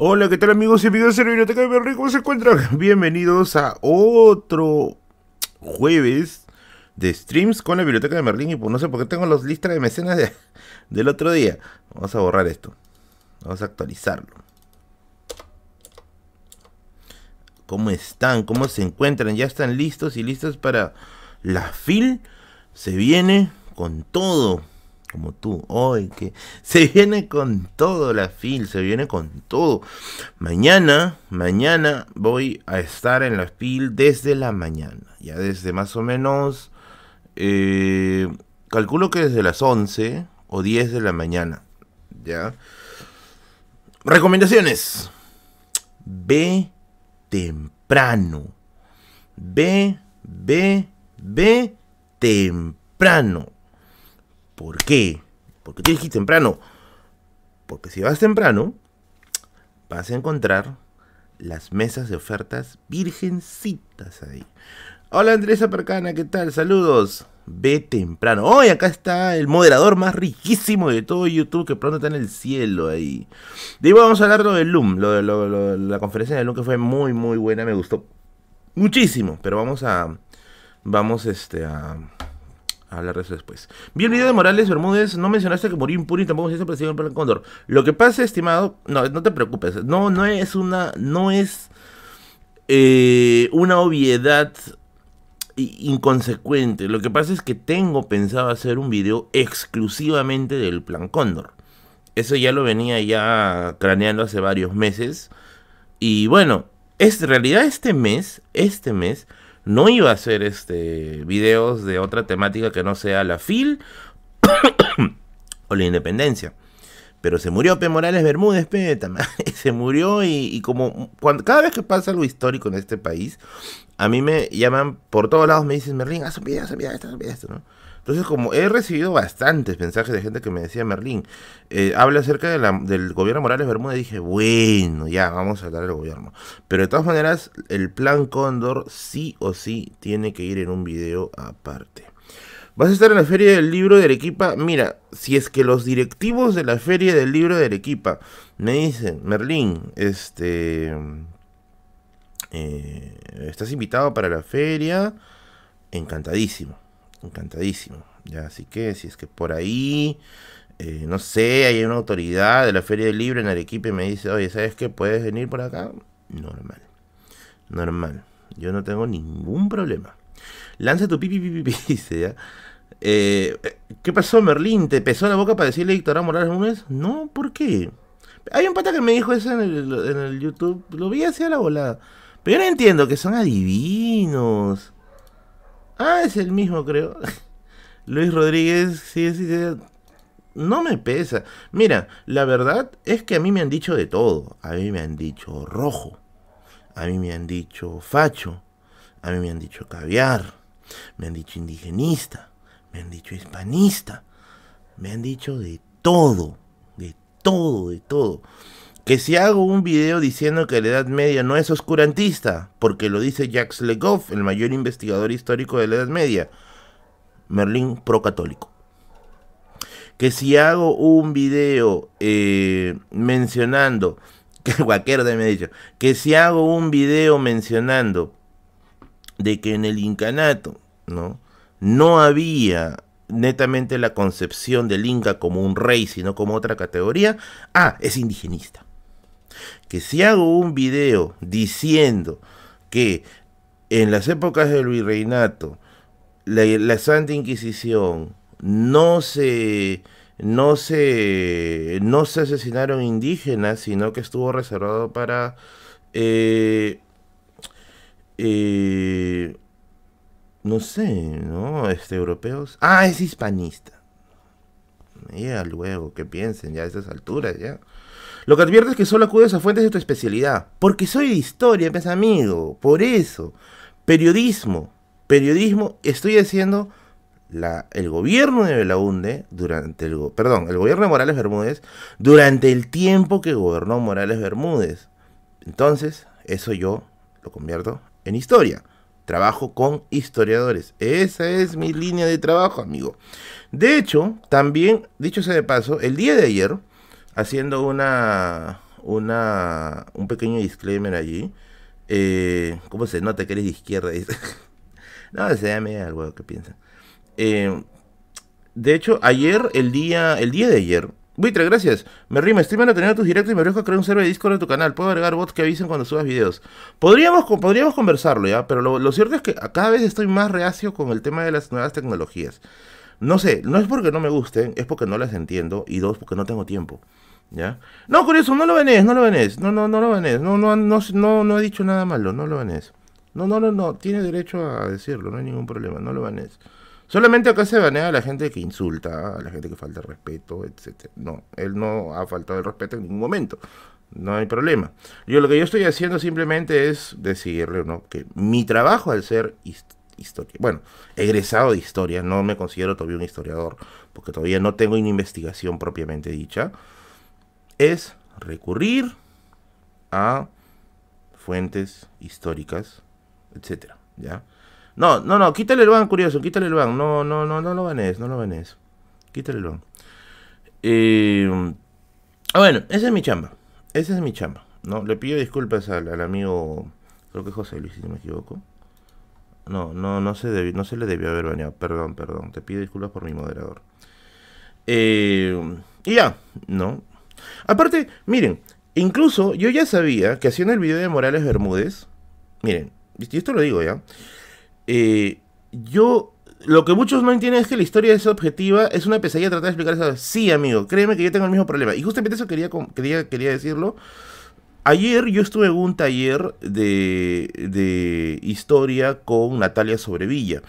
Hola, ¿qué tal amigos y amigas de la Biblioteca de Merlín? ¿Cómo se encuentran? Bienvenidos a otro jueves de streams con la Biblioteca de Merlín. Y pues no sé por qué tengo los listas de mecenas de- del otro día. Vamos a borrar esto. Vamos a actualizarlo. ¿Cómo están? ¿Cómo se encuentran? ¿Ya están listos y listos para la FIL? Se viene con todo. Como tú, hoy que se viene con todo la FIL, se viene con todo. Mañana, mañana voy a estar en la FIL desde la mañana. Ya desde más o menos, eh, calculo que desde las 11 o 10 de la mañana. Ya. Recomendaciones. Ve temprano. Ve, ve, ve temprano. ¿Por qué? Porque tienes que ir temprano. Porque si vas temprano, vas a encontrar las mesas de ofertas virgencitas ahí. Hola Andrés Percana, ¿qué tal? Saludos. Ve temprano. Hoy acá está el moderador más riquísimo de todo YouTube que pronto está en el cielo ahí. De ahí vamos a hablar lo del LUM, lo de la conferencia del LUM que fue muy muy buena, me gustó muchísimo, pero vamos a vamos este a a hablar de eso después. Vi el video de Morales Bermúdez, no mencionaste que murió impune y tampoco se presidente por el Cóndor. Lo que pasa, estimado, no, no te preocupes, no, no es una, no es eh, una obviedad inconsecuente. Lo que pasa es que tengo pensado hacer un video exclusivamente del Plan Cóndor. Eso ya lo venía ya craneando hace varios meses. Y bueno, es en realidad este mes, este mes, no iba a hacer este videos de otra temática que no sea la FIL o la independencia. Pero se murió P. Morales Bermúdez, P. Se murió y, y como cuando, cada vez que pasa algo histórico en este país, a mí me llaman por todos lados, me dicen, Merlín, haz un video, haz un video, haz un video, esto, ¿no? Entonces, como he recibido bastantes mensajes de gente que me decía, Merlín, eh, habla acerca del gobierno Morales Bermúdez, dije, bueno, ya, vamos a hablar del gobierno. Pero de todas maneras, el plan Cóndor sí o sí tiene que ir en un video aparte. ¿Vas a estar en la Feria del Libro de Arequipa? Mira, si es que los directivos de la Feria del Libro de Arequipa me dicen, Merlín, este... eh, ¿Estás invitado para la feria? Encantadísimo, encantadísimo. Ya, así que si es que por ahí, eh, no sé, hay una autoridad de la Feria del Libro en Arequipa y me dice, oye, ¿sabes qué? ¿Puedes venir por acá? Normal, normal. Yo no tengo ningún problema. Lanza tu pipi, pipi, pipi, dice ya. Eh, ¿Qué pasó, Merlín? ¿Te pesó la boca para decirle A. Morales Núñez? No, ¿por qué? Hay un pata que me dijo eso en el, en el YouTube. Lo vi así a la volada. Pero yo no entiendo que son adivinos. Ah, es el mismo, creo. Luis Rodríguez, sí, sí, sí. No me pesa. Mira, la verdad es que a mí me han dicho de todo. A mí me han dicho rojo. A mí me han dicho facho. A mí me han dicho caviar. Me han dicho indigenista. Me han dicho hispanista. Me han dicho de todo. De todo, de todo. Que si hago un video diciendo que la Edad Media no es oscurantista, porque lo dice Jacques Legoff, el mayor investigador histórico de la Edad Media, Merlín procatólico. Que si hago un video eh, mencionando, que también me ha dicho, que si hago un video mencionando de que en el incanato, ¿no? No había netamente la concepción del Inca como un rey, sino como otra categoría, ah, es indigenista. Que si hago un video diciendo que en las épocas del virreinato, la, Santa Inquisición no se no se no se asesinaron indígenas, sino que estuvo reservado para eh, eh, no sé, ¿no? Este, europeos. Ah, es hispanista. Ya luego, que piensen ya a esas alturas, ya. Lo que adviertes es que solo acudes a fuentes de tu especialidad. Porque soy de historia, pues amigo. Por eso. Periodismo. Periodismo, estoy haciendo la, el gobierno de Belaunde durante el perdón, el gobierno de Morales Bermúdez durante el tiempo que gobernó Morales Bermúdez. Entonces, eso yo lo convierto en historia. Trabajo con historiadores. Esa es mi línea de trabajo, amigo. De hecho, también, dicho sea de paso, el día de ayer, haciendo una, una, un pequeño disclaimer allí. Eh, ¿Cómo se nota que eres de izquierda? no, se llame algo que piensa. Eh, de hecho, ayer, el día, el día de ayer, Buitre, gracias. Me rima, estoy manteniendo tus directos y me dejo crear un server de Discord de tu canal. Puedo agregar bots que avisen cuando subas videos. Podríamos, podríamos conversarlo, ¿ya? Pero lo, cierto es que cada vez estoy más reacio con el tema de las nuevas tecnologías. No sé, no es porque no me gusten, es porque no las entiendo. Y dos, porque no tengo tiempo. ¿Ya? No, curioso, no lo venés, no lo venés. No, no, no lo venés. No, no, no, no, no he dicho nada malo, no lo venés. No, no, no, no. Tiene derecho a decirlo, no hay ningún problema, no lo venés. Solamente acá se banea a la gente que insulta, a la gente que falta respeto, etc. No, él no ha faltado el respeto en ningún momento. No hay problema. Yo lo que yo estoy haciendo simplemente es decirle ¿no? que mi trabajo al ser historia, bueno, egresado de historia, no me considero todavía un historiador, porque todavía no tengo una investigación propiamente dicha, es recurrir a fuentes históricas, etcétera, ¿ya? No, no, no, quítale el ban, curioso, quítale el ban. No, no, no, no lo banes, no lo banes. Quítale el ban. Eh, ah, bueno, esa es mi chamba. Esa es mi chamba. No, le pido disculpas al, amigo, creo que José Luis, si no me equivoco. No, no, no se, no se le debió haber baneado. Perdón, perdón. Te pido disculpas por mi moderador. Eh, y ya, ¿no? Aparte, miren, incluso yo ya sabía que haciendo el video de Morales Bermúdez, miren, y esto lo digo ya, eh, yo lo que muchos no entienden es que la historia es objetiva, es una pesadilla tratar de explicar eso. Sí, amigo, créeme que yo tengo el mismo problema. Y justamente eso quería, quería, quería decirlo. Ayer yo estuve en un taller de, de historia con Natalia Sobrevilla.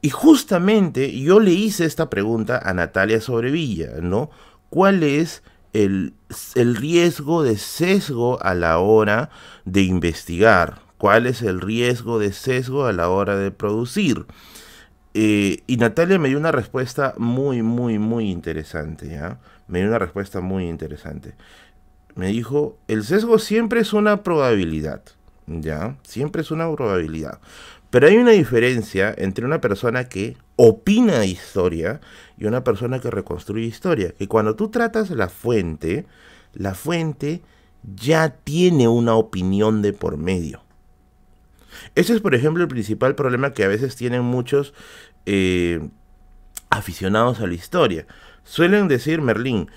Y justamente yo le hice esta pregunta a Natalia Sobrevilla, ¿no? ¿Cuál es el, el riesgo de sesgo a la hora de investigar? Cuál es el riesgo de sesgo a la hora de producir. Eh, y Natalia me dio una respuesta muy, muy, muy interesante, ¿ya? Me dio una respuesta muy interesante. Me dijo, el sesgo siempre es una probabilidad, ¿ya? Siempre es una probabilidad. Pero hay una diferencia entre una persona que opina historia y una persona que reconstruye historia. Que cuando tú tratas la fuente, la fuente ya tiene una opinión de por medio. Ese es, por ejemplo, el principal problema que a veces tienen muchos eh, aficionados a la historia. Suelen decir, Merlín,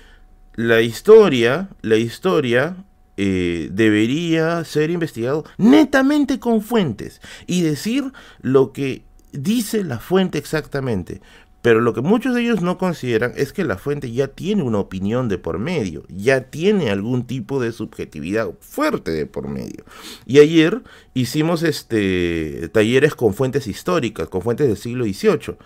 la historia, la historia eh, debería ser investigado netamente con fuentes y decir lo que dice la fuente exactamente. Pero lo que muchos de ellos no consideran es que la fuente ya tiene una opinión de por medio, ya tiene algún tipo de subjetividad fuerte de por medio. Y ayer hicimos este talleres con fuentes históricas, con fuentes del siglo XVIII.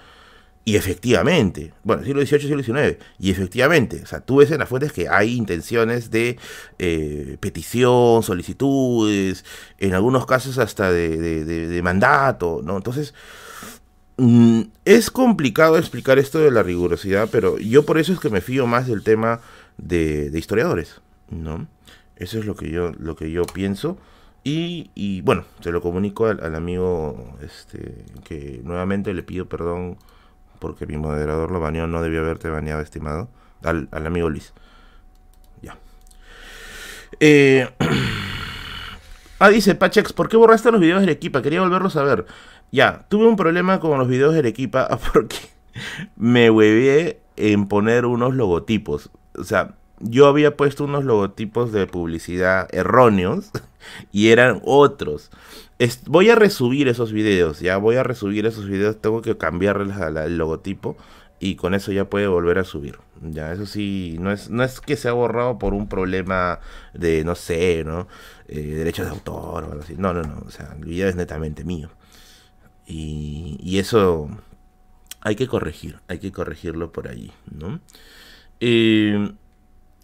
Y efectivamente, bueno, siglo XVIII, siglo XIX, y efectivamente, o sea, tú ves en las fuentes que hay intenciones de eh, petición, solicitudes, en algunos casos hasta de, de, de mandato, ¿no? Entonces, Mm, es complicado explicar esto de la rigurosidad, pero yo por eso es que me fío más del tema de, historiadores, ¿no? Eso es lo que yo, lo que yo pienso. Y, bueno, se lo comunico al, amigo este, que nuevamente le pido perdón porque mi moderador lo baneó, no debió haberte baneado, estimado. Al, amigo Luis. Ya. Eh, ah, dice Pachex, ¿por qué borraste los videos de Arequipa? Quería volverlos a ver. Ya, tuve un problema con los videos de Arequipa porque me huevé en poner unos logotipos. O sea, yo había puesto unos logotipos de publicidad erróneos y eran otros. voy a resubir esos videos, ya voy a resubir esos videos, tengo que cambiarles el logotipo y con eso ya puede volver a subir. Ya, eso sí, no es, no es que se ha borrado por un problema de, no sé, ¿no? Eh, derechos de autor o algo así. No, no, no, o sea, el video es netamente mío. Y, eso hay que corregir, hay que corregirlo por allí, ¿no? Eh,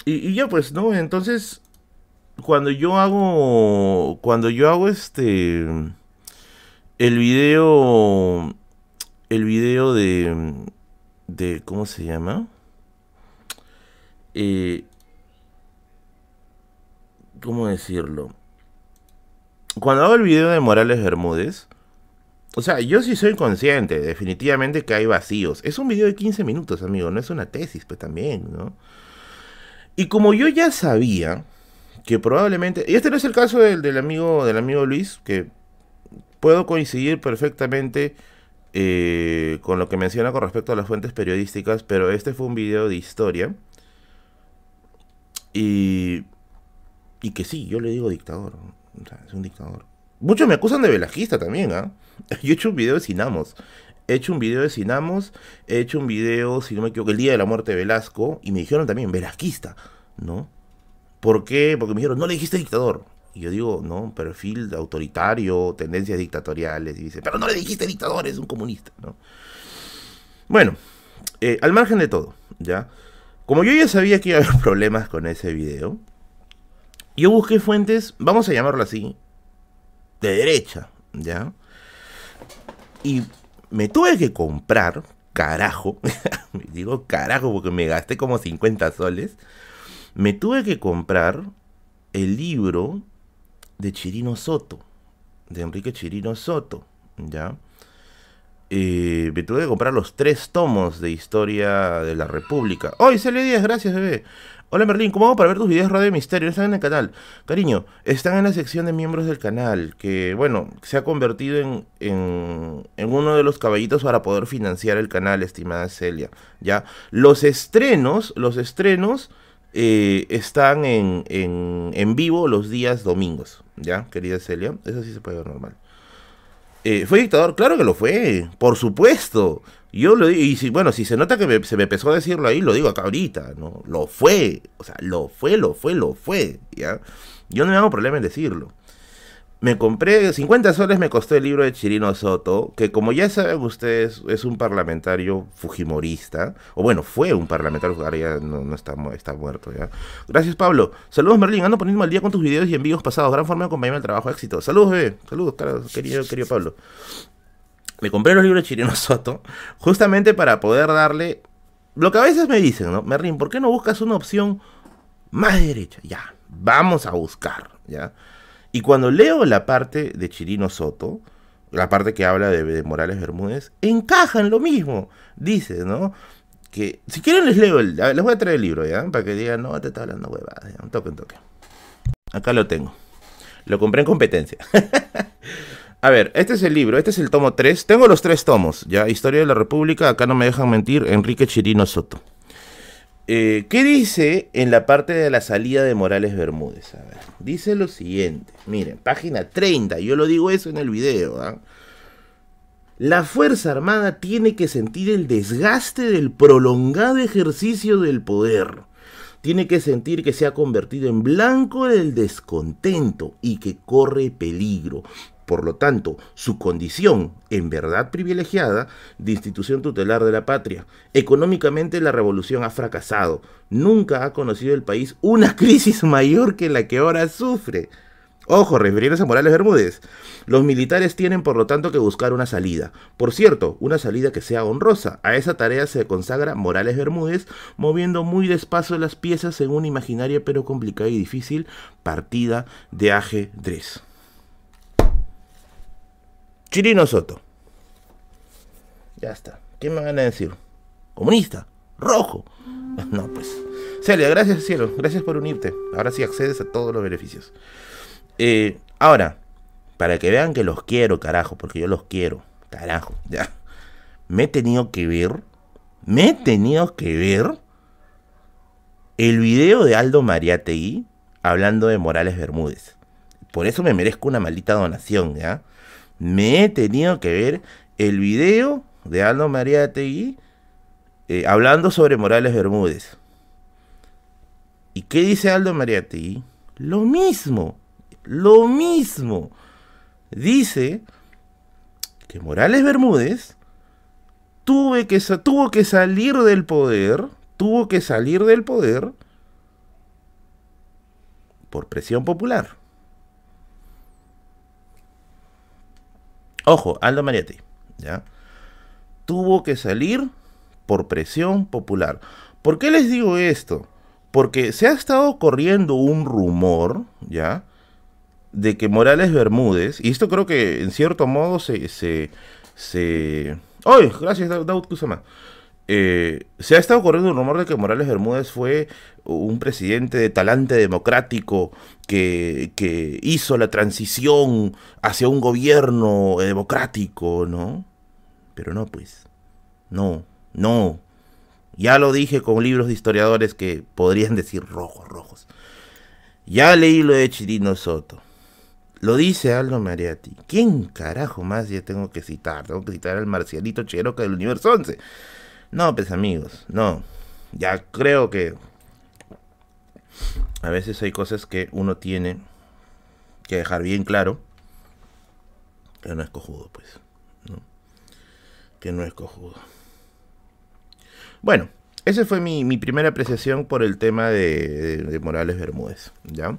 y, ya pues, ¿no? Entonces, cuando yo hago, cuando yo hago este, el video, el video de, de, ¿cómo se llama? Eh, ¿Cómo decirlo? Cuando hago el video de Morales Bermúdez, o sea, yo sí soy consciente, definitivamente que hay vacíos. Es un video de 15 minutos, amigo, no es una tesis, pues también, ¿no? Y como yo ya sabía, que probablemente, y este no es el caso del, del amigo, del amigo Luis, que puedo coincidir perfectamente eh, con lo que menciona con respecto a las fuentes periodísticas, pero este fue un video de historia. Y, y que sí, yo le digo dictador. O sea, es un dictador. Muchos me acusan de velajista también, ¿ah? Yo he hecho un video de Sinamos. He hecho un video de Sinamos. He hecho un video, si no me equivoco, el día de la muerte de Velasco. Y me dijeron también, velasquista, ¿no? ¿Por qué? Porque me dijeron, no le dijiste dictador. Y yo digo, no, perfil autoritario, tendencias dictatoriales. Y dice, pero no le dijiste dictador, es un comunista, ¿no? Bueno, eh, al margen de todo, ¿ya? Como yo ya sabía que iba a haber problemas con ese video, yo busqué fuentes, vamos a llamarlo así, de derecha, ¿ya? Y me tuve que comprar, carajo, digo carajo porque me gasté como 50 soles, me tuve que comprar el libro de Chirino Soto, de Enrique Chirino Soto, ¿ya? Eh, me tuve que comprar los tres tomos de historia de la República. ¡Hoy sale 10! Gracias, bebé. Hola Merlín, ¿cómo hago para ver tus videos de Radio Misterio? Están en el canal. Cariño, están en la sección de miembros del canal, que bueno, se ha convertido en, en, en uno de los caballitos para poder financiar el canal, estimada Celia. ¿Ya? Los estrenos, los estrenos eh, están en, en, vivo los días domingos, ¿ya, querida Celia? Eso sí se puede ver normal. Eh, ¿Fue dictador? Claro que lo fue, por supuesto. Yo lo digo, y si, bueno, si se nota que se me empezó a decirlo ahí, lo digo acá ahorita, ¿no? Lo fue, o sea, lo fue, lo fue, lo fue, ¿ya? Yo no me hago problema en decirlo me compré 50 soles me costó el libro de Chirino Soto, que como ya saben ustedes es un parlamentario fujimorista, o bueno, fue un parlamentario, ahora ya no, está, está, muerto ya. Gracias Pablo. Saludos Merlín, ando poniendo al día con tus videos y envíos pasados. Gran forma de acompañarme al trabajo, éxito. Saludos bebé, saludos querido, querido Pablo. Me compré los libros de Chirino Soto justamente para poder darle lo que a veces me dicen, ¿no? Merlín, ¿por qué no buscas una opción más derecha? Ya, vamos a buscar, ¿ya? Y cuando leo la parte de Chirino Soto, la parte que habla de, Morales Bermúdez, encaja en lo mismo. Dice, ¿no? Que si quieren les leo, el, les voy a traer el libro, ¿ya? Para que digan, no, te está hablando huevadas, un toque, un toque. Acá lo tengo. Lo compré en competencia. a ver, este es el libro, este es el tomo 3. Tengo los tres tomos, ¿ya? Historia de la República, acá no me dejan mentir, Enrique Chirino Soto. Eh, ¿Qué dice en la parte de la salida de Morales Bermúdez? Dice lo siguiente. Miren, página 30, yo lo digo eso en el video. ¿ah? La Fuerza Armada tiene que sentir el desgaste del prolongado ejercicio del poder. Tiene que sentir que se ha convertido en blanco del descontento y que corre peligro. Por lo tanto, su condición, en verdad privilegiada, de institución tutelar de la patria. Económicamente la revolución ha fracasado. Nunca ha conocido el país una crisis mayor que la que ahora sufre. Ojo, refiriéndose a Morales Bermúdez. Los militares tienen por lo tanto que buscar una salida. Por cierto, una salida que sea honrosa. A esa tarea se consagra Morales Bermúdez, moviendo muy despacio las piezas en una imaginaria pero complicada y difícil partida de ajedrez. Chirino Soto. Ya está. ¿Qué me van a decir? ¿Comunista? ¿Rojo? No, pues. Celia, gracias, cielo. Gracias por unirte. Ahora sí accedes a todos los beneficios. Eh, ahora, para que vean que los quiero, carajo, porque yo los quiero. Carajo, ya. Me he tenido que ver. Me he tenido que ver. El video de Aldo Mariategui hablando de Morales Bermúdez. Por eso me merezco una maldita donación, ¿ya? Me he tenido que ver el video de Aldo María Tegui eh, hablando sobre Morales Bermúdez. ¿Y qué dice Aldo Mariategui? Lo mismo, lo mismo. Dice que Morales Bermúdez tuvo que salir del poder, tuvo que salir del poder por presión popular. Ojo, Aldo Marietti, ¿ya? Tuvo que salir por presión popular. ¿Por qué les digo esto? Porque se ha estado corriendo un rumor, ¿ya? De que Morales Bermúdez, y esto creo que en cierto modo se... se, se... ¡Ay! Gracias, Daud Kusama. Eh, se ha estado corriendo un rumor de que Morales Bermúdez fue un presidente de talante democrático que, que hizo la transición hacia un gobierno democrático, ¿no? Pero no, pues. No, no. Ya lo dije con libros de historiadores que podrían decir rojos, rojos. Ya leí lo de Chirino Soto. Lo dice Aldo Mariatti. ¿Quién carajo más ya tengo que citar? Tengo que citar al marcialito Cheroca del Universo 11. No, pues amigos, no. Ya creo que a veces hay cosas que uno tiene que dejar bien claro que no es cojudo, pues. ¿no? Que no es cojudo. Bueno, esa fue mi, primera apreciación por el tema de, Morales Bermúdez. ¿ya?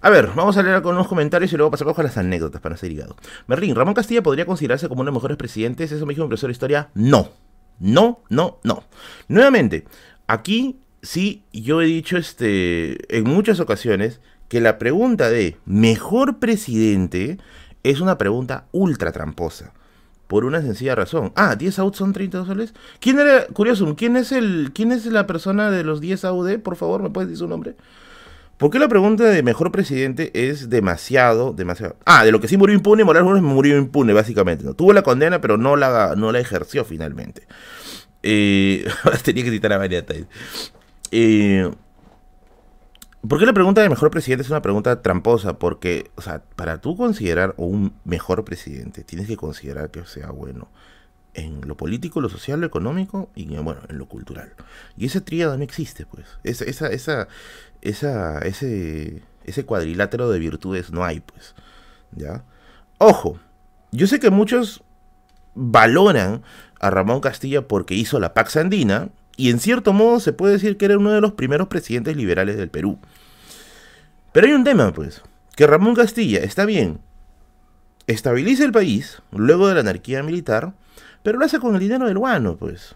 A ver, vamos a leer algunos comentarios y luego pasamos con las anécdotas para ser ligado. Merlín, ¿Ramón Castilla podría considerarse como uno de los mejores presidentes? Eso me dijo un profesor de historia. No. No, no, no. Nuevamente, aquí sí yo he dicho este, en muchas ocasiones que la pregunta de mejor presidente es una pregunta ultra tramposa. Por una sencilla razón. Ah, 10 out son 32 soles. ¿Quién era, curioso, quién es el, quién es la persona de los 10 AUD? Por favor, ¿me puedes decir su nombre? ¿Por qué la pregunta de mejor presidente es demasiado, demasiado? Ah, de lo que sí murió impune, Morales murió impune, básicamente. ¿no? Tuvo la condena, pero no la, no la ejerció finalmente. Eh, tenía que citar a María eh, ¿Por qué la pregunta de mejor presidente es una pregunta tramposa? Porque, o sea, para tú considerar un mejor presidente, tienes que considerar que sea bueno en lo político, lo social, lo económico y, bueno, en lo cultural. Y ese tríada no existe, pues. Esa, esa, esa, esa, ese, ese cuadrilátero de virtudes no hay, pues. ¿Ya? Ojo, yo sé que muchos valoran a Ramón Castilla porque hizo la Pax Andina, y en cierto modo se puede decir que era uno de los primeros presidentes liberales del Perú. Pero hay un tema, pues, que Ramón Castilla, está bien, estabiliza el país luego de la anarquía militar, pero lo hace con el dinero del guano, pues.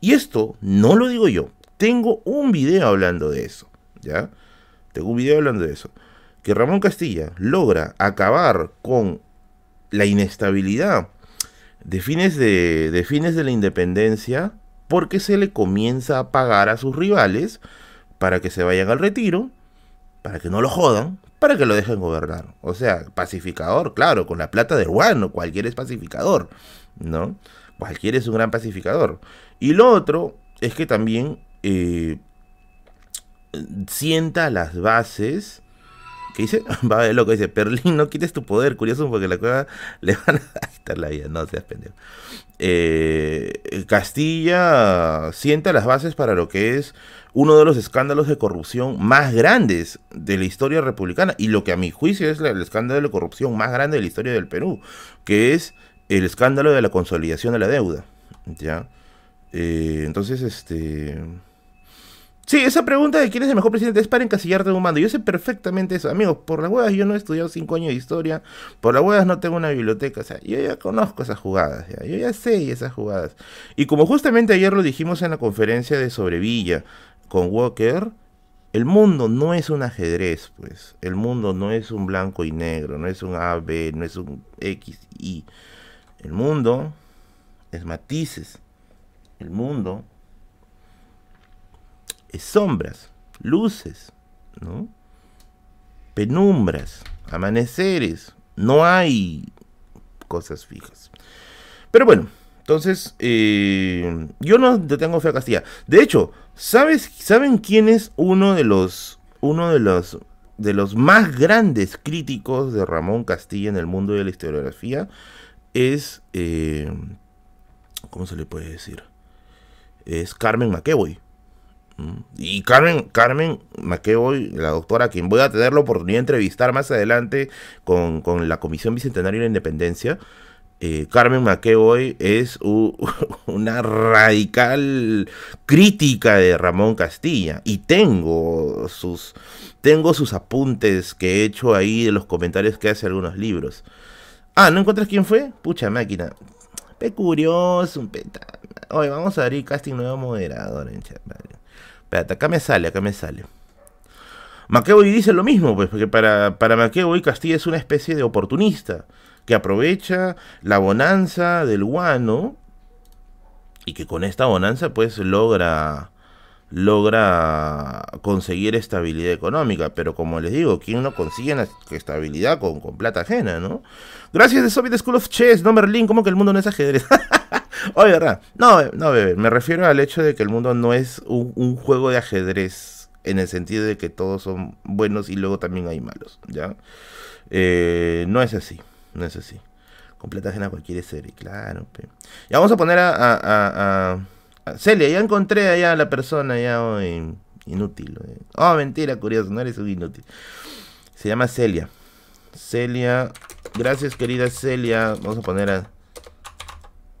Y esto no lo digo yo, tengo un video hablando de eso, ¿ya? Tengo un video hablando de eso. Que Ramón Castilla logra acabar con la inestabilidad de fines de, de fines de la independencia porque se le comienza a pagar a sus rivales para que se vayan al retiro, para que no lo jodan, para que lo dejen gobernar. O sea, pacificador, claro, con la plata del guano, cualquier es pacificador, ¿no? Cualquier es un gran pacificador. Y lo otro es que también eh, sienta las bases ¿Qué dice? Va a ver lo que dice. Perlín, no quites tu poder, curioso, porque la cueva le van a quitar la vida. No seas pendejo. Eh, Castilla sienta las bases para lo que es uno de los escándalos de corrupción más grandes de la historia republicana y lo que a mi juicio es el escándalo de corrupción más grande de la historia del Perú, que es el escándalo de la consolidación de la deuda. ¿Ya? Eh, entonces, este... Sí, esa pregunta de quién es el mejor presidente es para encasillarte en un mando. Yo sé perfectamente eso. Amigos, por las huevas yo no he estudiado cinco años de historia. Por las huevas no tengo una biblioteca. O sea, yo ya conozco esas jugadas. Yo ya sé esas jugadas. Y como justamente ayer lo dijimos en la conferencia de Sobrevilla con Walker, el mundo no es un ajedrez, pues. El mundo no es un blanco y negro. No es un A, B, no es un X, Y. El mundo es matices. El mundo sombras, luces, ¿no? penumbras, amaneceres, no hay cosas fijas. Pero bueno, entonces eh, yo no tengo fe a Castilla. De hecho, ¿sabes, ¿saben quién es uno de los uno de los de los más grandes críticos de Ramón Castilla en el mundo de la historiografía? Es eh, ¿cómo se le puede decir? Es Carmen McEvoy. Y Carmen, Carmen McEvoy, la doctora, quien voy a tener la oportunidad de entrevistar más adelante con, la Comisión Bicentenaria de la Independencia, eh, Carmen McEvoy es una radical crítica de Ramón Castilla. Y tengo sus, tengo sus apuntes que he hecho ahí de los comentarios que hace algunos libros. Ah, ¿no encuentras quién fue? Pucha máquina. Pe curioso, un peta. Oye, vamos a abrir casting nuevo moderador. Espérate, acá me sale, acá me sale. McEvoy dice lo mismo, pues, porque para, para McEvoy Castilla es una especie de oportunista que aprovecha la bonanza del guano y que con esta bonanza pues logra logra conseguir estabilidad económica, pero como les digo, ¿quién no consigue estabilidad con, plata ajena, no? Gracias de Soviet School of Chess, no Merlin, ¿cómo que el mundo no es ajedrez? Oye, ¿verdad? No, no, bebé, me refiero al hecho de que el mundo no es un, juego de ajedrez en el sentido de que todos son buenos y luego también hay malos, ¿ya? Eh, no es así, no es así. Con plata ajena cualquier serie, claro. Ya vamos a poner a, Celia, ya encontré allá a la persona ya inútil. Oh, mentira, curioso, no eres un inútil. Se llama Celia. Celia, gracias querida Celia. Vamos a poner a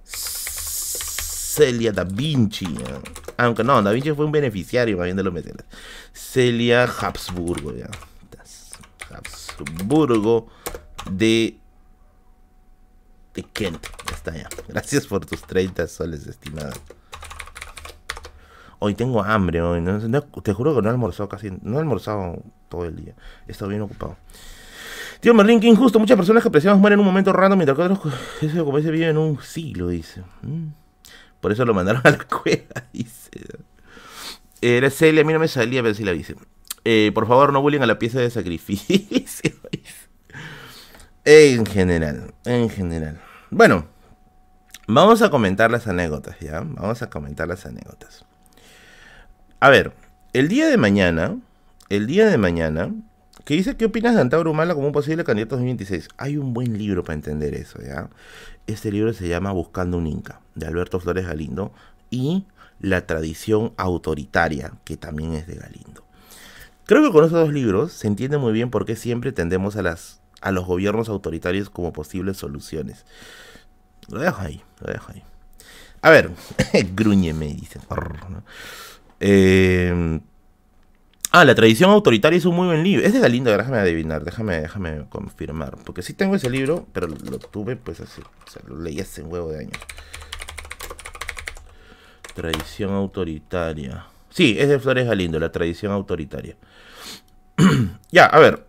Celia Da Vinci. Aunque no, Da Vinci fue un beneficiario más bien de los mecenas. Celia Habsburgo, ya. Habsburgo de de Kent. Ya está ya. Gracias por tus 30 soles, estimada. Hoy tengo hambre, hoy. te juro que no he almorzado casi. No he almorzado todo el día. He estado bien ocupado. Tío Merlin, qué injusto. Muchas personas que apreciamos mueren en un momento random mientras que otros, eso como ese vive en un siglo, dice. Mm. Por eso lo mandaron a la cueva, dice. Era Celia, a mí no me salía, pero sí la dice. Eh, por favor, no bullying a la pieza de sacrificio. En general, en general. Bueno, vamos a comentar las anécdotas, ¿ya? Vamos a comentar las anécdotas. A ver, el día de mañana, el día de mañana, ¿qué dice qué opinas de Antauro Humala como un posible candidato 2026. Hay un buen libro para entender eso, ¿ya? Este libro se llama Buscando un Inca, de Alberto Flores Galindo, y La tradición autoritaria, que también es de Galindo. Creo que con esos dos libros se entiende muy bien por qué siempre tendemos a las a los gobiernos autoritarios como posibles soluciones. Lo dejo ahí, lo dejo ahí. A ver, gruñeme, dice. Eh, ah, la tradición autoritaria es un muy buen libro. Es de Galindo, déjame adivinar, déjame, déjame confirmar. Porque sí tengo ese libro, pero lo, tuve pues así. O sea, lo leí hace un huevo de años. Tradición autoritaria. Sí, es de Flores Galindo, la tradición autoritaria. ya, a ver,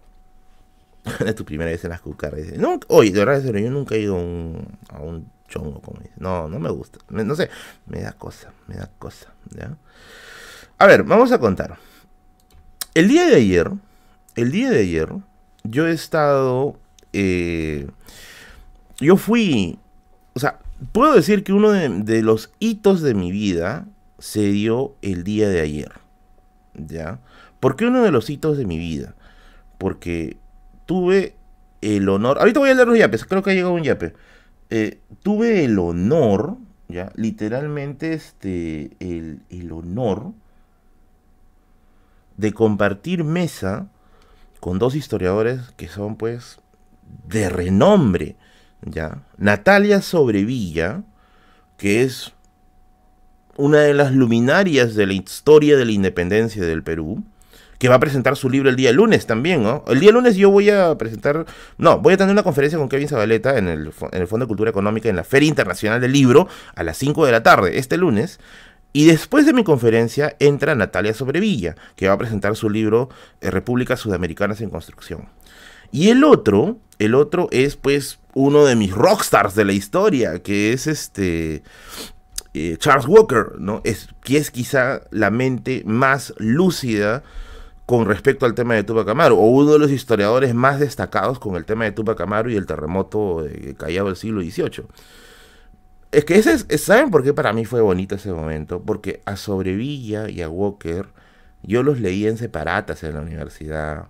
es tu primera vez en las cucarras. no, oye, de verdad, yo nunca he ido a un chongo, como dice. No, no me gusta. no sé, me da cosa, me da cosa. ¿ya? A ver, vamos a contar. El día de ayer, el día de ayer, yo he estado. Eh, yo fui. O sea, puedo decir que uno de, los hitos de mi vida se dio el día de ayer. ¿Ya? ¿Por qué uno de los hitos de mi vida? Porque tuve el honor, ahorita voy a leer los yapes, creo que ha llegado un yape. Eh, tuve el honor, ya, literalmente este, el honor de compartir mesa con dos historiadores que son pues de renombre, ya. Natalia Sobrevilla, que es una de las luminarias de la historia de la independencia del Perú, que va a presentar su libro el día lunes también, ¿no? El día lunes yo voy a presentar, no, voy a tener una conferencia con Kevin Zabaleta en el, en el Fondo de Cultura Económica en la Feria Internacional del Libro a las 5 de la tarde, este lunes. Y después de mi conferencia entra Natalia Sobrevilla, que va a presentar su libro eh, Repúblicas Sudamericanas en Construcción. Y el otro, el otro es pues uno de mis rockstars de la historia, que es este eh, Charles Walker, ¿no? Es, que es quizá la mente más lúcida con respecto al tema de Tupac Amaru, o uno de los historiadores más destacados con el tema de Tupac Amaru y el terremoto de Callao del siglo XVIII. Es que ese es, ¿saben por qué para mí fue bonito ese momento? Porque a Sobrevilla y a Walker yo los leí en separatas en la universidad.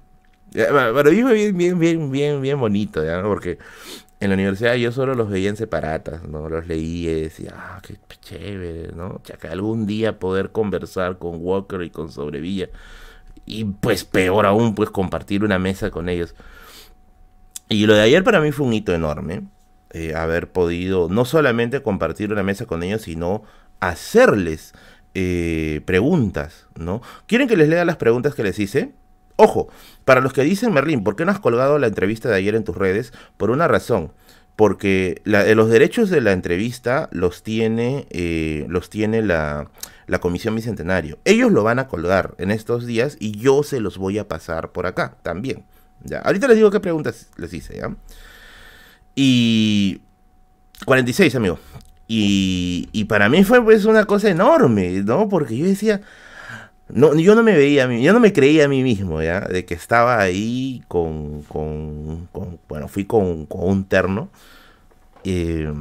Pero fue bien, bien, bien, bien, bien bonito, ¿ya? Porque en la universidad yo solo los veía en separatas, ¿no? Los leí y decía, ah, qué chévere, ¿no? que algún día poder conversar con Walker y con Sobrevilla y pues peor aún, pues compartir una mesa con ellos. Y lo de ayer para mí fue un hito enorme, eh, haber podido no solamente compartir una mesa con ellos, sino hacerles eh, preguntas, ¿no? ¿Quieren que les lea las preguntas que les hice? Ojo, para los que dicen, Merlín, ¿por qué no has colgado la entrevista de ayer en tus redes? Por una razón, porque los derechos de la entrevista los tiene, eh, los tiene la, la Comisión Bicentenario. Ellos lo van a colgar en estos días y yo se los voy a pasar por acá también. ¿ya? Ahorita les digo qué preguntas les hice. ¿ya? Y 46, amigo. Y, y para mí fue pues una cosa enorme, ¿no? Porque yo decía, no, yo no me veía a mí, yo no me creía a mí mismo, ¿ya? De que estaba ahí con, con, con bueno, fui con, con un terno. Eh,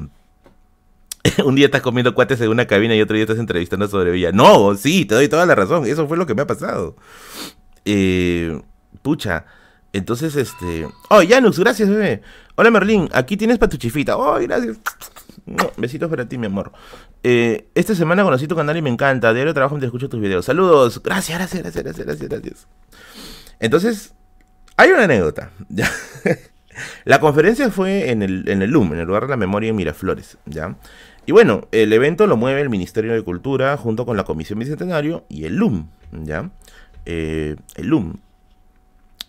un día estás comiendo cuates en una cabina y otro día estás entrevistando sobre Villa. No, sí, te doy toda la razón. Eso fue lo que me ha pasado. Eh, pucha. Entonces, este. Oh, Janus, gracias, bebé. Hola, Merlín. Aquí tienes para tu chifita. Oh, gracias. besitos para ti, mi amor. Eh, esta semana conocí tu canal y me encanta. Diario trabajo mientras escucho tus videos. Saludos. Gracias, gracias, gracias, gracias, gracias. gracias. Entonces, hay una anécdota. la conferencia fue en el, en el LUM, en el lugar de la memoria en Miraflores. ¿ya? Y bueno, el evento lo mueve el Ministerio de Cultura junto con la Comisión Bicentenario y el LUM, ¿ya? Eh, el LUM.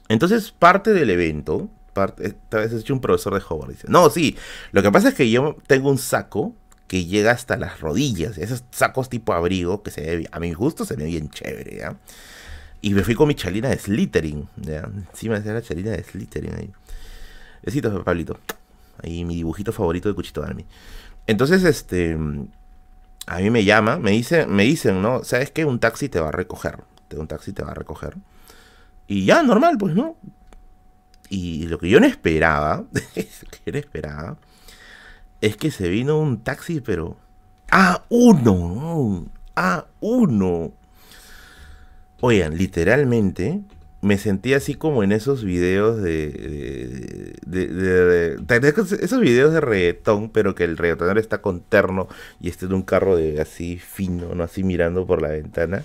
Entonces, parte del evento, parte, esta vez es un profesor de Howard, dice, no, sí, lo que pasa es que yo tengo un saco que llega hasta las rodillas, esos sacos tipo abrigo que se ve, a mi gusto se ve bien chévere, ¿ya? Y me fui con mi chalina de Slittering, ¿ya? Encima de la chalina de Slittering ahí. Besitos, Pablito. Ahí mi dibujito favorito de Cuchito Army. Entonces, este, a mí me llama, me, dice, me dicen, ¿no? ¿Sabes qué? Un taxi te va a recoger. Un taxi te va a recoger. Y ya, normal, pues, ¿no? Y lo que yo no esperaba, lo que yo no esperaba, es que se vino un taxi, pero A1, A1. Oigan, literalmente, me sentí así como en esos videos de, de, esos videos de reggaetón, pero que el reggaetonero está con terno y está en un carro de así fino, no así mirando por la ventana.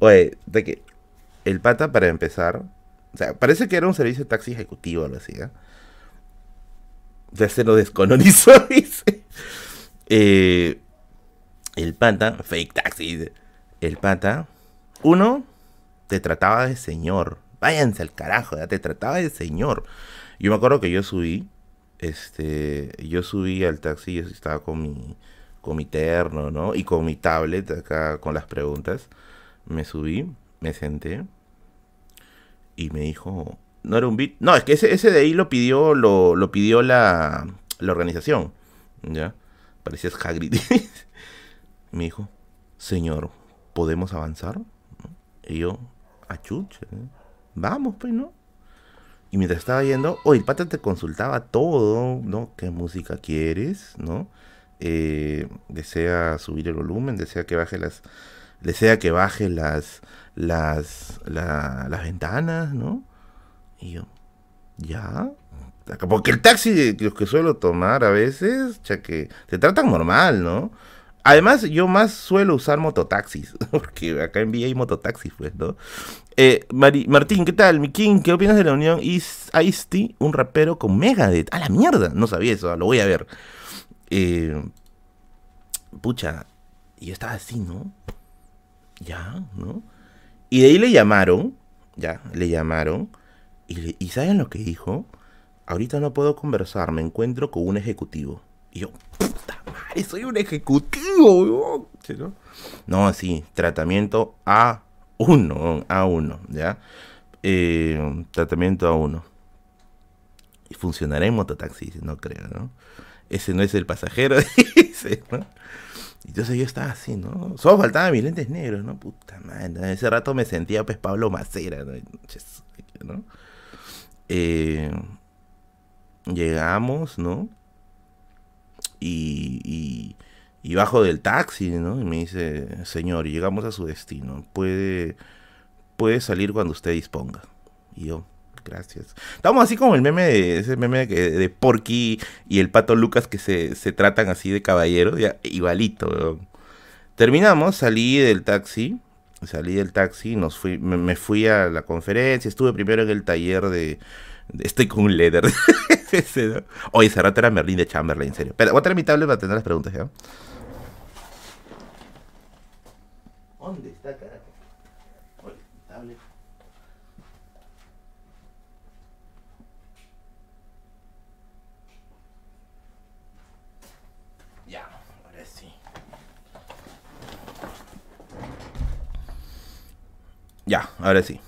Oye, de que el pata para empezar, o sea, parece que era un servicio de taxi ejecutivo o algo así, ¿eh? Ya se lo descolonizó, dice. Eh, el pata, fake taxi, el pata, uno, te trataba de señor váyanse al carajo, ya te trataba de señor. Yo me acuerdo que yo subí, este, yo subí al taxi, yo estaba con mi, con mi terno, ¿no? Y con mi tablet acá con las preguntas. Me subí, me senté y me dijo, no era un beat, no, es que ese, ese de ahí lo pidió, lo, lo pidió la, la organización, ¿ya? Parecía Hagrid. me dijo, señor, ¿podemos avanzar? Y yo, achuche, ¿eh? vamos, pues, ¿no? Y mientras estaba yendo, oye, el pata te consultaba todo, ¿no? ¿Qué música quieres, ¿no? Eh, desea subir el volumen, desea que baje las, desea que baje las, las, las ventanas, ¿no? Y yo, ya, porque el taxi los que suelo tomar a veces, ya que te tratan normal, ¿no? Además, yo más suelo usar mototaxis, porque acá en Villa hay mototaxis, pues, ¿no? Eh, Martín, ¿qué tal? Mi King, ¿qué opinas de la unión Ice-T, un rapero con Megadeth? ¡A la mierda! No sabía eso, lo voy a ver. Eh, pucha, yo estaba así, ¿no? Ya, ¿no? Y de ahí le llamaron, ya, le llamaron, y, y ¿saben lo que dijo? Ahorita no puedo conversar, me encuentro con un ejecutivo. Y yo, puta madre, soy un ejecutivo, ¿no? No, sí, tratamiento A1, A1, ¿ya? Eh, tratamiento A1. Y funcionará en mototaxi, no creo, ¿no? Ese no es el pasajero, dice. Entonces yo estaba así, ¿no? Solo faltaba mis lentes negros, ¿no? Puta madre. Ese rato me sentía pues Pablo Macera, ¿no? Eh, llegamos, ¿no? y, y, bajo del taxi, ¿no? Y me dice, señor, llegamos a su destino, puede, puede salir cuando usted disponga. Y yo, gracias. Estamos así como el meme de ese meme de, de Porky y el pato Lucas que se, se tratan así de caballeros, ya, igualito. Terminamos, salí del taxi, salí del taxi, nos fui, me, fui a la conferencia, estuve primero en el taller de, estoy con un leather. Oye, ese rato era Merlin de Chamberlain, en serio. Pero voy a tener mi tablet para tener las preguntas, ¿ya? ¿Dónde está, carajo? Oye, tablet. Ya, ahora sí. Ya, ahora sí.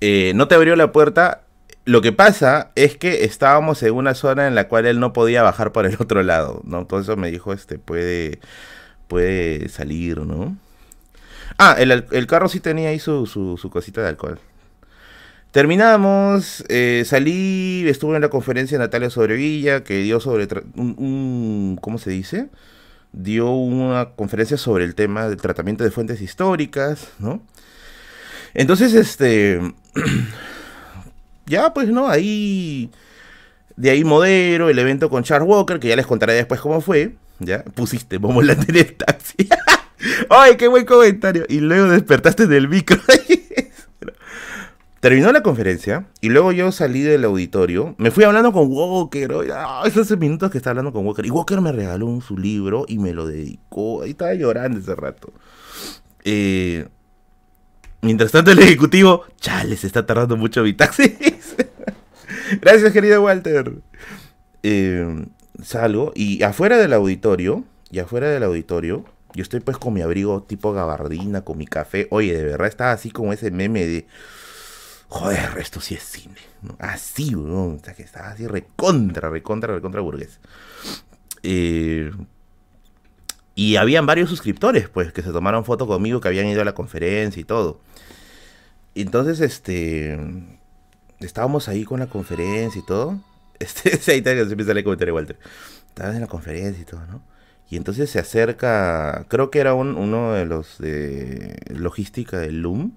Eh, no te abrió la puerta lo que pasa es que estábamos en una zona en la cual él no podía bajar por el otro lado, ¿no? Entonces me dijo, este, puede, puede salir, ¿no? Ah, el, carro sí tenía ahí su, su, cosita de alcohol. Terminamos, eh, salí, estuve en la conferencia de Natalia Sobrevilla, que dio sobre un, ¿cómo se dice? Dio una conferencia sobre el tema del tratamiento de fuentes históricas, ¿no? Entonces, este, ya pues, ¿no? Ahí, de ahí modero el evento con Charles Walker, que ya les contaré después cómo fue, ¿ya? Pusiste la en el taxi. ¡Ay, qué buen comentario! Y luego despertaste del micro. Terminó la conferencia y luego yo salí del auditorio. Me fui hablando con Walker. esos minutos que estaba hablando con Walker. Y Walker me regaló su libro y me lo dedicó. Ahí estaba llorando ese rato. Eh, mientras tanto, el ejecutivo, chale, se está tardando mucho mi taxi. Gracias, querido Walter. Eh, salgo y afuera del auditorio, y afuera del auditorio, yo estoy pues con mi abrigo tipo gabardina, con mi café. Oye, de verdad estaba así como ese meme de... Joder, esto sí es cine. Así, ¿no? O sea, que estaba así recontra, recontra, recontra burgués. Eh, y habían varios suscriptores, pues, que se tomaron foto conmigo, que habían ido a la conferencia y todo. Entonces, este... Estábamos ahí con la conferencia y todo. Este, ahí está, se empieza a comentario, Walter. Estabas en la conferencia y todo, ¿no? Y entonces se acerca, creo que era un, uno de los de logística del Loom,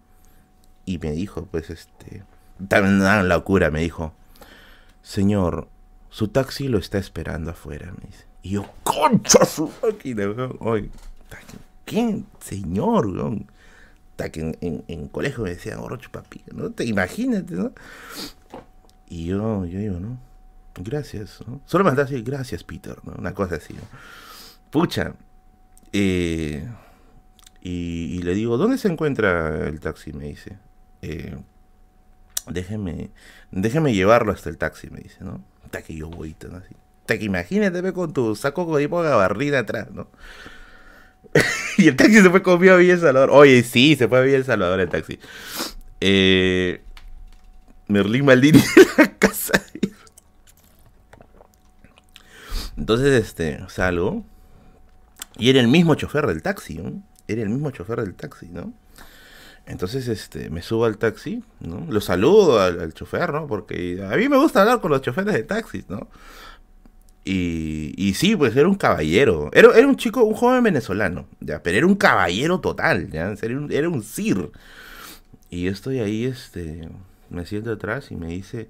y me dijo, pues este, también una locura, me dijo, señor, su taxi lo está esperando afuera, me dice. Y yo, concha su máquina, Oye, ¿quién? Señor, weón. Que en, en, colegio me decían, orocho papi, ¿no? Te imagínate, ¿no? Y yo, yo digo, ¿no? Gracias, ¿no? Solo me así, gracias, Peter, ¿no? Una cosa así, ¿no? Pucha. Eh, y, le digo, ¿dónde se encuentra el taxi? Me dice. Eh, déjeme, déjeme llevarlo hasta el taxi, me dice, ¿no? Hasta que yo voy, ¿no? Así. Hasta que imagínate con tu saco tipo gabarrina atrás, ¿no? y el taxi se fue conmigo a Villa Salvador. Oye, sí, se fue a Villa Salvador el taxi. Eh, Merlín Maldini en la casa. Entonces, este, salgo y era el mismo chofer del taxi, ¿no? Era el mismo chofer del taxi, ¿no? Entonces, este, me subo al taxi, ¿no? Lo saludo al, chofer, ¿no? Porque a mí me gusta hablar con los choferes de taxis, ¿no? Y, y sí, pues era un caballero. Era, era, un chico, un joven venezolano, ya, pero era un caballero total, ya, era un, era un sir. Y yo estoy ahí, este, me siento atrás y me dice,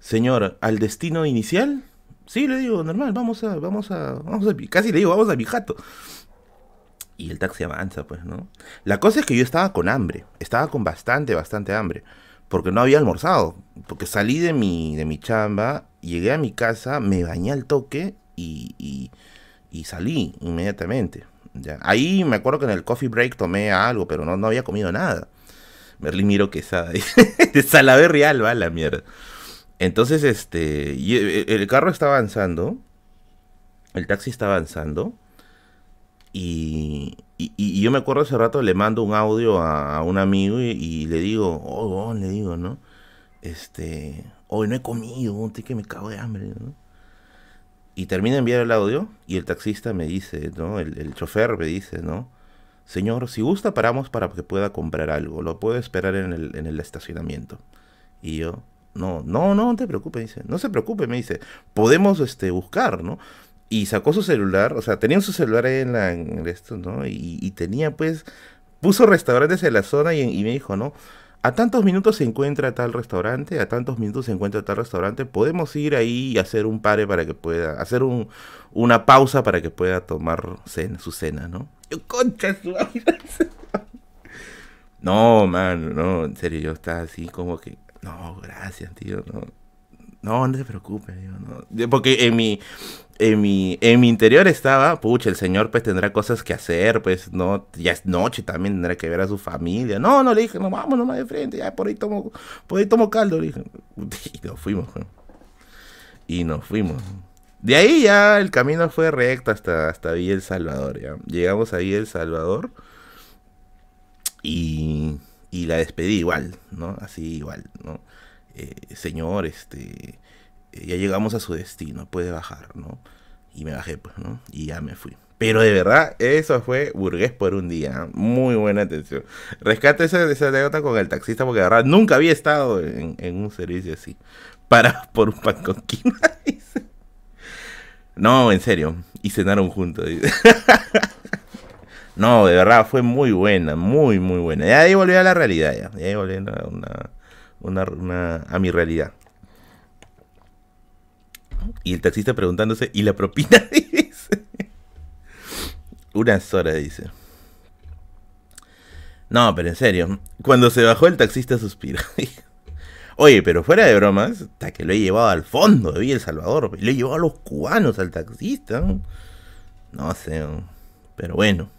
señor, ¿al destino inicial? Sí, le digo, normal, vamos a, vamos a, vamos a, casi le digo, vamos a mi jato. Y el taxi avanza, pues, ¿no? La cosa es que yo estaba con hambre, estaba con bastante, bastante hambre, porque no había almorzado, porque salí de mi, de mi chamba, llegué a mi casa, me bañé al toque y, y, y salí inmediatamente. ¿ya? Ahí me acuerdo que en el coffee break tomé algo, pero no, no había comido nada. Merlin miro que de Salaver Real, va la mierda. Entonces, este, e, e, el carro está avanzando, el taxi está avanzando, y, y, yo me acuerdo hace rato, le mando un audio a, un amigo y, le digo, oh, oh, le digo, ¿no? Este, hoy no he comido, estoy que me cago de hambre, ¿no? Y termina de enviar el audio y el taxista me dice, ¿no? El, el chofer me dice, ¿no? Señor, si gusta paramos para que pueda comprar algo, lo puedo esperar en el, en el estacionamiento. Y yo, no, no, no, te preocupes, dice. No se preocupe, me dice. Podemos este, buscar, ¿no? Y sacó su celular, o sea, tenía su celular en, la, en esto, ¿no? Y, tenía, pues, puso restaurantes en la zona y, me dijo, ¿no? A tantos minutos se encuentra tal restaurante, a tantos minutos se encuentra tal restaurante, podemos ir ahí y hacer un pare para que pueda, hacer un, una pausa para que pueda tomar su cena, ¿no? Yo, concha su No, man, no, en serio, yo estaba así como que no, gracias, tío, no. No, no te preocupes, no. Porque en mi, en mi, en mi interior estaba, pucha, el señor pues tendrá cosas que hacer, pues no, ya es noche también, tendrá que ver a su familia. No, no, le dije, no, vamos nomás de frente, ya por ahí tomo, por ahí tomo caldo, le dije. Y nos fuimos, y nos fuimos. De ahí ya el camino fue recto hasta, hasta Villa Salvador. Llegamos a Villa Salvador y y la despedí igual, ¿no? Así igual, ¿no? eh, señor, este, ya llegamos a su destino, puede bajar, ¿no? Y me bajé, pues, ¿no? Y ya me fui. Pero de verdad, eso fue burgués por un día. Muy buena atención. Rescate esa, esa anécdota con el taxista porque de verdad nunca había estado en, un servicio así. Para por un pan con quina. no, en serio. Y cenaron juntos. no, de verdad fue muy buena, muy, muy buena. Y ahí volví a la realidad ya. Y ahí volví a, una, una, a mi realidad. Y el taxista preguntándose, ¿y la propina? Unas horas, dice. No, pero en serio, cuando se bajó el taxista suspiró. Oye, pero fuera de bromas, hasta que lo he llevado al fondo de Villa El Salvador. Lo he llevado a los cubanos al taxista. No sé, pero bueno.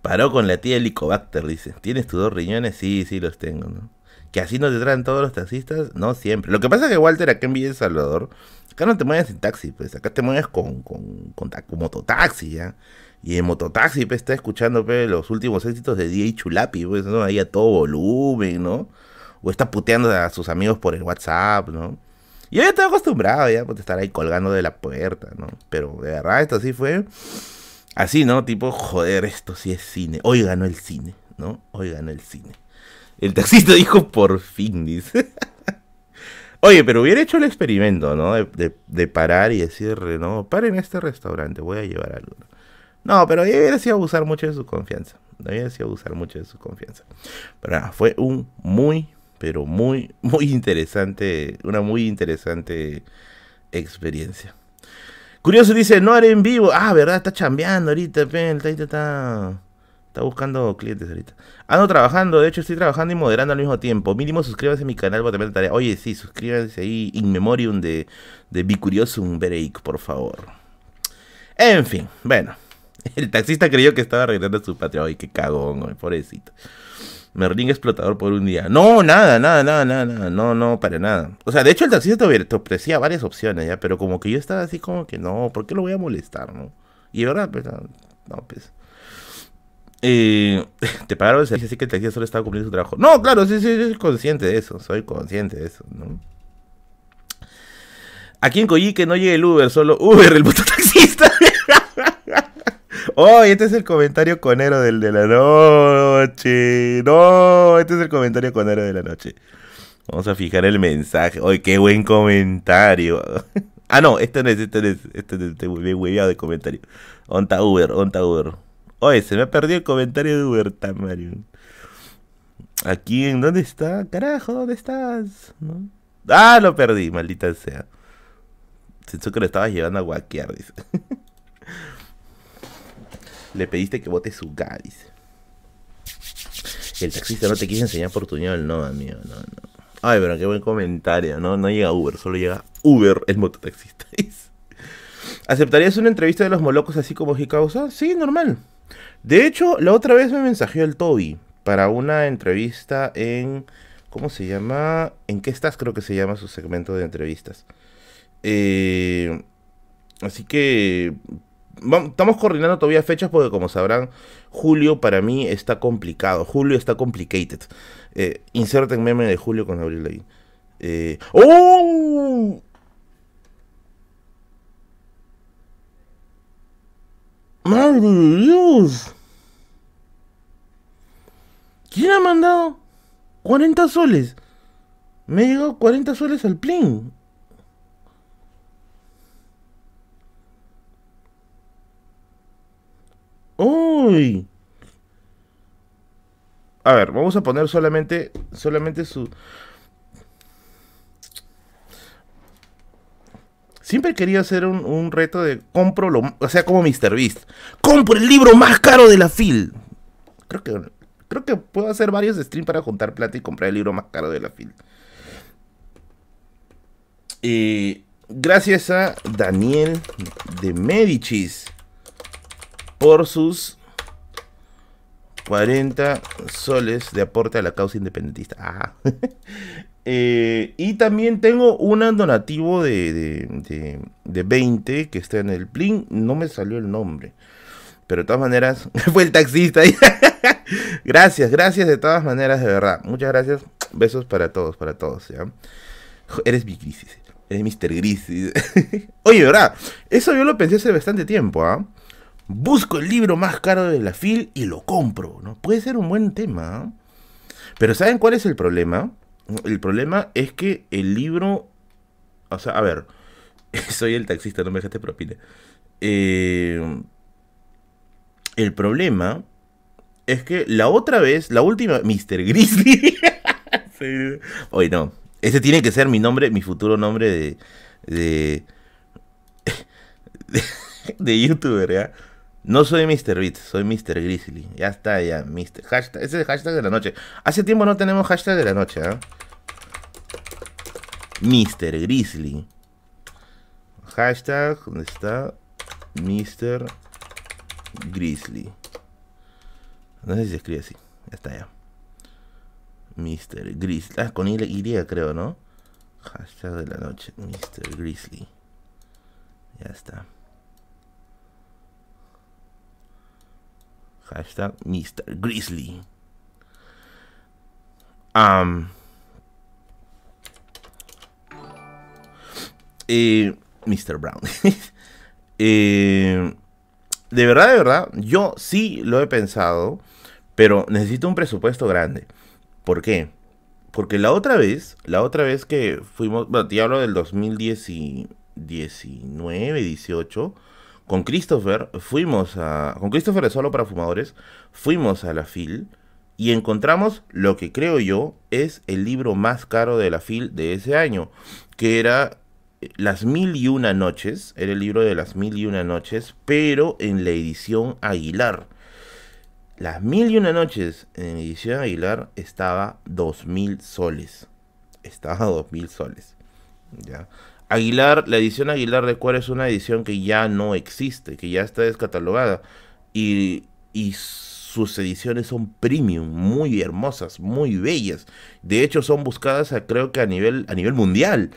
Paró con la tía Helicobacter, dice. ¿Tienes tus dos riñones? Sí, sí los tengo, ¿no? Que así no te traen todos los taxistas, no siempre. Lo que pasa es que Walter acá en Villa El Salvador, acá no te mueves en taxi, pues acá te mueves con, con, con, con mototaxi, ¿ya? Y en mototaxi, pues, está escuchando, pues, los últimos éxitos de DJ Chulapi, pues, ¿no? Ahí a todo volumen, ¿no? O está puteando a sus amigos por el WhatsApp, ¿no? Y yo ya estaba acostumbrado ya, pues, estar ahí colgando de la puerta, ¿no? Pero de verdad, esto sí fue así, ¿no? Tipo, joder, esto sí es cine. Hoy ganó el cine, ¿no? Hoy ganó el cine. El taxista dijo, por fin, dice. Oye, pero hubiera hecho el experimento, ¿no? De, de, parar y decirle, no, paren este restaurante, voy a llevar algo. No, pero hubiera sido abusar mucho de su confianza. Hubiera sido abusar mucho de su confianza. Pero nada, fue un muy, pero muy, muy interesante, una muy interesante experiencia. Curioso dice, no haré en vivo. Ah, verdad, está chambeando ahorita, el taita está, está buscando clientes ahorita. Ando trabajando, de hecho estoy trabajando y moderando al mismo tiempo. Mínimo suscríbase a mi canal para tarea. Oye, sí, suscríbanse ahí, in memoriam de, de Bicuriosum Break, por favor. En fin, bueno. El taxista creyó que estaba arreglando su patria. Ay, qué cagón, pobrecito. Merlín explotador por un día. No, nada, nada, nada, nada, no, no, para nada. O sea, de hecho el taxista te, ofrecía varias opciones, ya, pero como que yo estaba así como que no, ¿por qué lo voy a molestar, no? Y de verdad, pues, no, pues. Te pagaron el servicio, así que el taxista solo estaba cumpliendo su trabajo. No, claro, sí, sí, soy consciente de eso, soy consciente de eso, ¿no? Aquí en Coyique no llega el Uber, solo Uber, el mototaxista. Oh, este es el comentario conero del de la noche. No, este es el comentario conero de la noche. Vamos a fijar el mensaje. ¡Ay, qué buen comentario! ah, no, este no es, este no es, este es, este hueveado de comentario. Onta Uber, onta Uber. Oye, se me ha perdido el comentario de Uber, Tamario. Aquí, ¿en dónde está? Carajo, ¿dónde estás? Ah, lo perdí, maldita sea. Pensó que lo estabas llevando a guaquear, dice. Le pediste que vote su dice. El taxista no te quiso enseñar por no, amigo, no, no. Ay, pero qué buen comentario, ¿no? No llega Uber, solo llega Uber, el mototaxista. ¿Aceptarías una entrevista de los molocos así como Hikausa? Sí, normal. De hecho, la otra vez me mensajeó el Toby para una entrevista en. ¿Cómo se llama? ¿En qué estás? Creo que se llama su segmento de entrevistas. Eh, así que estamos coordinando todavía fechas porque como sabrán, julio para mí está complicado. Julio está complicated. Eh, inserten meme de julio con abril. Eh, ¡Oh! ¡Madre de Dios! ¿Quién ha mandado 40 soles? Me ha llegado 40 soles al plin. Uy. A ver, vamos a poner solamente, solamente su... Siempre querido hacer un, reto de compro lo, o sea, como Beast Compro el libro más caro de la FIL. Creo que, creo que puedo hacer varios streams para juntar plata y comprar el libro más caro de la FIL. Eh, gracias a Daniel de Medicis por sus 40 soles de aporte a la causa independentista. Ah. Eh, y también tengo un donativo de, de, 20 que está en el Plin. No me salió el nombre. Pero de todas maneras, fue el taxista. gracias, gracias de todas maneras, de verdad. Muchas gracias. Besos para todos, para todos. Eres mi crisis. Eres Mr. Gris. Oye, ¿verdad? Eso yo lo pensé hace bastante tiempo, ¿ah? Busco el libro más caro de la FIL y lo compro, ¿no? Puede ser un buen tema. ¿ah? Pero ¿saben cuál es el problema? El problema es que el libro... O sea, a ver. Soy el taxista, no me dejaste propina. Eh, el problema es que la otra vez, la última, Mr. Grizzly. Oye, no. Ese tiene que ser mi nombre, mi futuro nombre de. de. de, youtuber, ¿ya? No soy Mr. Beat, soy Mr. Grizzly. Ya está, ya. Mr. Hashtag, ese es el hashtag de la noche. Hace tiempo no tenemos hashtag de la noche, ¿eh? Mr. Grizzly. Hashtag, ¿dónde está? Mr. Grizzly. No sé si se escribe así. Ya está ya. Mr. Grizzly. Ah, con Y creo, ¿no? Hashtag de la noche. Mr. Grizzly. Ya está. Hashtag Mr. Grizzly. Um, eh, Mr. Brown. eh, de verdad, de verdad, yo sí lo he pensado, pero necesito un presupuesto grande. ¿Por qué? Porque la otra vez, la otra vez que fuimos, bueno, te hablo del 2019, 18, con Christopher, fuimos a, con Christopher de Solo para Fumadores, fuimos a la FIL y encontramos lo que creo yo es el libro más caro de la FIL de ese año, que era las mil y una noches, era el libro de las mil y una noches, pero en la edición Aguilar. Las mil y una noches en edición Aguilar estaba dos mil soles. Estaba dos mil soles. ¿ya? Aguilar, la edición Aguilar de Cuero es una edición que ya no existe, que ya está descatalogada. Y, y sus ediciones son premium, muy hermosas, muy bellas. De hecho, son buscadas creo que a nivel, a nivel mundial.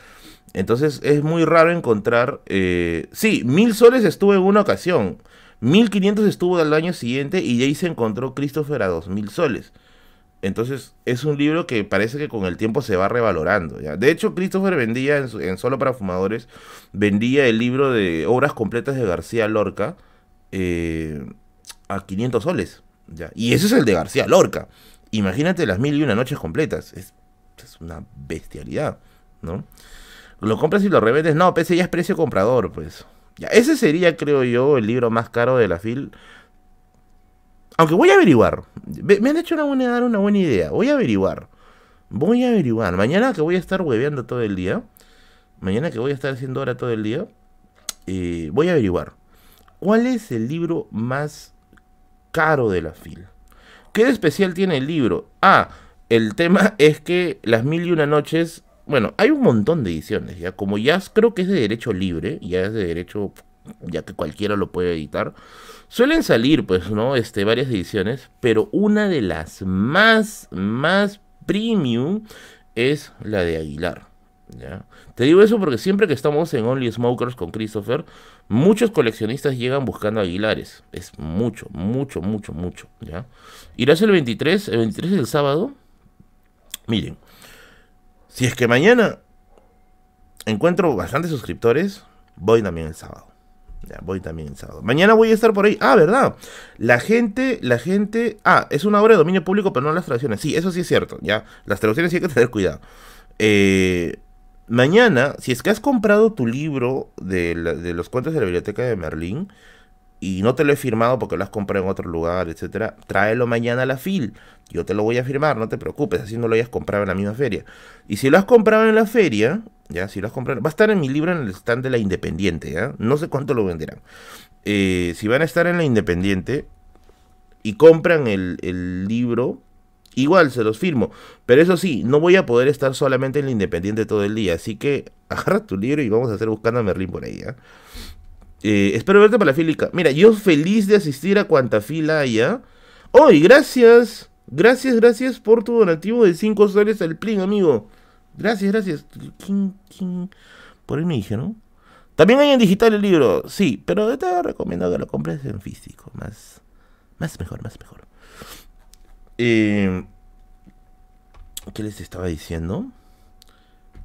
Entonces es muy raro encontrar... Eh, sí, mil soles estuvo en una ocasión. Mil quinientos estuvo al año siguiente y ahí se encontró Christopher a dos mil soles. Entonces es un libro que parece que con el tiempo se va revalorando. De hecho, Christopher vendía en, Solo para Fumadores, vendía el libro de obras completas de García Lorca eh, a 500 soles. ¿ya? Y ese es el de García Lorca. Imagínate las mil y una noches completas. Es, una bestialidad, ¿no? lo compras y lo revendes. No, pese ya es precio comprador, pues. Ese sería, creo yo, el libro más caro de la FIL. Aunque voy a averiguar. Me han hecho una buena, dar una buena idea. Voy a averiguar. Voy a averiguar. Mañana que voy a estar hueveando todo el día. Mañana que voy a estar haciendo hora todo el día. Eh, voy a averiguar. ¿Cuál es el libro más caro de la FIL? ¿Qué especial tiene el libro? Ah, el tema es que las mil y una noches bueno, hay un montón de ediciones, ya como ya creo que es de derecho libre, ya es de derecho, ya que cualquiera lo puede editar. Suelen salir, pues, ¿no? Este, varias ediciones, pero una de las más, más premium es la de Aguilar. ¿ya? Te digo eso porque siempre que estamos en Only Smokers con Christopher, muchos coleccionistas llegan buscando Aguilares. Es mucho, mucho, mucho, mucho. ¿ya? ¿Irás el 23? ¿El 23 es el sábado? Miren, si es que mañana encuentro bastantes suscriptores, voy también el sábado. Ya, voy también el sábado. Mañana voy a estar por ahí. Ah, ¿verdad? La gente, la gente... Ah, es una obra de dominio público, pero no las traducciones. Sí, eso sí es cierto. Ya, las traducciones sí hay que tener cuidado. Eh, mañana, si es que has comprado tu libro de, de los cuentos de la biblioteca de Merlín, y no te lo he firmado porque lo has comprado en otro lugar, etcétera, tráelo mañana a la FIL. Yo te lo voy a firmar, no te preocupes, así no lo hayas comprado en la misma feria. Y si lo has comprado en la feria, ya, si lo has comprado, va a estar en mi libro en el stand de la Independiente, ¿ya? No sé cuánto lo venderán. Eh, si van a estar en la Independiente y compran el, libro, igual se los firmo. Pero eso sí, no voy a poder estar solamente en la Independiente todo el día. Así que agarra tu libro y vamos a hacer buscando a Merlín por ahí. Eh, espero verte para la fílica. Mira, yo feliz de asistir a cuanta fila haya. Hoy, gracias. Gracias, gracias por tu donativo de 5 soles al plin, amigo. Gracias, gracias. Por ahí me ¿no? También hay en digital el libro, sí, pero te recomiendo que lo compres en físico. Más, más mejor, más mejor. Eh, ¿Qué les estaba diciendo?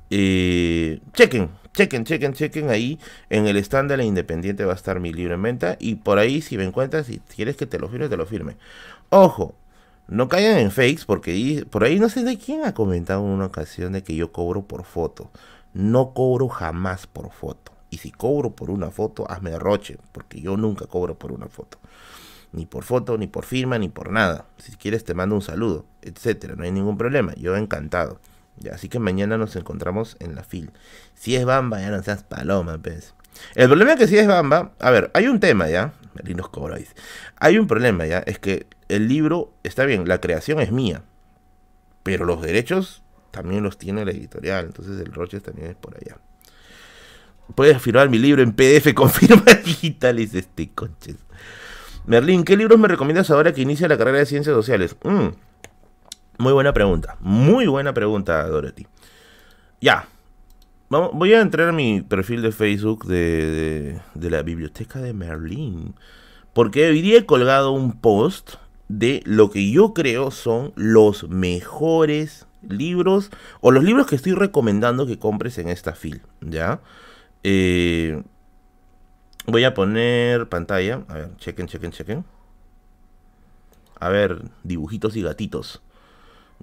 Eh, chequen, chequen, chequen, chequen ahí. En el stand de la Independiente va a estar mi libro en venta. Y por ahí, si me encuentras, si quieres que te lo firme, te lo firme. Ojo, no caigan en fakes porque por ahí no sé de quién ha comentado en una ocasión de que yo cobro por foto. No cobro jamás por foto. Y si cobro por una foto, hazme roche, porque yo nunca cobro por una foto. Ni por foto, ni por firma, ni por nada. Si quieres te mando un saludo, etcétera. No hay ningún problema. Yo encantado. Así que mañana nos encontramos en la fil. Si es Bamba, ya no seas paloma, pues. El problema es que si es Bamba, a ver, hay un tema ya. Nos cobráis. Hay un problema ya, es que el libro está bien, la creación es mía. Pero los derechos también los tiene la editorial. Entonces el Roches también es por allá. Puedes firmar mi libro en PDF con firma digital, dice este conches. Merlín, ¿qué libros me recomiendas ahora que inicia la carrera de ciencias sociales? Mm, muy buena pregunta. Muy buena pregunta, Dorothy. Ya. Voy a entrar a mi perfil de Facebook de, la biblioteca de Merlín. Porque hoy día he colgado un post de lo que yo creo son los mejores libros o los libros que estoy recomendando que compres en esta fil. ¿Ya? Eh, Voy a poner pantalla. A ver, chequen, chequen, chequen. A ver, dibujitos y gatitos.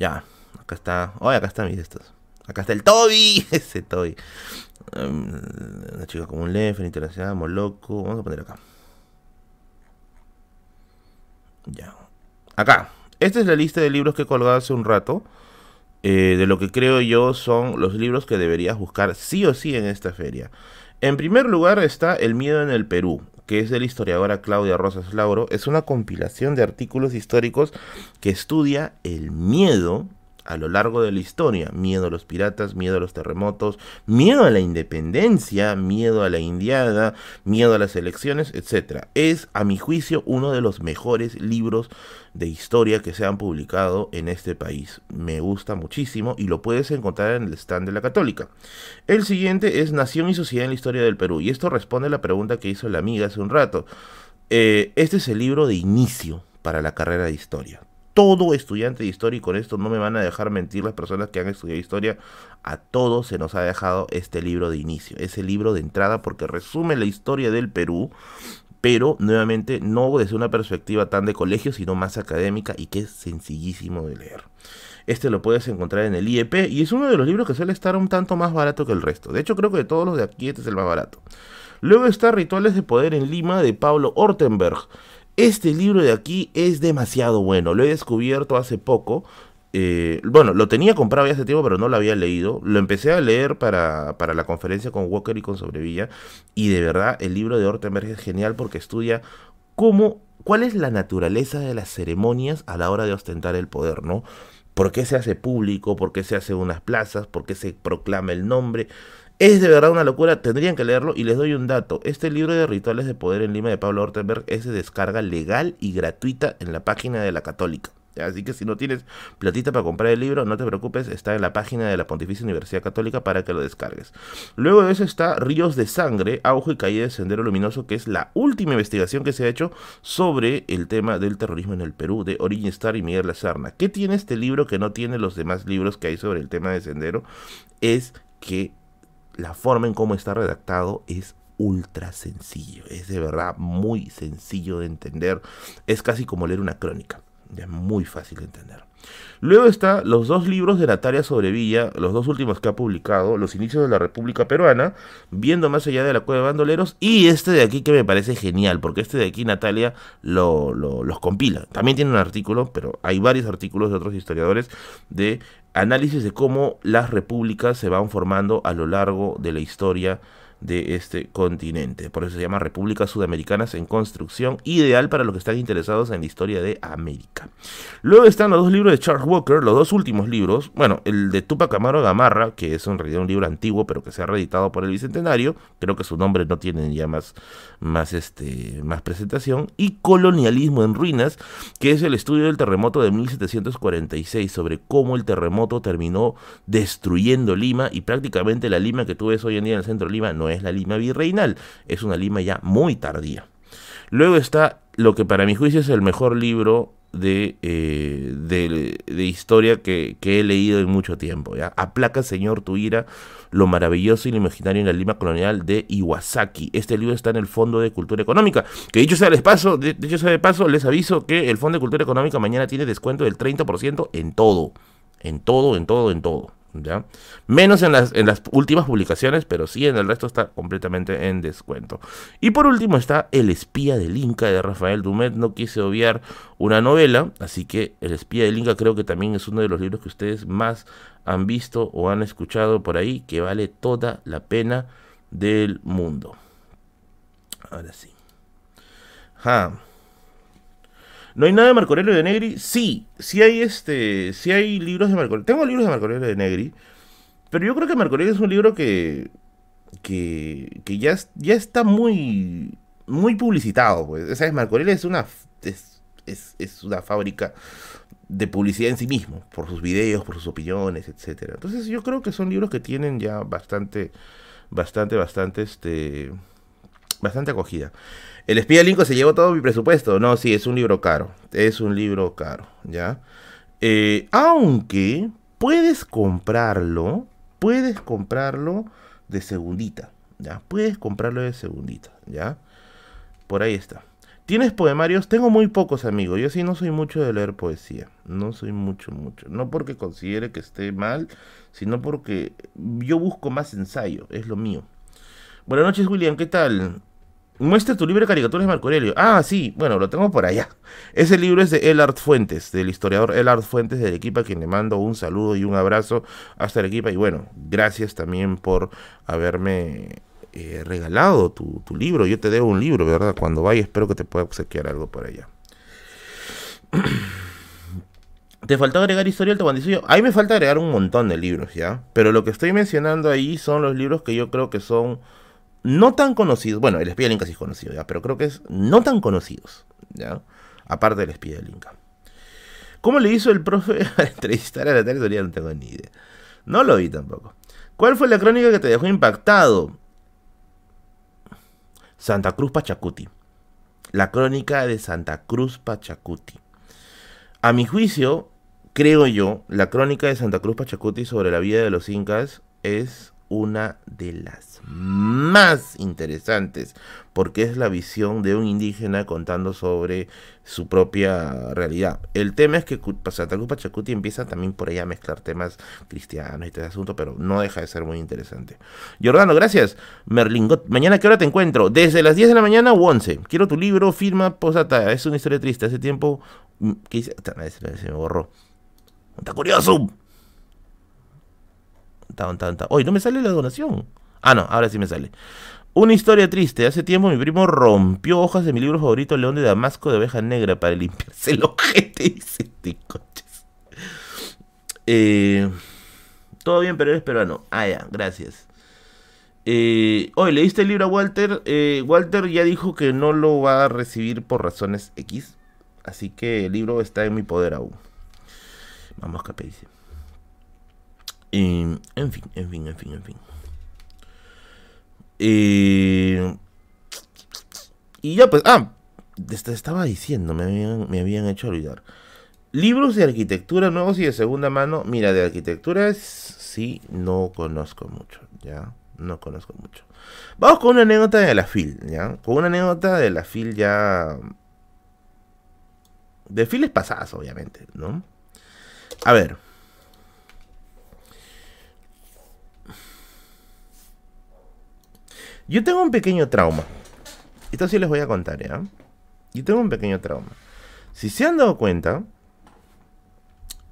Ya, acá está. Oh, acá están mis estos. Acá está el Toby. Ese Toby. Um, una chica como un Lefen, internacional, loco. Vamos a poner acá. Ya. Acá. Esta es la lista de libros que he colgado hace un rato. Eh, de lo que creo yo son los libros que deberías buscar sí o sí en esta feria. En primer lugar está El miedo en el Perú, que es de la historiadora Claudia Rosas Lauro. Es una compilación de artículos históricos que estudia el miedo a lo largo de la historia. Miedo a los piratas, miedo a los terremotos, miedo a la independencia, miedo a la indiada, miedo a las elecciones, etc. Es, a mi juicio, uno de los mejores libros de historia que se han publicado en este país. Me gusta muchísimo y lo puedes encontrar en el stand de la Católica. El siguiente es Nación y Sociedad en la Historia del Perú. Y esto responde a la pregunta que hizo la amiga hace un rato. Eh, este es el libro de inicio para la carrera de historia todo estudiante de historia, y con esto no me van a dejar mentir las personas que han estudiado historia, a todos se nos ha dejado este libro de inicio, ese libro de entrada porque resume la historia del Perú, pero nuevamente no desde una perspectiva tan de colegio, sino más académica y que es sencillísimo de leer. Este lo puedes encontrar en el IEP y es uno de los libros que suele estar un tanto más barato que el resto. De hecho, creo que de todos los de aquí este es el más barato. Luego está Rituales de Poder en Lima de Pablo Ortenberg. Este libro de aquí es demasiado bueno, lo he descubierto hace poco. Eh, bueno, lo tenía comprado ya hace tiempo, pero no lo había leído. Lo empecé a leer para, para la conferencia con Walker y con Sobrevilla. Y de verdad, el libro de Ortenberg es genial porque estudia cómo, cuál es la naturaleza de las ceremonias a la hora de ostentar el poder, ¿no? ¿Por qué se hace público? ¿Por qué se hace unas plazas? ¿Por qué se proclama el nombre? Es de verdad una locura, tendrían que leerlo y les doy un dato. Este libro de rituales de poder en Lima de Pablo Ortenberg es de descarga legal y gratuita en la página de la Católica. Así que si no tienes platita para comprar el libro, no te preocupes, está en la página de la Pontificia Universidad Católica para que lo descargues. Luego de eso está Ríos de Sangre, Auge y Caída de Sendero Luminoso, que es la última investigación que se ha hecho sobre el tema del terrorismo en el Perú, de Origin Star y Miguel Lazarna. ¿Qué tiene este libro que no tiene los demás libros que hay sobre el tema de Sendero? Es que la forma en cómo está redactado es ultra sencillo, es de verdad muy sencillo de entender, es casi como leer una crónica, es muy fácil de entender. Luego está los dos libros de Natalia Sobrevilla, los dos últimos que ha publicado, Los inicios de la República Peruana, Viendo más allá de la cueva de bandoleros, y este de aquí que me parece genial, porque este de aquí Natalia lo, los compila. También tiene un artículo, pero hay varios artículos de otros historiadores de análisis de cómo las repúblicas se van formando a lo largo de la historia de este continente. Por eso se llama Repúblicas Sudamericanas en Construcción, ideal para los que están interesados en la historia de América. Luego están los dos libros de Charles Walker, los dos últimos libros. Bueno, el de Tupac Amaro Gamarra, que es en realidad un libro antiguo, pero que se ha reeditado por el Bicentenario. Creo que su nombre no tiene ya más, más, este, más presentación. Y Colonialismo en Ruinas, que es el estudio del terremoto de 1746, sobre cómo el terremoto terminó destruyendo Lima y prácticamente la Lima que tú ves hoy en día en el centro de Lima no es la Lima virreinal, es una Lima ya muy tardía. Luego está lo que para mi juicio es el mejor libro de, eh, de, historia que, he leído en mucho tiempo. ¿ya? Aplaca, Señor, tu ira, lo maravilloso y lo imaginario en la Lima colonial de Iwasaki. Este libro está en el Fondo de Cultura Económica. Que dicho sea, les paso, de, dicho sea de paso, les aviso que el Fondo de Cultura Económica mañana tiene descuento del 30% en todo. En todo, en todo, en todo. Menos en las, en las últimas publicaciones, pero sí en el resto está completamente en descuento. Y por último está El espía del Inca de Rafael Dumet. No quise obviar una novela, así que El espía del Inca creo que también es uno de los libros que ustedes más han visto o han escuchado por ahí, que vale toda la pena del mundo. Ahora sí. ¿No hay nada de Marco Aurelio de Negri? Sí, sí hay este, sí hay libros de Marco Tengo libros de Marco Aurelio de Negri, pero yo creo que Marco es un libro que que, que ya, ya está muy muy publicitado, pues. ¿Sabes? Marco es una es, es, una fábrica de publicidad en sí mismo, por sus videos, por sus opiniones, etcétera. Entonces yo creo que son libros que tienen ya bastante bastante bastante este bastante acogida. El espía Lincoln se llevó todo mi presupuesto. No, sí, es un libro caro. Es un libro caro, ¿ya? Eh, aunque puedes comprarlo, puedes comprarlo de segundita, ¿ya? Puedes comprarlo de segundita, ¿ya? Por ahí está. ¿Tienes poemarios? Tengo muy pocos amigos. Yo sí no soy mucho de leer poesía. No soy mucho, mucho. No porque considere que esté mal, sino porque yo busco más ensayo. Es lo mío. Buenas noches, William. ¿Qué tal? Muestra tu libro de caricaturas de Marco Aurelio. Ah, sí, bueno, lo tengo por allá. Ese libro es de Elard Fuentes, del historiador Elard Fuentes del equipo, a quien le mando un saludo y un abrazo hasta el equipo. Y bueno, gracias también por haberme eh, regalado tu, libro. Yo te debo un libro, ¿verdad? Cuando vaya, espero que te pueda obsequiar algo por allá. ¿Te faltó agregar historia al? Ahí me falta agregar un montón de libros, ¿ya? Pero lo que estoy mencionando ahí son los libros que yo creo que son no tan conocidos. Bueno, el espía del Inca sí es conocido, ya, pero creo que es no tan conocidos, ya. Aparte del espía del Inca. ¿Cómo le hizo el profe a entrevistar a la Soria? No tengo ni idea. No lo vi tampoco. ¿Cuál fue la crónica que te dejó impactado? Santa Cruz Pachacuti. La crónica de Santa Cruz Pachacuti. A mi juicio, creo yo, la crónica de Santa Cruz Pachacuti sobre la vida de los incas es una de las más interesantes, porque es la visión de un indígena contando sobre su propia realidad. El tema es que Santa Cruz Pachacuti empieza también por allá a mezclar temas cristianos y este asunto, pero no deja de ser muy interesante. Jordano, gracias. Merlingot, mañana qué hora te encuentro? Desde las 10 de la mañana o 11. Quiero tu libro, firma, posata. Es una historia triste. Hace tiempo mm, ¿qué hice? Se me borró. Está curioso. Oye, no me sale la donación. Ah, no, ahora sí me sale. Una historia triste. Hace tiempo mi primo rompió hojas de mi libro favorito, León de Damasco de Oveja Negra, para limpiarse el ojete. Dice este coches. Eh, todo bien, pero eres peruano. Ah, ya, gracias. Eh, oye, ¿leíste el libro a Walter? Eh, Walter ya dijo que no lo va a recibir por razones X. Así que el libro está en mi poder aún. Vamos, a dice. En fin, en fin, en fin, en fin. Eh, y ya pues, ah, estaba diciendo, me habían, me habían hecho olvidar. Libros de arquitectura nuevos y de segunda mano. Mira, de arquitectura sí, no conozco mucho, ¿ya? No conozco mucho. Vamos con una anécdota de la FIL, ¿ya? Con una anécdota de la FIL ya... De files pasadas, obviamente, ¿no? A ver. Yo tengo un pequeño trauma. Esto sí les voy a contar, ¿ya? Yo tengo un pequeño trauma. Si se han dado cuenta,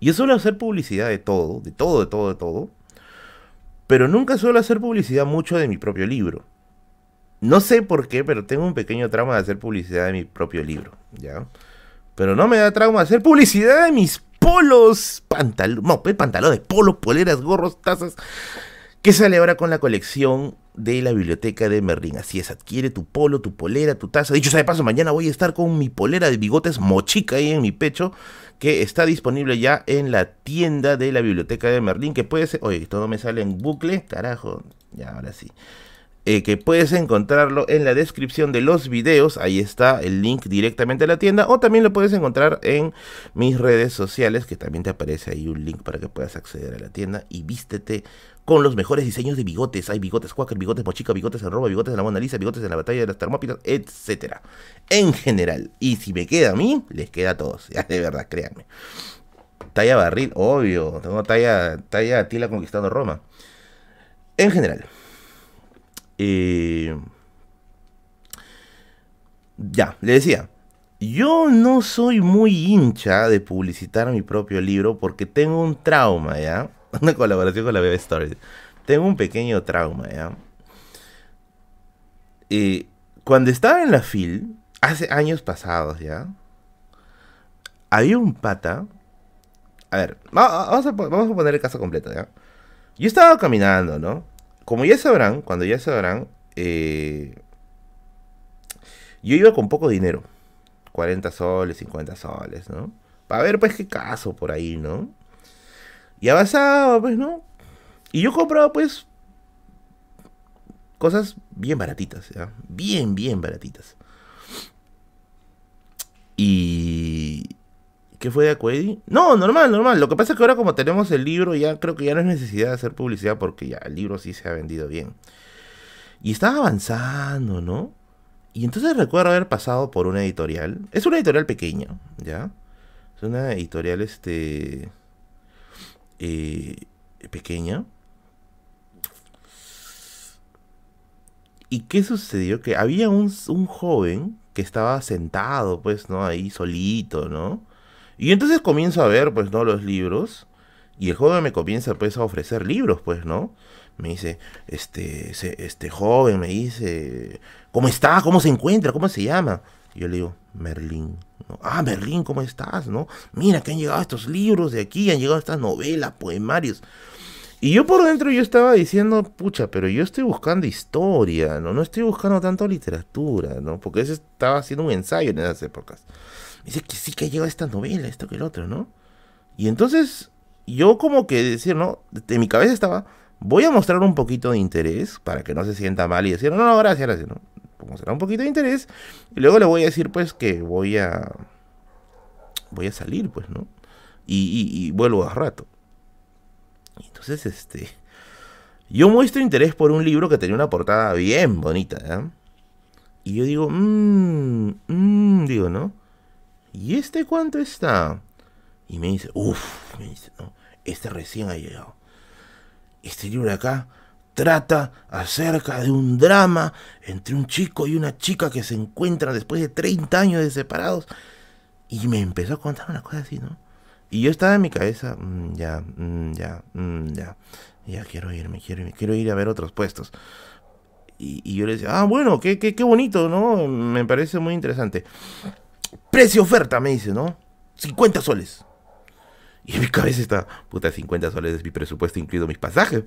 yo suelo hacer publicidad de todo, de todo, de todo, de todo. Pero nunca suelo hacer publicidad mucho de mi propio libro. No sé por qué, pero tengo un pequeño trauma de hacer publicidad de mi propio libro, ¿ya? Pero no me da trauma hacer publicidad de mis polos, pantalones, no, pues, pantalones, polos, poleras, gorros, tazas, que sale ahora con la colección de la biblioteca de Merlín. Así es, adquiere tu polo, tu polera, tu taza. Dicho sea de paso, mañana voy a estar con mi polera de bigotes mochica ahí en mi pecho, que está disponible ya en la tienda de la biblioteca de Merlín, que puede ser... Oye, todo me sale en bucle, carajo. Ya, ahora sí. eh, que puedes encontrarlo en la descripción de los videos. Ahí está el link directamente a la tienda. O también lo puedes encontrar en mis redes sociales, que también te aparece ahí un link para que puedas acceder a la tienda y vístete con los mejores diseños de bigotes. Hay bigotes Quaker, bigotes Mochica, bigotes en roba, bigotes en la Mona Lisa, bigotes en la batalla de las termópilas, etc. En general. Y si me queda a mí, les queda a todos. Ya de verdad, créanme. Talla barril, obvio. Tengo talla, talla tila conquistando Roma. En general. Eh, ya, le decía, yo no soy muy hincha de publicitar mi propio libro porque tengo un trauma, ¿ya? Una colaboración con la Web Story. Tengo un pequeño trauma, ¿ya? Eh, cuando estaba en la FIL, hace años pasados, ¿ya? Había un pata. A ver, vamos a, vamos a poner el caso completo, ¿ya? Yo estaba caminando, ¿no? como ya sabrán, cuando ya sabrán, eh, yo iba con poco dinero. 40 soles, 50 soles, ¿no? Para ver, pues, qué caso por ahí, ¿no? Y avanzaba, pues, ¿no? Y yo compraba, pues, cosas bien baratitas, ¿ya? Bien, bien baratitas. Y, ¿Qué fue de Acuedi? No, normal, normal. Lo que pasa es que ahora como tenemos el libro, ya creo que ya no es necesidad de hacer publicidad porque ya el libro sí se ha vendido bien. Y estaba avanzando, ¿no? Y entonces recuerdo haber pasado por una editorial. Es una editorial pequeña, ¿ya? Es una editorial, este... Eh, pequeña. ¿Y qué sucedió? Que había un, un joven que estaba sentado, pues, ¿no? Ahí solito, ¿no? Y entonces comienzo a ver, pues, ¿no? Los libros. Y el joven me comienza, pues, a ofrecer libros, pues, ¿no? Me dice, este, este joven me dice, ¿cómo está? ¿Cómo se encuentra? ¿Cómo se llama? Yo le digo, Merlín. Ah, Merlín, ¿cómo estás? ¿No? Mira que han llegado estos libros de aquí, han llegado estas novelas, poemarios. Y yo por dentro yo estaba diciendo, pucha, pero yo estoy buscando historia, ¿no? No estoy buscando tanto literatura, ¿no? Porque ese estaba haciendo un ensayo en esas épocas dice que sí que ha llegado esta novela, esto que el otro, ¿no? Y entonces yo como que decir, ¿no? De mi cabeza estaba, voy a mostrar un poquito de interés para que no se sienta mal y decir, no, no, gracias, gracias, ¿no? Mostrar un poquito de interés y luego le voy a decir pues que voy a, voy a salir, pues, ¿no? Y, vuelvo a rato. Entonces, este, yo muestro interés por un libro que tenía una portada bien bonita, ¿eh? Y yo digo, mmm, mmm, digo, ¿no? ¿y este cuánto está? Y me dice, uff, me dice, no, este recién ha llegado. Este libro de acá trata acerca de un drama entre un chico y una chica que se encuentran después de 30 años de separados. Y me empezó a contar una cosa así, ¿no? Y yo estaba en mi cabeza, mm, ya, mm, ya, mm, ya, ya quiero irme, quiero irme, quiero ir a ver otros puestos. Y, yo le decía, ah, bueno, qué, qué, qué bonito, ¿no? Me parece muy interesante. Precio oferta, me dice, ¿no? 50 soles. Y en mi cabeza está, puta, 50 soles es mi presupuesto, incluido mis pasajes.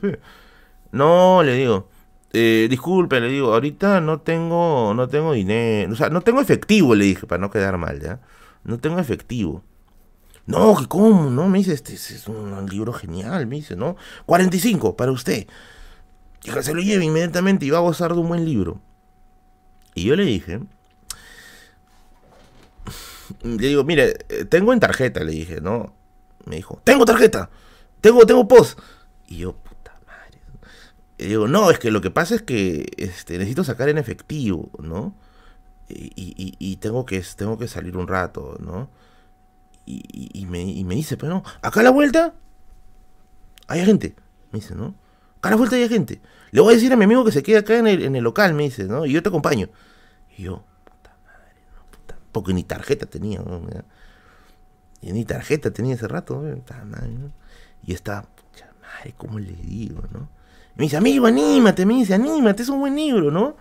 No, le digo, eh, disculpe, le digo, ahorita no tengo, no tengo dinero, o sea, no tengo efectivo, le dije, para no quedar mal, ¿ya? No tengo efectivo. No, que cómo, no, me dice, este, es un libro genial, me dice, ¿no? 45 para usted. Y se lo lleve inmediatamente y va a gozar de un buen libro. Y yo le dije, le digo, mire, eh, tengo en tarjeta, le dije, ¿no? Me dijo, tengo tarjeta, tengo, tengo post. Y yo. Y digo, no, es que lo que pasa es que este, necesito sacar en efectivo, ¿no? Y, y, tengo, que, tengo que salir un rato, ¿no? Y, me, me dice, pero no, acá a la vuelta hay gente, me dice, ¿no? Acá a la vuelta hay gente. Le voy a decir a mi amigo que se quede acá en el, en el local, me dice, ¿no? Y yo te acompaño. Y yo, porque ni tarjeta tenía, Y ni tarjeta tenía ese rato, Y está, madre, ¿cómo le digo, no? Me dice, amigo, anímate, me dice, anímate, es un buen libro, ¿no?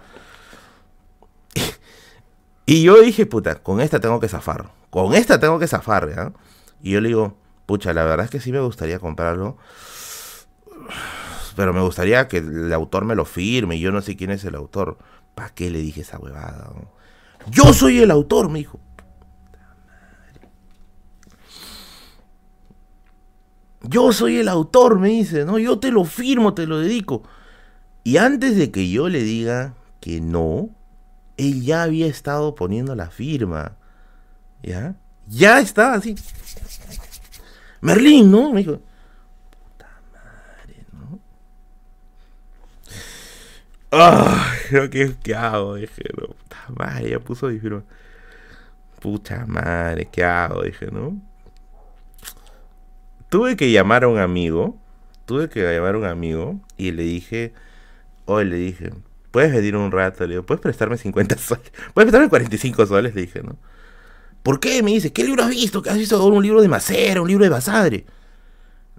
y yo dije, puta, con esta tengo que zafar. Con esta tengo que zafar, ¿ya? Y yo le digo, pucha, la verdad es que sí me gustaría comprarlo. Pero me gustaría que el autor me lo firme. Y yo no sé quién es el autor. ¿Para qué le dije esa huevada? Yo soy el autor, me dijo. Yo soy el autor, me dice, ¿no? Yo te lo firmo, te lo dedico. Y antes de que yo le diga que no, él ya había estado poniendo la firma. ¿Ya? Ya estaba así. Merlín, ¿no? Me dijo. Puta madre, ¿no? Ay, ¿qué, ¿qué hago? Dije, no, puta madre, ya puso mi firma. Puta madre, ¿qué hago? Dije, ¿no? Tuve que llamar a un amigo. Tuve que llamar a un amigo y le dije, hoy le dije, ¿puedes venir un rato? Le digo, ¿puedes prestarme 50 soles? ¿Puedes prestarme 45 soles? Le dije, ¿no? ¿Por qué? Me dice, ¿qué libro has visto? ¿Qué has visto un libro de Macera, un libro de Basadre?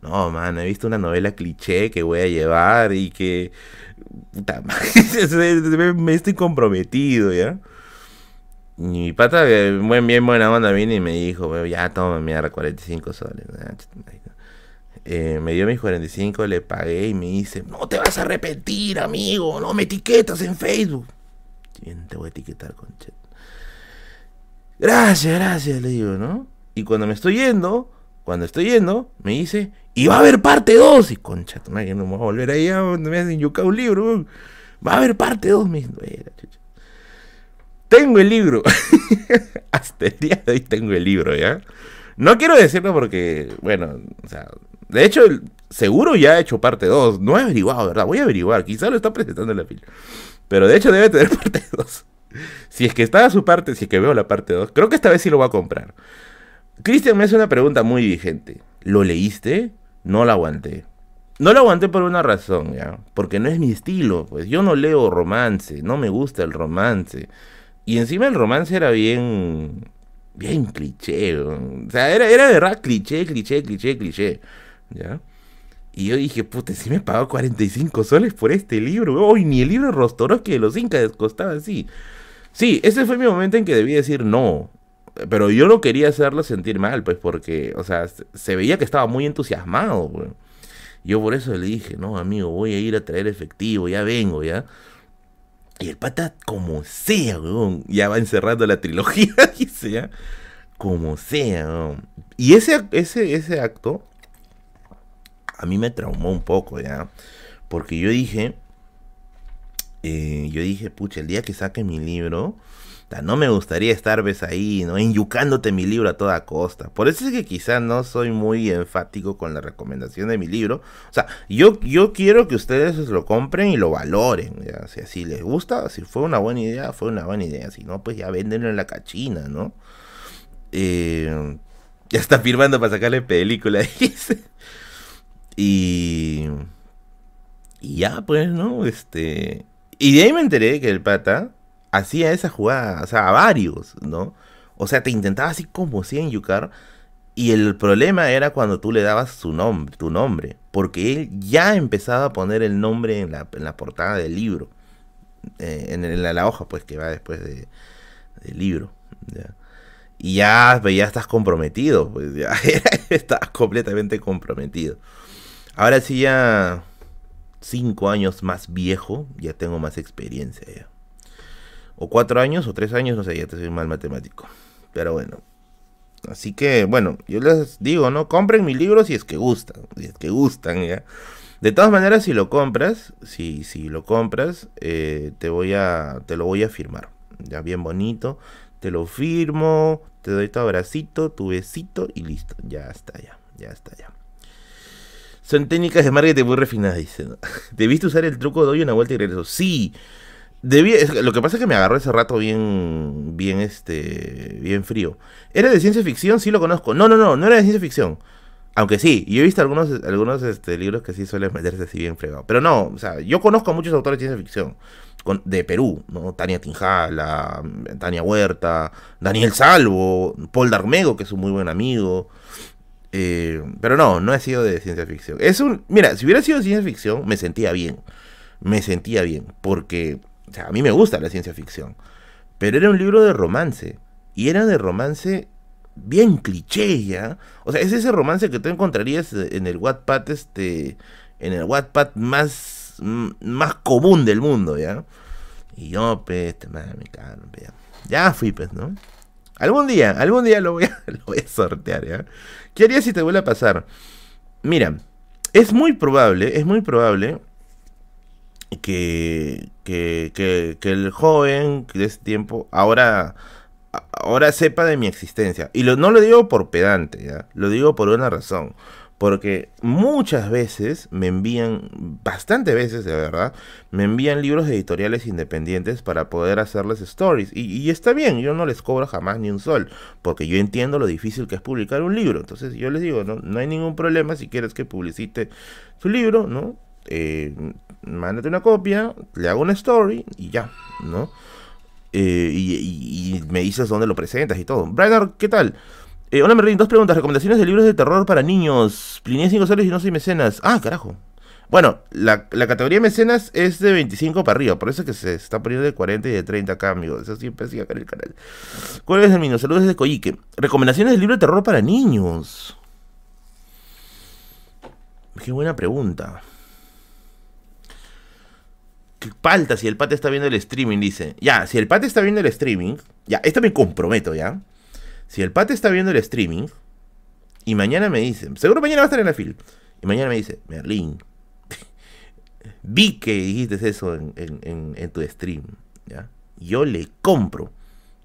No, man, he visto una novela cliché que voy a llevar y que... Puta me estoy comprometido, ¿ya? Y mi pata, buen, bien buena onda, vino y me dijo, ya toma, mierda, 45 soles. Eh, me dio mis 45, le pagué y me dice, no te vas a arrepentir, amigo, no me etiquetas en Facebook. Bien, te voy a etiquetar, conchet. Gracias, gracias, le digo, ¿no? Y cuando me estoy yendo, cuando estoy yendo, me dice, y va a haber parte 2. Y concha, no me voy a volver ahí donde me hacen yuca un libro. Va a haber parte 2, me dice, Tengo el libro. Hasta el día de hoy tengo el libro, ¿ya? No quiero decirlo porque, bueno, o sea, de hecho, seguro ya ha hecho parte 2. No he averiguado, ¿verdad? Voy a averiguar. Quizá lo está presentando en la fila. Pero de hecho debe tener parte 2. Si es que está a su parte, si es que veo la parte 2, creo que esta vez sí lo voy a comprar. Cristian me hace una pregunta muy vigente. ¿Lo leíste? No lo aguanté. No lo aguanté por una razón, ¿ya? Porque no es mi estilo. Pues yo no leo romance, no me gusta el romance. Y encima el romance era bien. bien cliché. O sea, era, era de verdad cliché, cliché, cliché, cliché. ¿Ya? Y yo dije, puta, si me pagado 45 soles por este libro. Hoy ni el libro Rostorowski de los Incas costaba así. Sí, ese fue mi momento en que debí decir no. Pero yo no quería hacerlo sentir mal, pues, porque, o sea, se veía que estaba muy entusiasmado. Yo por eso le dije, no, amigo, voy a ir a traer efectivo, ya vengo, ya. Y el pata, como sea, weón, ya va encerrando la trilogía, dice, ya. Como sea. Y ese, ese, ese acto a mí me traumó un poco, ya. Porque yo dije, eh, yo dije, pucha, el día que saque mi libro, no me gustaría estar, ves ahí, ¿no? Enyucándote mi libro a toda costa. Por eso es que quizás no soy muy enfático con la recomendación de mi libro. O sea, yo, yo quiero que ustedes lo compren y lo valoren. O sea, si les gusta, si fue una buena idea, fue una buena idea. Si no, pues ya véndenlo en la cachina, ¿no? Eh, ya está firmando para sacarle película, dice. Y... Y ya, pues, ¿no? Este... Y de ahí me enteré que el pata hacía esa jugada, o sea, a varios, ¿no? O sea, te intentaba así como si en Yucar. Y el problema era cuando tú le dabas su nombre, tu nombre. Porque él ya empezaba a poner el nombre en la, en la portada del libro. Eh, en, la, hoja, pues, que va después de, del libro. Y ya, pues, ya estás comprometido. Pues ya estás completamente comprometido. Ahora sí ya cinco años más viejo, ya tengo más experiencia O cuatro años o tres años, no sé, ya te soy mal matemático. Pero bueno. Así que, bueno, yo les digo, ¿no? Compren mi libro si es que gustan. Si es que gustan, ¿ya? De todas maneras, si lo compras, si, si lo compras, eh, te voy a, te lo voy a firmar. Ya bien bonito. Te lo firmo, te doy tu abracito, tu besito y listo. Ya está, ya. Ya está, ya. Son técnicas de marketing muy refinadas, dice. ¿Debiste usar el truco de hoy una vuelta y regreso? Sí. Debí, lo que pasa es que me agarró ese rato bien, bien, este, bien frío. ¿Era de ciencia ficción? Sí lo conozco. No, no, no, no era de ciencia ficción. Aunque sí, yo he visto algunos, algunos este, libros que sí suelen meterse así bien fregado. Pero no, o sea, yo conozco a muchos autores de ciencia ficción. de Perú, ¿no? Tania Tinjala, Tania Huerta, Daniel Salvo, Paul Darmego, que es un muy buen amigo. Eh, pero no, no ha sido de ciencia ficción. Es un. Mira, si hubiera sido de ciencia ficción, me sentía bien. Me sentía bien. Porque. O sea, a mí me gusta la ciencia ficción. Pero era un libro de romance. Y era de romance bien cliché, ¿ya? O sea, es ese romance que tú encontrarías en el Wattpad, este. En el Wattpad más. más común del mundo, ¿ya? Y yo, pues, este, me cago, ya. ya fui, pues, ¿no? Algún día, algún día lo voy a, lo voy a sortear, ¿ya? ¿Qué harías si te vuelve a pasar? Mira, es muy probable, es muy probable que, que, que, que el joven de ese tiempo ahora, ahora sepa de mi existencia. Y lo, no lo digo por pedante, ¿ya? lo digo por una razón. Porque muchas veces me envían, bastante veces de verdad, me envían libros editoriales independientes para poder hacerles stories. Y, está bien, yo no les cobro jamás ni un sol, porque yo entiendo lo difícil que es publicar un libro. Entonces yo les digo, no, no hay ningún problema si quieres que publicite su libro, ¿no? Eh, mándate una copia, le hago una story y ya, ¿no? Eh, y, me dices dónde lo presentas y todo. Brian, ¿qué tal? Eh, hola Merlin, dos preguntas. Recomendaciones de libros de terror para niños. Pliné 5 soles y no soy mecenas. Ah, carajo. Bueno, la, categoría mecenas es de 25 para arriba, por eso es que se está poniendo de 40 y de 30 acá, amigos. Eso siempre sigue acá en el canal. ¿Cuál es el mío? Saludos desde Coyique. Recomendaciones de libro de terror para niños. Qué buena pregunta. ¿Qué falta si el pate está viendo el streaming? Dice. Ya, si el pate está viendo el streaming. Ya, esto me comprometo, ¿ya? Si el pate está viendo el streaming y mañana me dice, seguro mañana va a estar en la fila, y mañana me dice, Merlín, vi que dijiste eso en, tu stream, ¿ya? Yo le compro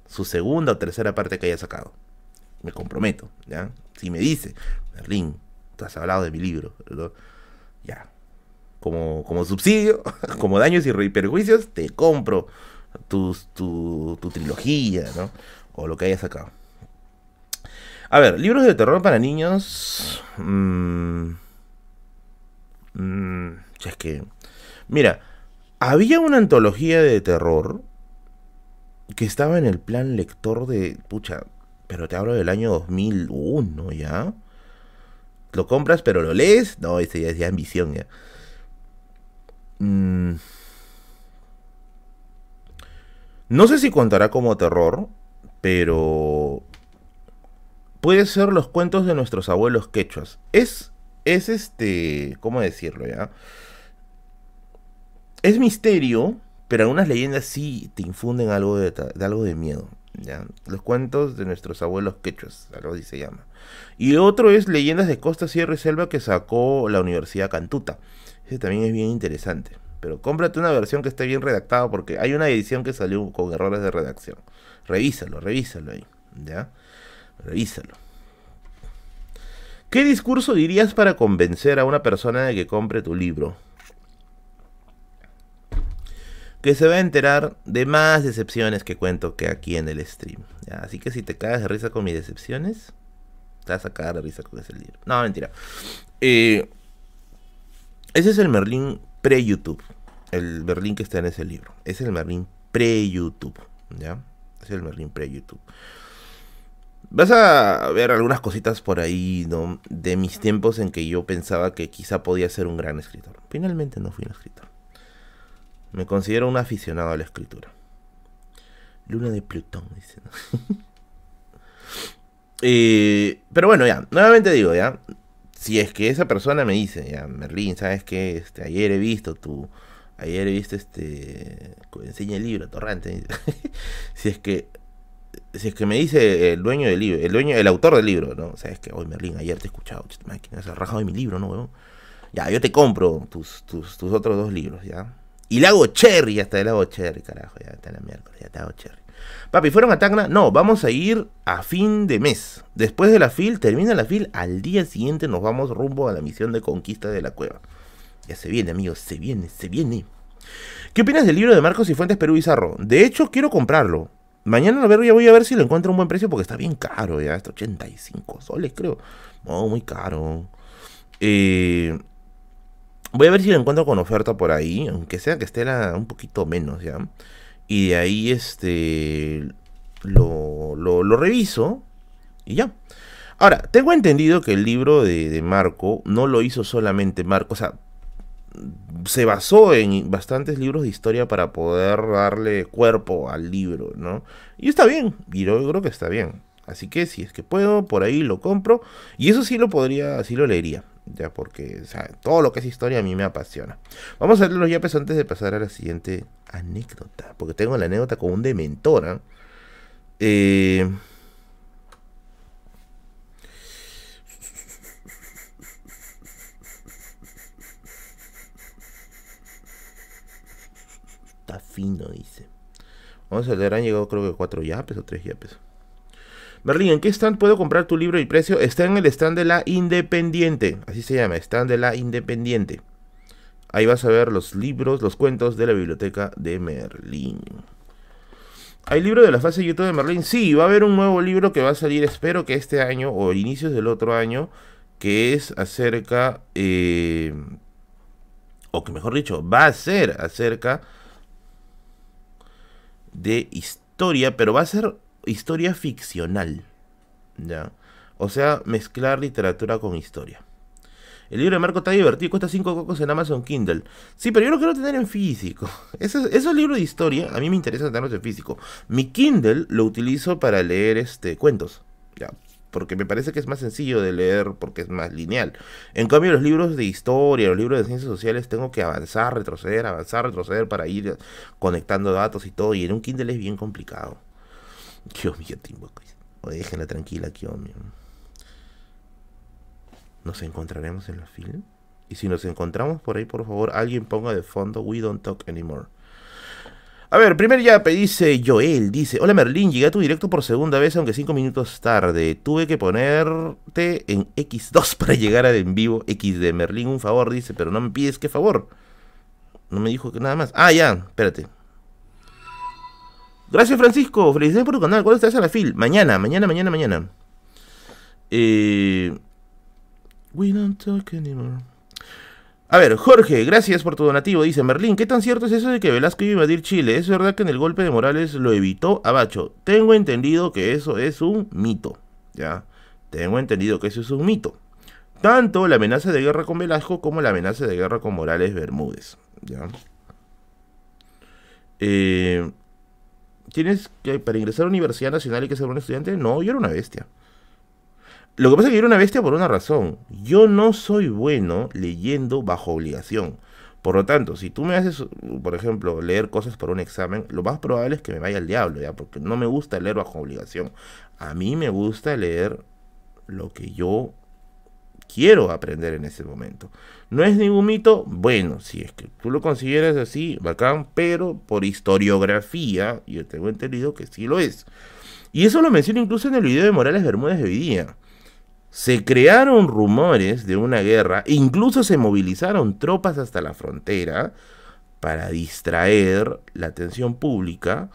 su segunda o tercera parte que haya sacado. Me comprometo, ¿ya? Si me dice, Merlín, tú has hablado de mi libro, ya. Como, como subsidio, como daños y perjuicios, te compro tu, tu, trilogía, ¿no? O lo que haya sacado. A ver, libros de terror para niños. Mmm, es que. Mira, había una antología de terror que estaba en el plan lector de. Pucha, pero te hablo del año 2001 ya. ¿Lo compras pero lo lees? No, ese ya es ya ambición ya. Mm. No sé si contará como terror, pero puede ser los cuentos de nuestros abuelos quechuas. Es, es este, ¿cómo decirlo ya? Es misterio, pero algunas leyendas sí te infunden algo de, algo de miedo. ¿ya? Los cuentos de nuestros abuelos quechuas, algo así se llama. Y otro es Leyendas de Costa, Sierra y Selva que sacó la Universidad Cantuta. Ese también es bien interesante. Pero cómprate una versión que esté bien redactada porque hay una edición que salió con errores de redacción. Revísalo, revísalo ahí. ¿Ya? Revísalo. ¿Qué discurso dirías para convencer a una persona de que compre tu libro? Que se va a enterar de más decepciones que cuento que aquí en el stream. Así que si te caes de risa con mis decepciones, te vas a caer de risa con ese libro. No, mentira. Eh, ese es el Merlín pre-YouTube. El Merlín que está en ese libro. Es el Merlín pre-YouTube. ¿Ya? Es el Merlín pre-YouTube. Vas a ver algunas cositas por ahí, ¿no? De mis tiempos en que yo pensaba que quizá podía ser un gran escritor. Finalmente no fui un escritor. Me considero un aficionado a la escritura. Luna de Plutón, dice. Eh, pero bueno, ya, nuevamente digo, ya. Si es que esa persona me dice, ya, Merlín, ¿sabes qué? Este, ayer he visto tu. Ayer he visto este. Enseña el libro, Torrante. si es que si es que me dice el dueño del libro, el dueño, el autor del libro, ¿no? O sea, es que hoy Merlín, ayer te he escuchado, máquina, has rajado de mi libro, ¿no, Ya, yo te compro tus, tus, tus, otros dos libros, ¿ya? Y le hago cherry, hasta le hago cherry, carajo, ya está la miércoles, ya te hago cherry. Papi, ¿fueron a Tacna? No, vamos a ir a fin de mes. Después de la FIL, termina la FIL, al día siguiente nos vamos rumbo a la misión de conquista de la cueva. Ya se viene, amigos, se viene, se viene. ¿Qué opinas del libro de Marcos y Fuentes Perú Bizarro? De hecho, quiero comprarlo. Mañana lo ya voy a ver si lo encuentro a un buen precio porque está bien caro ya. Está 85 soles, creo. No, muy caro. Eh, voy a ver si lo encuentro con oferta por ahí. Aunque sea que esté un poquito menos ya. Y de ahí este. Lo, lo, reviso. Y ya. Ahora, tengo entendido que el libro de, de Marco no lo hizo solamente Marco. O sea, se basó en bastantes libros de historia para poder darle cuerpo al libro, ¿no? Y está bien, y yo creo que está bien. Así que si es que puedo, por ahí lo compro. Y eso sí lo podría, sí lo leería. Ya porque, todo lo que es historia a mí me apasiona. Vamos a leerlo ya pues antes de pasar a la siguiente anécdota. Porque tengo la anécdota con un dementora. Eh, fino, dice. Vamos a leer, han llegado creo que cuatro yapes o tres yapes. Merlin, ¿en qué stand puedo comprar tu libro y precio? Está en el stand de la Independiente. Así se llama, stand de la Independiente. Ahí vas a ver los libros, los cuentos de la biblioteca de Merlín. ¿Hay libro de la fase YouTube de Merlín? Sí, va a haber un nuevo libro que va a salir, espero que este año o inicios del otro año, que es acerca, eh, o que mejor dicho, va a ser acerca de historia, pero va a ser historia ficcional. ¿Ya? O sea, mezclar literatura con historia. El libro de Marco está divertido, cuesta 5 cocos en Amazon Kindle. Sí, pero yo lo quiero tener en físico. Esos, esos libros de historia, a mí me interesa tenerlos en físico. Mi Kindle lo utilizo para leer este cuentos. Ya, porque me parece que es más sencillo de leer porque es más lineal. En cambio, los libros de historia, los libros de ciencias sociales, tengo que avanzar, retroceder, avanzar, retroceder para ir conectando datos y todo. Y en un Kindle es bien complicado. Dios mío, Timbo. O déjenla tranquila, Dios mío. Nos encontraremos en la fila. Y si nos encontramos por ahí, por favor, alguien ponga de fondo We Don't Talk Anymore. A ver, primer ya dice Joel, dice, hola Merlin, llegué a tu directo por segunda vez, aunque cinco minutos tarde. Tuve que ponerte en X2 para llegar al en vivo. X de Merlin, un favor, dice, pero no me pides qué favor. No me dijo que nada más. Ah, ya, espérate. Gracias, Francisco. Felicidades por tu canal. ¿Cuándo estás a la fil? Mañana, mañana, mañana, mañana. Eh, we don't talk anymore. A ver, Jorge, gracias por tu donativo. Dice Merlín, ¿qué tan cierto es eso de que Velasco iba a invadir Chile? ¿Es verdad que en el golpe de Morales lo evitó Abacho? Tengo entendido que eso es un mito. Ya, tengo entendido que eso es un mito. Tanto la amenaza de guerra con Velasco como la amenaza de guerra con Morales Bermúdez. Ya. Eh, ¿Tienes que para ingresar a la Universidad Nacional hay que ser un estudiante? No, yo era una bestia. Lo que pasa es que yo era una bestia por una razón. Yo no soy bueno leyendo bajo obligación. Por lo tanto, si tú me haces, por ejemplo, leer cosas para un examen, lo más probable es que me vaya al diablo, ¿ya? Porque no me gusta leer bajo obligación. A mí me gusta leer lo que yo quiero aprender en ese momento. ¿No es ningún mito? Bueno, si es que tú lo consideras así, bacán, pero por historiografía, yo tengo entendido que sí lo es. Y eso lo menciono incluso en el video de Morales Bermúdez de hoy día. Se crearon rumores de una guerra, incluso se movilizaron tropas hasta la frontera para distraer la atención pública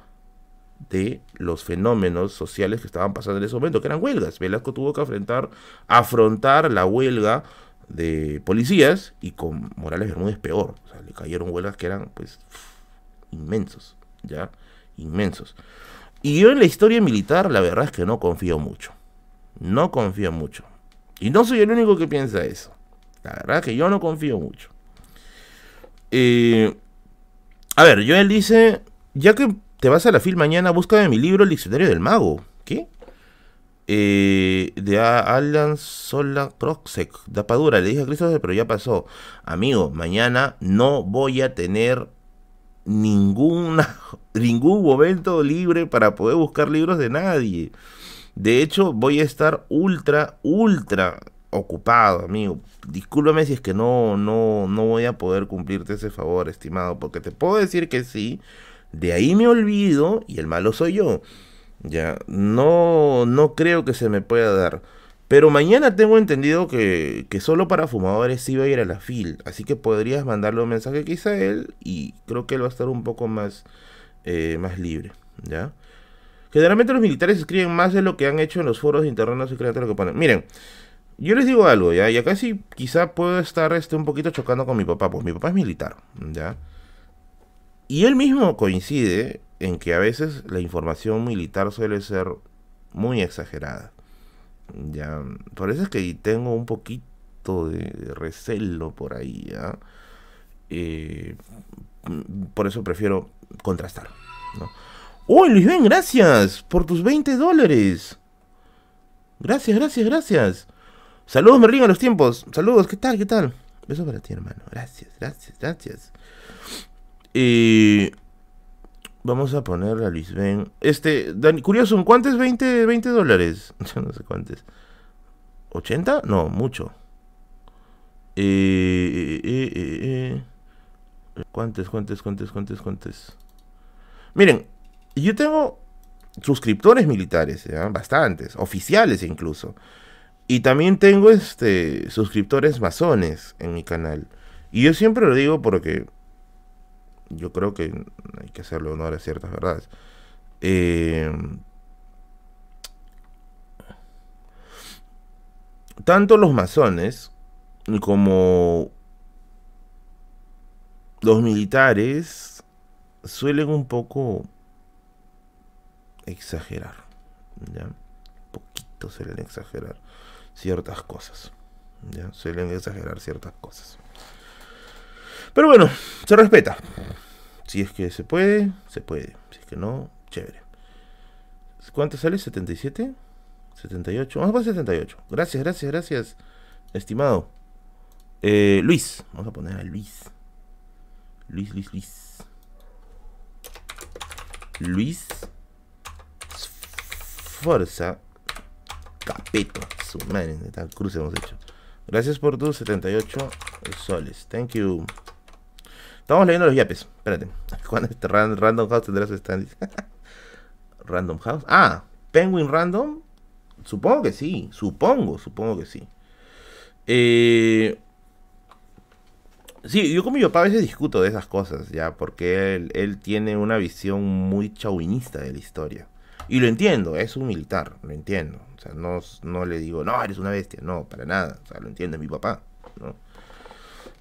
de los fenómenos sociales que estaban pasando en ese momento, que eran huelgas. Velasco tuvo que afrontar, afrontar la huelga de policías y con Morales Bermúdez peor. O sea, le cayeron huelgas que eran pues inmensos, ¿ya? Inmensos. Y yo en la historia militar la verdad es que no confío mucho. No confío mucho. Y no soy el único que piensa eso. La verdad es que yo no confío mucho. Eh, a ver, Joel dice, ya que te vas a la fil mañana, búscame mi libro El Diccionario del Mago. ¿Qué? Eh, de Alan Sola Proxec, Dapadura, le dije a Cristo, pero ya pasó. Amigo, mañana no voy a tener ninguna, ningún momento libre para poder buscar libros de nadie. De hecho, voy a estar ultra, ultra ocupado, amigo. Discúlpame si es que no, no, no voy a poder cumplirte ese favor, estimado, porque te puedo decir que sí, de ahí me olvido y el malo soy yo. Ya, no, no creo que se me pueda dar. Pero mañana tengo entendido que, que solo para fumadores va a ir a la FIL. Así que podrías mandarle un mensaje quizá a él y creo que él va a estar un poco más, eh, más libre. ¿Ya? Generalmente los militares escriben más de lo que han hecho en los foros de internet, no se crean lo que ponen. Miren, yo les digo algo, ¿ya? Y acá sí quizá puedo estar este, un poquito chocando con mi papá, pues mi papá es militar, ¿ya? Y él mismo coincide en que a veces la información militar suele ser muy exagerada. Ya, por eso es que tengo un poquito de recelo por ahí, ¿ya? Eh, por eso prefiero contrastar, ¿no? ¡Uy, Luis Ben, gracias por tus 20 dólares! Gracias, gracias, gracias. Saludos, Merlín, a los tiempos. Saludos, ¿qué tal, qué tal? Besos para ti, hermano. Gracias, gracias, gracias. Y vamos a ponerle a Luis Ben. Este, Dani, curioso, ¿cuánto es 20, 20 dólares? Yo no sé cuántos. ¿80? No, mucho. Eh, eh, eh, eh, ¿Cuántos, cuántos, cuántos, cuántos, cuántos? Miren, yo tengo suscriptores militares, bastantes, oficiales incluso. Y también tengo este suscriptores masones en mi canal. Y yo siempre lo digo porque yo creo que hay que hacerle honor a ciertas verdades. Eh, tanto los masones como los militares suelen un poco exagerar. ¿ya? Poquito suelen exagerar ciertas cosas. ¿ya? Suelen exagerar ciertas cosas. Pero bueno, se respeta. Si es que se puede, se puede. Si es que no, chévere. ¿Cuánto sale? ¿77? 78. Vamos a 78. Gracias, gracias, gracias. Estimado. Eh, Luis. Vamos a poner a Luis. Luis, Luis, Luis. Luis. Forza. Capeto. Su madre, tal cruce hemos hecho. Gracias por tus 78 soles. Thank you. Estamos leyendo los yapes. Espérate. ¿Cuándo este Random House tendrá su stand? Random House. Ah, Penguin Random. Supongo que sí. Supongo, supongo que sí. Eh, sí, yo con mi papá a veces discuto de esas cosas, ya, porque él, él tiene una visión muy chauvinista de la historia. Y lo entiendo, es un militar, lo entiendo. O sea, no, no le digo, no, eres una bestia, no, para nada. O sea, lo entiende mi papá, ¿no?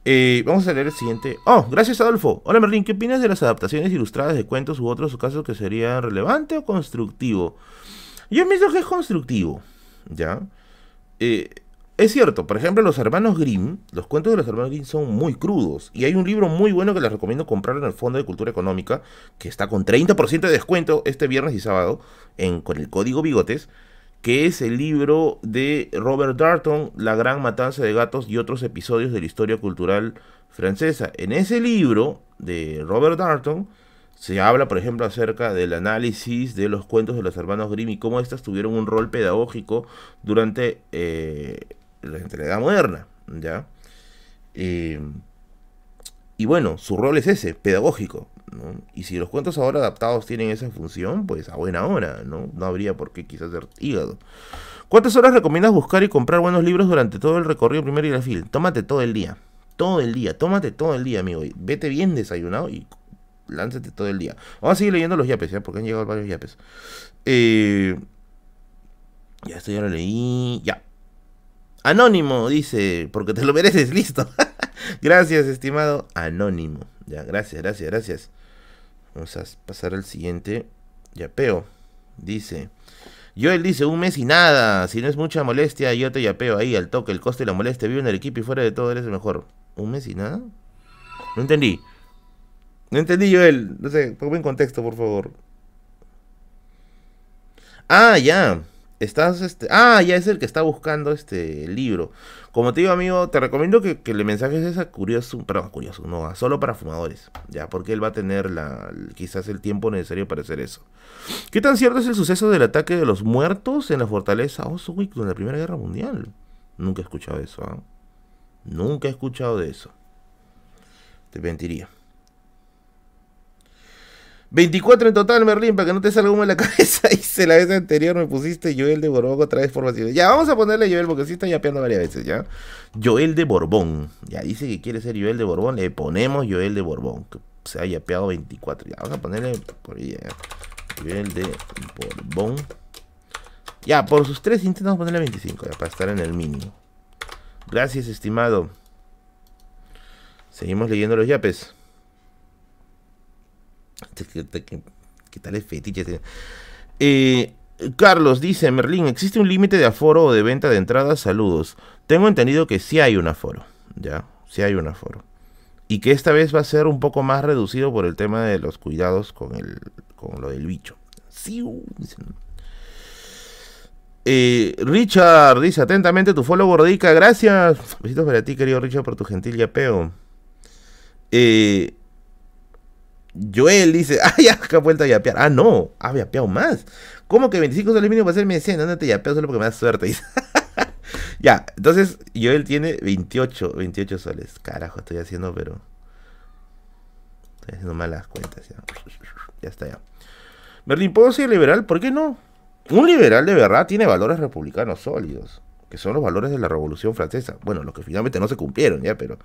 Eh, vamos a leer el siguiente. Oh, gracias Adolfo. Hola Merlin, ¿qué opinas de las adaptaciones ilustradas de cuentos u otros casos que sería relevante o constructivo? Yo pienso que es constructivo, ¿ya? Eh, es cierto, por ejemplo, los hermanos Grimm, los cuentos de los hermanos Grimm son muy crudos. Y hay un libro muy bueno que les recomiendo comprar en el Fondo de Cultura Económica, que está con 30% de descuento este viernes y sábado, con el código Bigotes, que es el libro de Robert Darton, La Gran Matanza de Gatos y otros episodios de la historia cultural francesa. En ese libro de Robert Darton se habla, por ejemplo, acerca del análisis de los cuentos de los hermanos Grimm y cómo éstas tuvieron un rol pedagógico durante eh, la edad moderna, ¿ya? Y bueno, su rol es ese, pedagógico. Y si los cuentos ahora adaptados tienen esa función, pues a buena hora, ¿no? No habría por qué quizás ser hígado. ¿Cuántas horas recomiendas buscar y comprar buenos libros durante todo el recorrido primero y la? Tómate todo el día. Todo el día, tómate todo el día, amigo. vete bien desayunado y lánzate todo el día. Vamos a seguir leyendo los yapes, ¿ya? Porque han llegado varios yapes. Eh, ya, esto ya lo leí. Ya. Anónimo, dice, porque te lo mereces, listo. gracias, estimado Anónimo. Ya, gracias, gracias, gracias. Vamos a pasar al siguiente. Yapeo. Dice. Joel dice, un mes y nada. Si no es mucha molestia, yo te yapeo ahí al toque. El coste y la molestia. Vive en el equipo y fuera de todo eres el mejor. ¿Un mes y nada? No entendí. No entendí, Joel. No sé, ponme en contexto, por favor. Ah, ya. Estás, este... Ah, ya es el que está buscando este libro. Como te digo, amigo, te recomiendo que, le mensajes esa curioso, perdón, curioso, no, solo para fumadores, ya, porque él va a tener la, quizás el tiempo necesario para hacer eso. ¿Qué tan cierto es el suceso del ataque de los muertos en la fortaleza Oswick en la Primera Guerra Mundial? Nunca he escuchado eso, ¿ah? Nunca he escuchado de eso. Te mentiría. 24 en total, Merlin, para que no te salga humo en la cabeza. Hice la vez anterior, me pusiste Joel de Borbón otra vez formación. Ya, vamos a ponerle Joel porque sí está yapeando varias veces, ¿ya? Joel de Borbón. Ya dice que quiere ser Joel de Borbón. Le ponemos Joel de Borbón. Que se ha yapeado 24. Ya, vamos a ponerle por ahí. Joel de Borbón. Ya, por sus tres intentos ponerle 25, ya, para estar en el mínimo. Gracias, estimado. Seguimos leyendo los yapes. ¿Qué, tal es fetiche? Eh, Carlos dice, Merlín, ¿existe un límite de aforo o de venta de entradas? Saludos. Tengo entendido que sí hay un aforo, ¿ya? Sí hay un aforo. Y que esta vez va a ser un poco más reducido por el tema de los cuidados con, el, con lo del bicho. Uh, eh, Richard dice atentamente tu follow gordica. Gracias. Besitos para ti, querido Richard, por tu gentil yapeo. Eh, Joel dice, ah, ya, que ha vuelto a yapear. Ah, no, ha yapeado más. ¿Cómo que 25 soles mínimo para ser mecena? No te yapeo solo porque me da suerte. ya, entonces Joel tiene 28, 28 soles. Carajo, estoy haciendo, pero... Estoy haciendo malas cuentas ya. Ya está ya. Merlín, ¿puedo ser liberal? ¿Por qué no? Un liberal de verdad tiene valores republicanos sólidos, que son los valores de la Revolución Francesa. Bueno, los que finalmente no se cumplieron ya, pero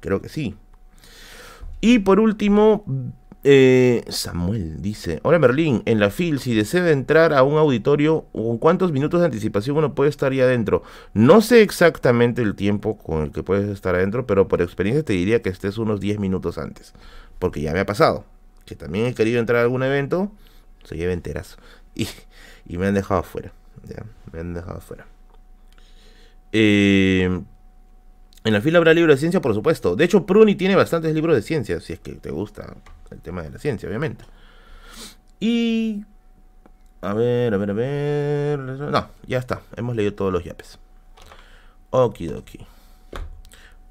creo que sí. Y por último, eh, Samuel dice, hola Merlín, en la FIL, si desea entrar a un auditorio, ¿con cuántos minutos de anticipación uno puede estar ahí adentro? No sé exactamente el tiempo con el que puedes estar adentro, pero por experiencia te diría que estés unos 10 minutos antes, porque ya me ha pasado, que también he querido entrar a algún evento, se lleva enteras, y, y me han dejado afuera, ya, me han dejado afuera. Eh, en la fila habrá libros de ciencia, por supuesto. De hecho, Pruni tiene bastantes libros de ciencia, si es que te gusta el tema de la ciencia, obviamente. Y... A ver, a ver, a ver... No, ya está. Hemos leído todos los yapes. Okidoki.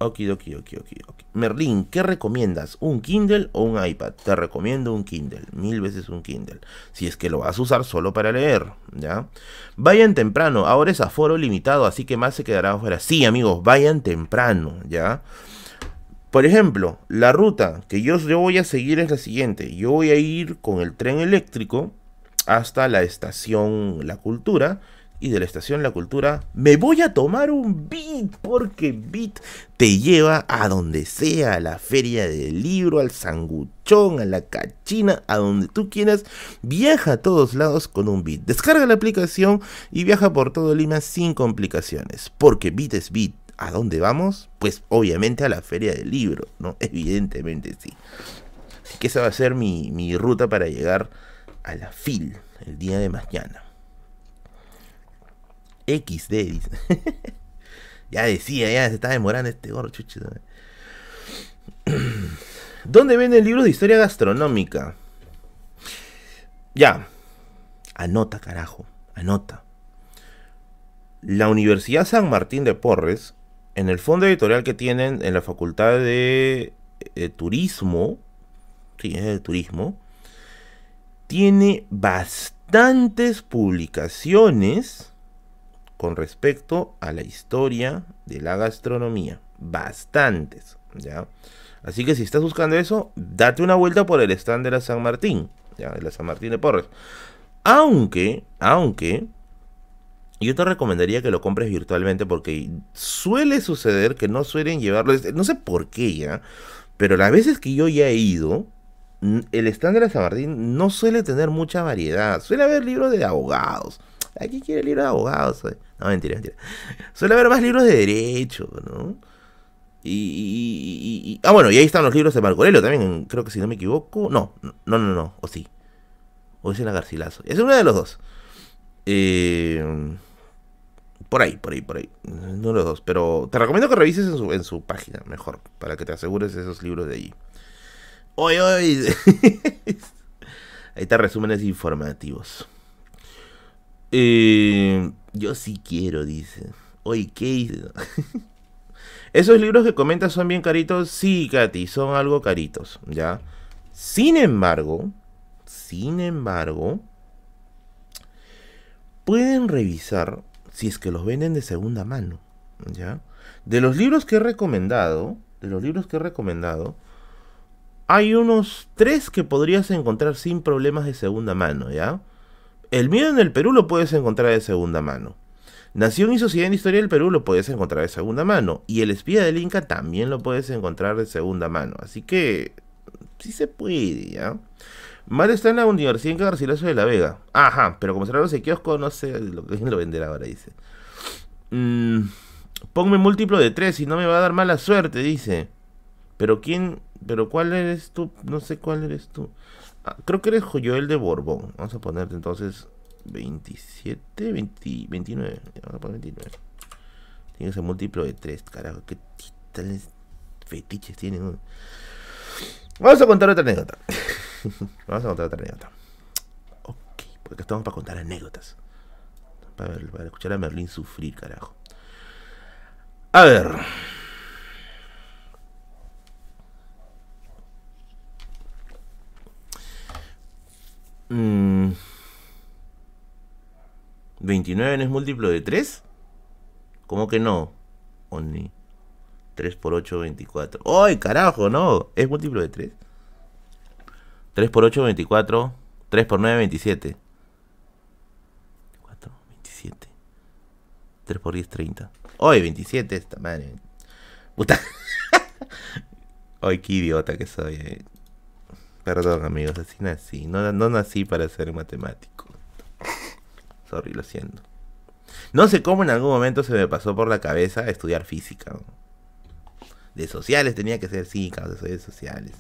Okidoki, okidoki, okidoki. Merlín, ¿qué recomiendas? ¿Un Kindle o un iPad? Te recomiendo un Kindle, mil veces un Kindle. Si es que lo vas a usar solo para leer, ¿ya? Vayan temprano, ahora es aforo limitado, así que más se quedará afuera. Sí, amigos, vayan temprano, ¿ya? Por ejemplo, la ruta que yo, yo voy a seguir es la siguiente. Yo voy a ir con el tren eléctrico hasta la estación La Cultura y de la estación La Cultura me voy a tomar un beat porque beat te lleva a donde sea, a la feria del libro, al sanguchón, a la cachina, a donde tú quieras. Viaja a todos lados con un beat. Descarga la aplicación y viaja por todo Lima sin complicaciones, porque beat es beat. ¿A dónde vamos? Pues obviamente a la feria del libro, ¿no? Evidentemente sí. Así que esa va a ser mi, mi ruta para llegar a la FIL el día de mañana. XD, dice. ya decía, ya se está demorando este gorro, chuchito. ¿Dónde venden libros de historia gastronómica? Ya. Anota, carajo. Anota. La Universidad San Martín de Porres, en el fondo editorial que tienen en la Facultad de eh, Turismo, sí, es de Turismo, tiene bastantes publicaciones con respecto a la historia de la gastronomía. Bastantes, ¿ya? Así que si estás buscando eso, date una vuelta por el stand de la San Martín, ¿ya? De la San Martín de Porres. Aunque, aunque, yo te recomendaría que lo compres virtualmente porque suele suceder que no suelen llevarlo, no sé por qué ya, pero las veces que yo ya he ido, el stand de la San Martín no suele tener mucha variedad. Suele haber libros de abogados. Aquí quiere libros de abogados. No, mentira, mentira. Suele haber más libros de derecho, ¿no? Y, Ah, bueno, y ahí están los libros de Marco Aurelio también, creo que si no me equivoco. No, no, no, no, o sí. O es en la Garcilaso. Es uno de los dos. Eh, por ahí, por ahí, por ahí. Uno de los dos. Pero te recomiendo que revises en su, página, mejor. Para que te asegures esos libros de allí. Hoy, hoy. ahí están resúmenes informativos. Eh, yo sí quiero, dice. Oye, ¿qué ¿Esos libros que comentas son bien caritos? Sí, Katy, son algo caritos, ¿ya? Sin embargo, sin embargo, pueden revisar si es que los venden de segunda mano, ¿ya? De los libros que he recomendado, de los libros que he recomendado, hay unos tres que podrías encontrar sin problemas de segunda mano, ¿ya? El miedo en el Perú lo puedes encontrar de segunda mano. Nación y Sociedad en Historia del Perú lo puedes encontrar de segunda mano. Y El espía del Inca también lo puedes encontrar de segunda mano. Así que sí se puede, ¿ya? Mal está en la Universidad en Garcilaso de la Vega. Ajá, pero como será ese kiosco, no sé lo que lo venderá ahora, dice. Mm, ponme múltiplo de 3 y no me va a dar mala suerte, dice. Pero quién, pero cuál eres tú, no sé cuál eres tú. Ah, creo que eres Joel de Borbón. Vamos a ponerte entonces 27, 20, 29. Vamos a poner 29. Tiene ese múltiplo de 3, carajo. ¿Qué tales fetiches tienen? Vamos a contar otra anécdota. Vamos a contar otra anécdota. Ok, porque estamos para contar anécdotas. Para, para escuchar a Merlín sufrir, carajo. A ver. 29 mm. no es múltiplo de 3? ¿Cómo que no? Oni. 3 por 8, 24. ¡Ay, carajo, no! ¿Es múltiplo de 3? 3 por 8, 24. 3 por 9, 27. 4, 27. 3 por 10, 30. Hoy, 27, esta madre. Puta. Hoy, qué idiota que soy. Eh. Perdón, amigos, así nací. No, no nací para ser matemático. Sorry, lo siento. No sé cómo en algún momento se me pasó por la cabeza estudiar física. De sociales tenía que ser, sí, soy de sociales.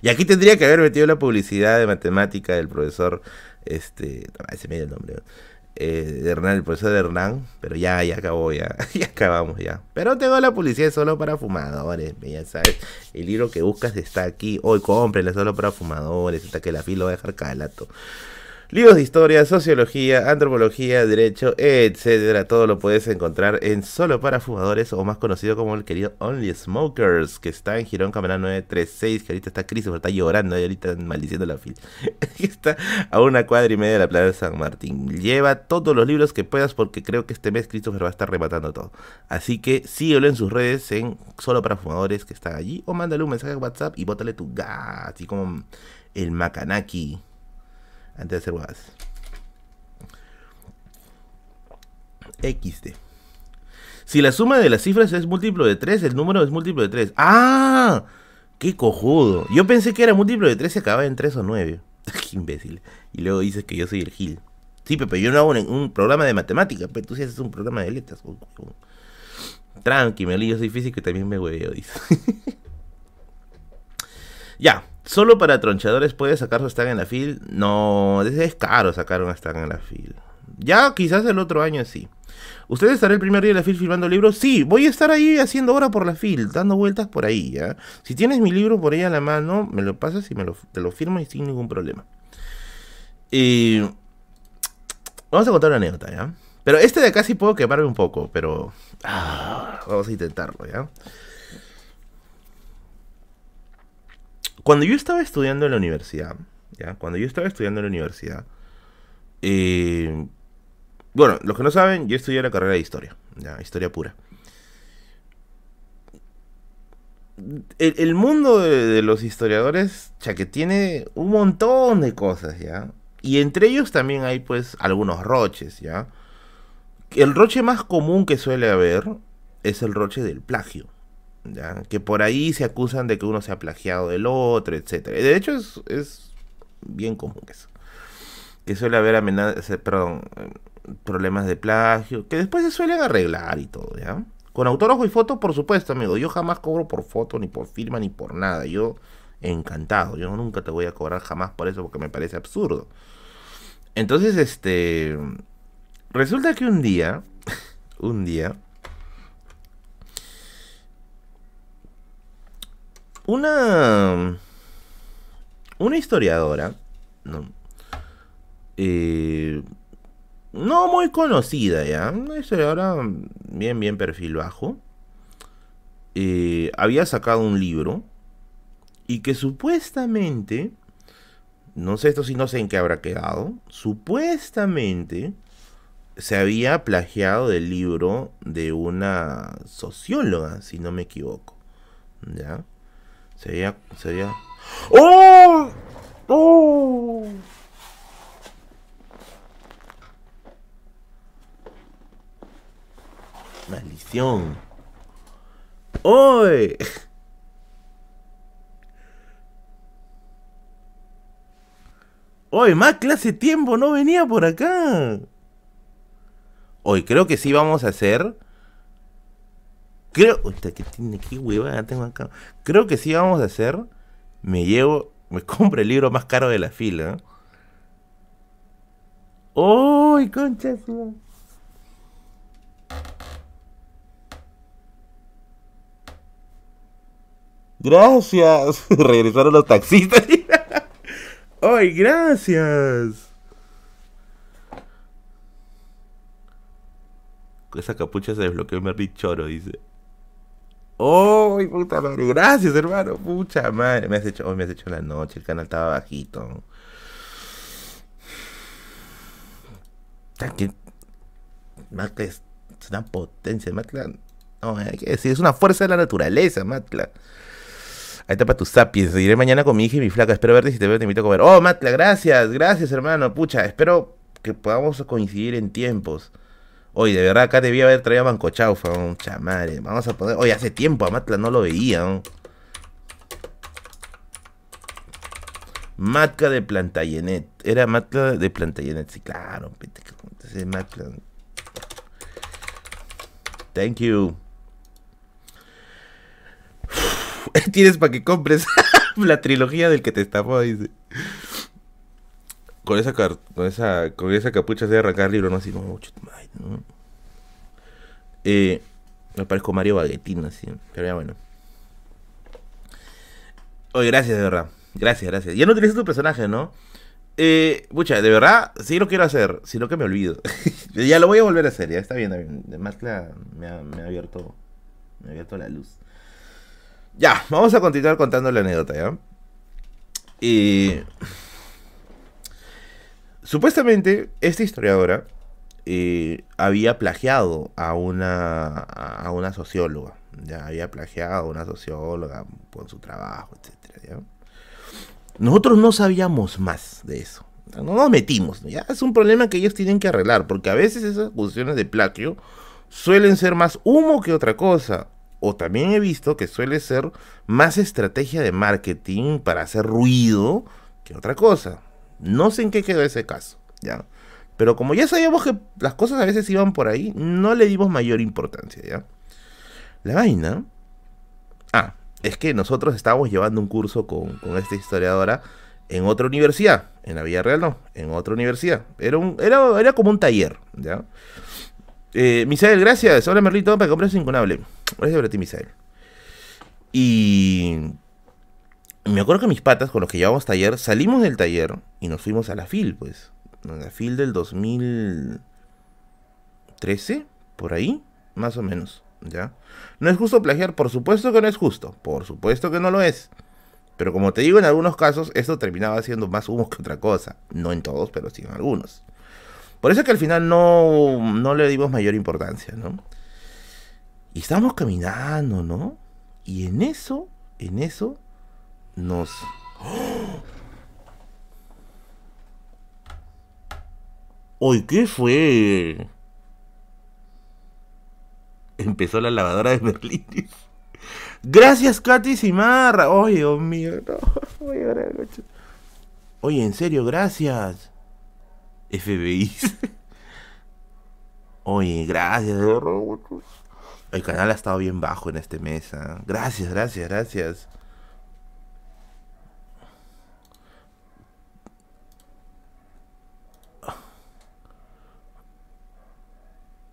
Y aquí tendría que haber metido la publicidad de matemática del profesor, este, ese medio el nombre, eh, de Hernán, el profesor de Hernán, pero ya, ya acabó, ya, ya acabamos ya. Pero tengo la publicidad solo para fumadores, ya sabes, el libro que buscas está aquí, hoy cómprenla solo para fumadores, hasta que la fila va a dejar calato. Libros de historia, sociología, antropología, derecho, etcétera. Todo lo puedes encontrar en Solo para Fumadores o más conocido como el querido Only Smokers, que está en Girón Cámara 936, que ahorita está Christopher, está llorando y ahorita maldiciendo la fila. está a una cuadra y media de la playa de San Martín. Lleva todos los libros que puedas porque creo que este mes Christopher va a estar rematando todo. Así que síguelo en sus redes en Solo para Fumadores, que está allí, o mándale un mensaje a WhatsApp y bótale tu gas, así como el Makanaki antes de hacer guadas. XD. Si la suma de las cifras es múltiplo de 3, el número es múltiplo de 3. ¡Ah! ¡Qué cojudo! Yo pensé que era múltiplo de 3 y acababa en 3 o 9. ¡Qué imbécil! Y luego dices que yo soy el Gil. Sí, Pepe, yo no hago un, programa de matemáticas, pero tú sí haces un programa de letras. Tranqui, me yo soy físico y también me hueveo, dice. ya, Solo para tronchadores puede sacar su stack en la fil. No, es caro sacar un stack en la fil. Ya quizás el otro año sí. ¿Usted estará el primer día de la fil filmando libros? Sí, voy a estar ahí haciendo hora por la fil, dando vueltas por ahí, ¿ya? Si tienes mi libro por ahí a la mano, me lo pasas y me lo, te lo firmo y sin ningún problema. Y... Vamos a contar una anécdota, ¿ya? Pero este de acá sí puedo quemarme un poco, pero... Ah, vamos a intentarlo, ¿ya? Cuando yo estaba estudiando en la universidad, ¿ya? Cuando yo estaba estudiando en la universidad, eh, bueno, los que no saben, yo estudié la carrera de historia, ¿ya? Historia pura. El, mundo de, los historiadores, ya que tiene un montón de cosas, ¿ya? Y entre ellos también hay, pues, algunos roches, ¿ya? El roche más común que suele haber es el roche del plagio, que por ahí se acusan de que uno se ha plagiado del otro, etcétera. De hecho, es, bien común eso. Que suele haber amenazas, eh, problemas de plagio, que después se suelen arreglar y todo, ¿ya? Con autógrafo y foto, por supuesto, amigo. Yo jamás cobro por foto, ni por firma, ni por nada. Yo, encantado. Yo nunca te voy a cobrar jamás por eso, porque me parece absurdo. Entonces, este. Resulta que un día. un día una, una historiadora, ¿no? Eh, no muy conocida ya, una historiadora bien, bien perfil bajo, eh, había sacado un libro y que supuestamente, no sé esto si no sé en qué habrá quedado, supuestamente se había plagiado del libro de una socióloga, si no me equivoco. ¿Ya? Sería. Sería. ¡Oh! ¡Oh! Maldición. ¡Oy! Hoy más clase tiempo no venía por acá. Hoy creo que sí vamos a hacer Creo. que tiene que huevada tengo acá. Creo que sí vamos a hacer. Me llevo. Me compro el libro más caro de la fila. ¡Uy, concha! Gracias. Regresaron los taxistas. ¡Ay, gracias! Esa capucha se desbloqueó el Choro, dice. ¡Oh, puta madre! Gracias, hermano. Pucha madre. Me has hecho, hoy me has hecho la noche. El canal estaba bajito. Matla es una potencia. Matla. No, hay que decir, es una fuerza de la naturaleza, Matla. Ahí está para tus sapiens. Seguiré mañana con mi hija y mi flaca. Espero verte si te veo te invito a comer. Oh, Matla, gracias, gracias, hermano. Pucha, espero que podamos coincidir en tiempos. Oye, de verdad, acá debía haber traído a Mancochaufa, mucha madre. Vamos a poner. Oye, hace tiempo a Matla no lo veía, ¿no? De Plantayenet. Era Matla de Plantayenet, sí, claro. Matla. Thank you. Tienes para que compres la trilogía del que te estafó, dice. Con esa, con esa, con esa capucha se de arrancar el libro, ¿no? Así, no, no. Eh, me parezco Mario Baguetín, así. Pero ya bueno. Oye, gracias, de verdad. Gracias, gracias. Ya no utilizo tu personaje, ¿no? Eh, pucha, de verdad, sí lo quiero hacer, sino que me olvido. ya lo voy a volver a hacer, ya está bien, bien. Además, me ha, me ha abierto, me ha abierto la luz. Ya, vamos a continuar contando la anécdota, ¿ya? Y... Supuestamente, esta historiadora eh, había plagiado a una, a una socióloga. Ya había plagiado a una socióloga con su trabajo, etcétera, Nosotros no sabíamos más de eso. No nos metimos. ¿ya? Es un problema que ellos tienen que arreglar, porque a veces esas cuestiones de plagio suelen ser más humo que otra cosa o también he visto que suele ser más estrategia de marketing para hacer ruido que otra cosa. No sé en qué quedó ese caso, ¿ya? Pero como ya sabíamos que las cosas a veces iban por ahí, no le dimos mayor importancia, ¿ya? La vaina... Ah, es que nosotros estábamos llevando un curso con, esta historiadora en otra universidad. En la Villarreal no, en otra universidad. Era, un, era, era como un taller, ¿ya? Eh, Misael, gracias. Hola Merlito, para comprar su incunable. Gracias por ti, Misael. Y me acuerdo que mis patas, con los que llevamos taller, salimos del taller y nos fuimos a la FIL, pues. la FIL del 2013, por ahí, más o menos, ¿ya? No es justo plagiar, por supuesto que no es justo, por supuesto que no lo es. Pero como te digo, en algunos casos esto terminaba siendo más humo que otra cosa. No en todos, pero sí en algunos. Por eso que al final no, no le dimos mayor importancia, ¿no? Y estábamos caminando, ¿no? Y en eso, en eso, nos... ¡Uy, qué fue! Empezó la lavadora de Berlín. Gracias, Katy Simarra. Oye, Dios mío, no. Oye, en serio, gracias. FBI. Oye, gracias. El canal ha estado bien bajo en este mes. ¿ah? Gracias, gracias, gracias.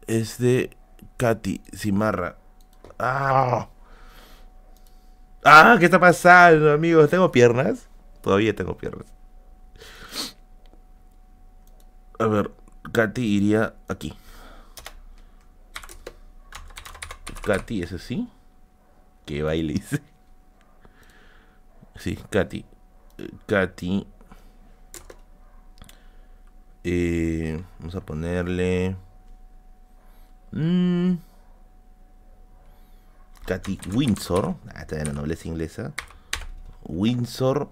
Es de Katy Simarra. ¡Ah! ¡Ah! ¿Qué está pasando, amigos? ¿Tengo piernas? Todavía tengo piernas. A ver, Katy iría aquí. Katy, ¿es así? Que baile Sí, Katy. Katy. Eh, vamos a ponerle. Mmm. Katy Windsor. Ah, está en la nobleza inglesa. Windsor.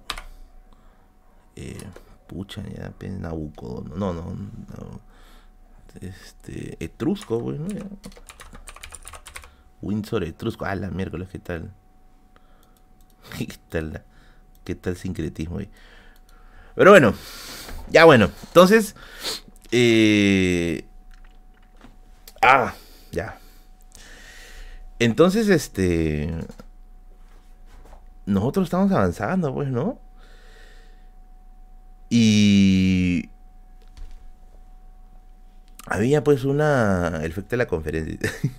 Eh, Pucha, ya, Nabucodonosor. No, no, no. Este. Etrusco, bueno. Windsor Etrusco. Ah, la miércoles, ¿qué tal? ¿Qué tal? ¿Qué tal sincretismo ahí? Pero bueno, ya bueno. Entonces, eh... ah, ya. Entonces, este, nosotros estamos avanzando, pues, ¿no? Y había pues una el efecto de la conferencia.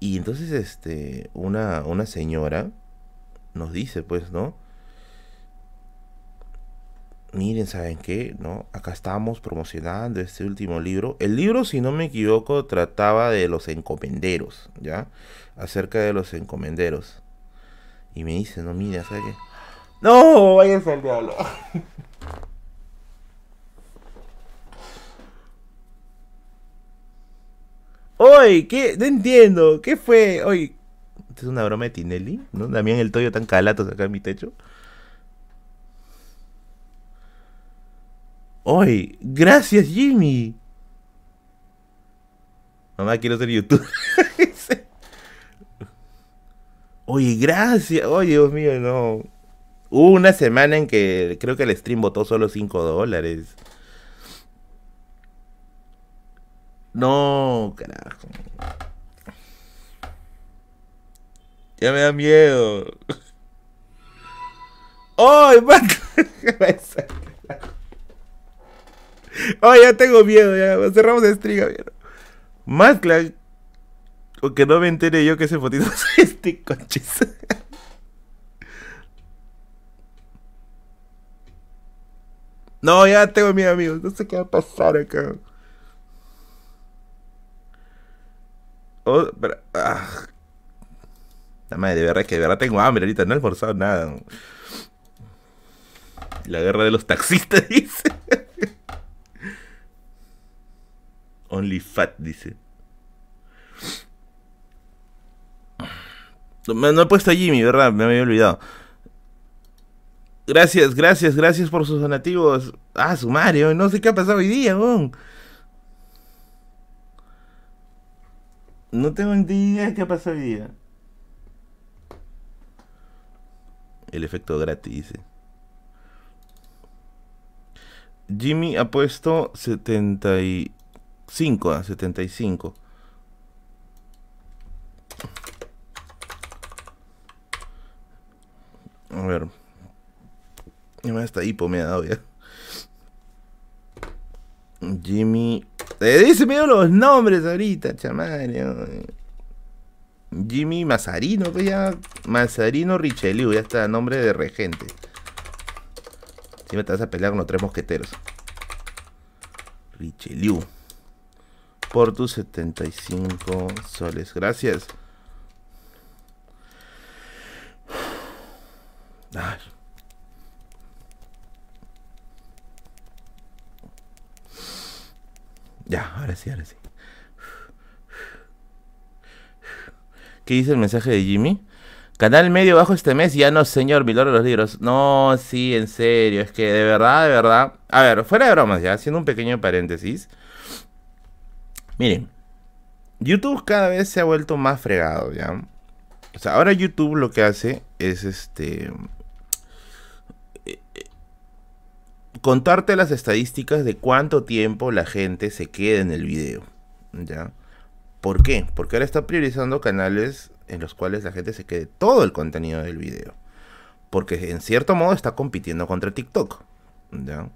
y entonces este una una señora nos dice, pues, ¿no? Miren, ¿saben qué? ¿No? Acá estamos promocionando este último libro. El libro, si no me equivoco, trataba de los encomenderos, ¿ya? Acerca de los encomenderos. Y me dice, no, mira, ¿sabes qué? No, váyanse al diablo. Oye, ¿qué? No entiendo. ¿Qué fue? Oye, es una broma de Tinelli, ¿no? También el Toyo tan calatos acá en mi techo. ¡Oye! ¡Gracias, Jimmy! Mamá, quiero ser youtuber. Oye, gracias. Oye, Dios mío, no. Hubo una semana en que creo que el stream votó solo 5 dólares. No, carajo. Ya me da miedo. ¡Ay, ¡Ay, ya tengo miedo! Ya cerramos el stream, Más claro. O no me entere yo que ese fotito es este coches. No, ya tengo miedo, amigos. No sé qué va a pasar acá. Oh, ah. La madre, de verdad que de verdad tengo hambre ahorita. No he almorzado nada. La guerra de los taxistas, dice. Only fat, dice. No, he puesto a Jimmy, ¿verdad? Me había olvidado. Gracias, gracias, gracias por sus donativos. Ah, su Mario, no sé qué ha pasado hoy día, weón. No tengo ni idea de qué ha pasado hoy día. El efecto gratis, dice. Jimmy ha puesto 75 a 75. A ver. Ya está hipo me ha dado ya. Jimmy. Eh, dice medio los nombres ahorita, chamán. Jimmy Mazarino, pues ya. Mazarino Richelieu, ya está, nombre de regente. Si me te vas a pelear con los tres mosqueteros. Richelieu. Por tus 75 soles. Gracias. Ya, ahora sí, ahora sí. ¿Qué dice el mensaje de Jimmy? Canal medio bajo este mes, ya no, señor, mi de los libros. No, sí, en serio, es que de verdad, de verdad. A ver, fuera de bromas ya, haciendo un pequeño paréntesis. Miren, YouTube cada vez se ha vuelto más fregado, ¿ya? O sea, ahora YouTube lo que hace es este contarte las estadísticas de cuánto tiempo la gente se queda en el video. ¿Ya? ¿Por qué? Porque ahora está priorizando canales en los cuales la gente se quede todo el contenido del video. Porque en cierto modo está compitiendo contra TikTok. ¿Ya?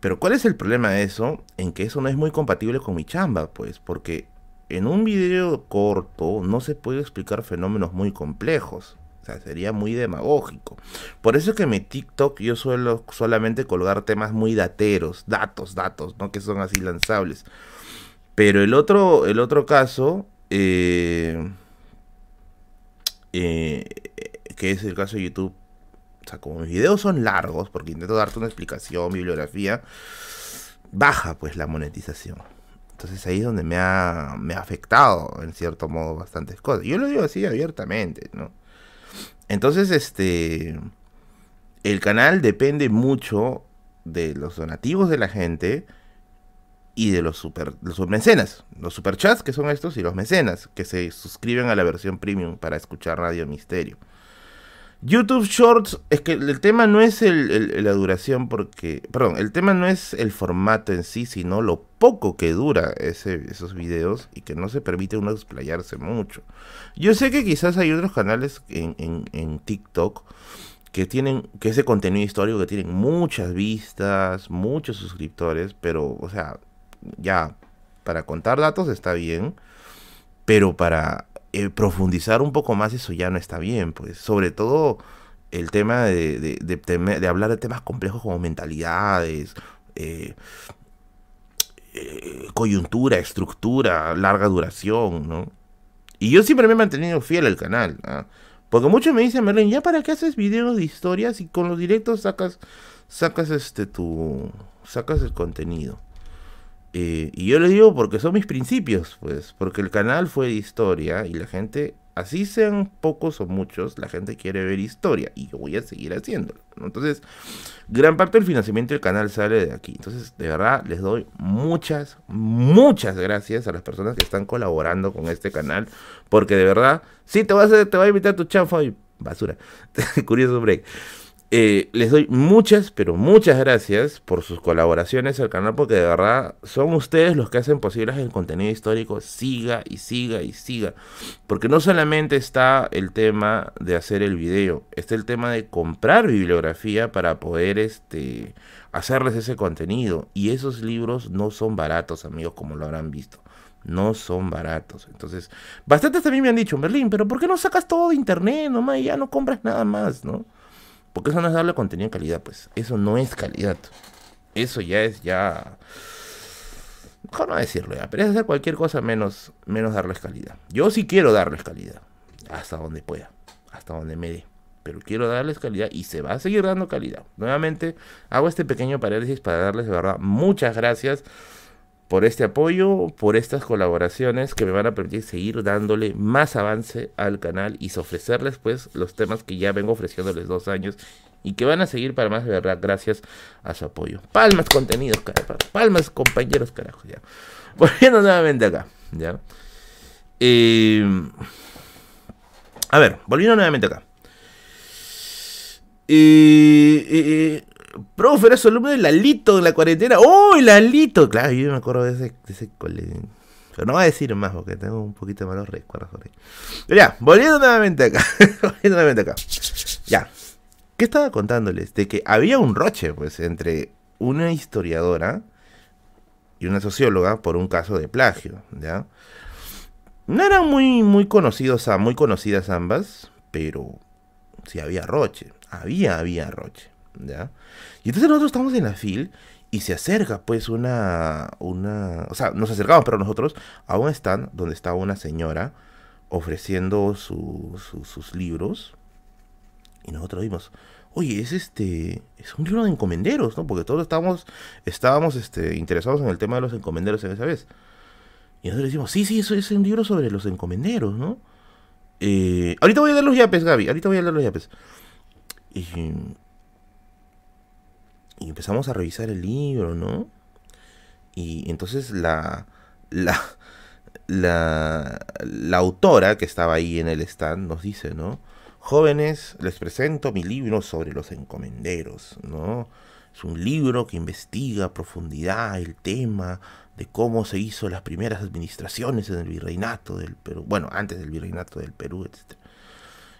Pero ¿cuál es el problema de eso? En que eso no es muy compatible con mi chamba, pues. Porque en un video corto no se puede explicar fenómenos muy complejos sea, sería muy demagógico. Por eso que mi TikTok yo suelo solamente colgar temas muy dateros, datos, datos, ¿no? Que son así lanzables. Pero el otro, el otro caso, eh, eh, que es el caso de YouTube, o sea, como mis videos son largos, porque intento darte una explicación, bibliografía, baja pues la monetización. Entonces ahí es donde me ha, me ha afectado, en cierto modo, bastantes cosas. Yo lo digo así abiertamente, ¿no? Entonces, este. El canal depende mucho de los donativos de la gente y de los super los mecenas, los superchats que son estos y los mecenas que se suscriben a la versión premium para escuchar Radio Misterio. YouTube Shorts, es que el tema no es el, la duración porque, perdón, el tema no es el formato en sí, sino lo poco que dura esos videos y que no se permite uno explayarse mucho. Yo sé que quizás hay otros canales en, en, TikTok que tienen, que ese contenido histórico que tienen muchas vistas, muchos suscriptores, pero, o sea, ya, para contar datos está bien, pero para eh, profundizar un poco más eso ya no está bien, pues sobre todo el tema de, de, hablar de temas complejos como mentalidades, eh, eh, coyuntura, estructura, larga duración, ¿no? Y yo siempre me he mantenido fiel al canal, ¿ah? porque muchos me dicen, Merlin, ¿ya para qué haces videos de historias y con los directos sacas, sacas este tu, sacas el contenido? Eh, y yo les digo porque son mis principios, pues, porque el canal fue de historia y la gente, así sean pocos o muchos, la gente quiere ver historia y yo voy a seguir haciéndolo. Entonces, gran parte del financiamiento del canal sale de aquí. Entonces, de verdad, les doy muchas, muchas gracias a las personas que están colaborando con este canal, porque de verdad, sí, te, vas a, te va a invitar tu chanfa y basura. Curioso break. Eh, les doy muchas, pero muchas gracias por sus colaboraciones al canal, porque de verdad son ustedes los que hacen posible que el contenido histórico siga y siga y siga. Porque no solamente está el tema de hacer el video, está el tema de comprar bibliografía para poder este, hacerles ese contenido. Y esos libros no son baratos, amigos, como lo habrán visto no son baratos. Entonces, bastantes también me han dicho, Berlín, pero ¿por qué no sacas todo de internet nomás y ya no compras nada más, no? Porque eso no es darle contenido de calidad, pues. Eso no es calidad. Eso ya es ya. Mejor no decirlo ya, pero es hacer cualquier cosa menos, menos darles calidad. Yo sí quiero darles calidad. Hasta donde pueda. Hasta donde me dé. Pero quiero darles calidad y se va a seguir dando calidad. Nuevamente, hago este pequeño paréntesis para darles de verdad muchas gracias por este apoyo, por estas colaboraciones que me van a permitir seguir dándole más avance al canal y ofrecerles pues los temas que ya vengo ofreciéndoles dos años y que van a seguir para más de verdad gracias a su apoyo. Palmas contenidos, carajo, palmas compañeros, carajo. Volviendo nuevamente acá, ya. Eh, a ver, volviendo nuevamente acá. Eh, eh, Profe, era su alumno de Lalito en la cuarentena. ¡Oh, Lalito! Claro, yo me acuerdo de ese, de ese Pero no voy a decir más porque tengo un poquito de malos recuerdos por ahí. Pero ya, volviendo nuevamente acá. volviendo nuevamente acá. Ya. ¿Qué estaba contándoles? De que había un roche, pues, entre una historiadora y una socióloga por un caso de plagio, ¿ya? No eran muy, muy conocidos, muy conocidas ambas, pero sí había roche. Había, había roche. ¿Ya? Y entonces nosotros estamos en la fil y se acerca pues una, una, o sea, nos acercamos pero nosotros a un stand donde estaba una señora ofreciendo sus libros y nosotros vimos, oye, es este, es un libro de encomenderos, ¿no? Porque todos estábamos, estábamos este, interesados en el tema de los encomenderos en esa vez. Y nosotros decimos, sí, sí, eso es un libro sobre los encomenderos, ¿no? Eh, ahorita voy a dar los yapes, Gaby, ahorita voy a dar los yapes. Y y empezamos a revisar el libro, ¿no? Y entonces la, la, la, autora que estaba ahí en el stand nos dice, ¿no? Jóvenes, les presento mi libro sobre los encomenderos, ¿no? Es un libro que investiga a profundidad el tema de cómo se hizo las primeras administraciones en el virreinato del Perú, bueno, antes del virreinato del Perú, etc.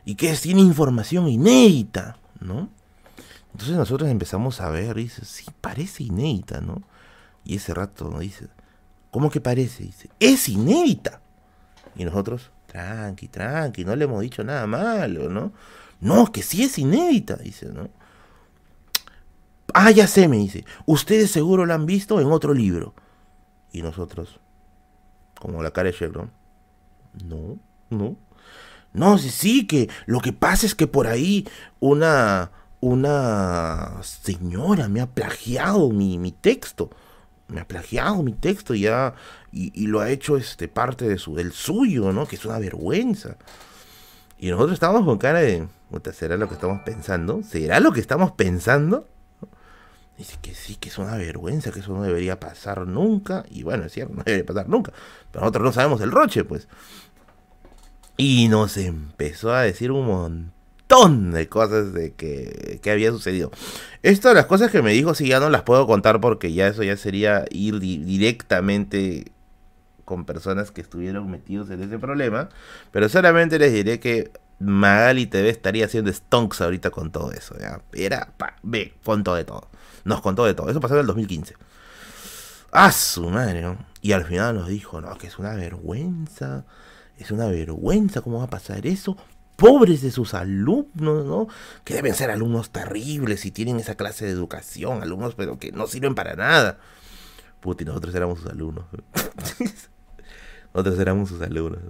Y que tiene información inédita, ¿no? Entonces nosotros empezamos a ver, y dice, sí, parece inédita, ¿no? Y ese rato nos dice, ¿cómo que parece? Dice, es inédita. Y nosotros, tranqui, tranqui, no le hemos dicho nada malo, ¿no? No, que sí es inédita, dice, ¿no? Ah, ya sé, me dice, ustedes seguro la han visto en otro libro. Y nosotros, como la cara de Chevron, no, no. No, sí, sí, que lo que pasa es que por ahí una, una señora me ha plagiado mi, mi texto. Me ha plagiado mi texto ya y, lo ha hecho este parte de su, del suyo, ¿no? Que es una vergüenza. Y nosotros estábamos con cara de, ¿será lo que estamos pensando? ¿Será lo que estamos pensando? Dice que sí, que es una vergüenza, que eso no debería pasar nunca. Y bueno, es cierto, no debería pasar nunca. Pero nosotros no sabemos el roche, pues. Y nos empezó a decir un montón de cosas de que, había sucedido. Esto las cosas que me dijo, sí, ya no las puedo contar porque ya eso ya sería ir directamente con personas que estuvieron metidos en ese problema. Pero solamente les diré que Magali TV estaría haciendo stonks ahorita con todo eso. ¿ya? Era, pa, ve, contó de todo. Nos contó de todo. Eso pasó en el 2015. ¡Ah, su madre! ¿no? Y al final nos dijo, no, que es una vergüenza. Es una vergüenza cómo va a pasar eso pobres de sus alumnos, ¿no? Que deben ser alumnos terribles y tienen esa clase de educación, alumnos pero que no sirven para nada. Puti, nosotros éramos sus alumnos. nosotros éramos sus alumnos.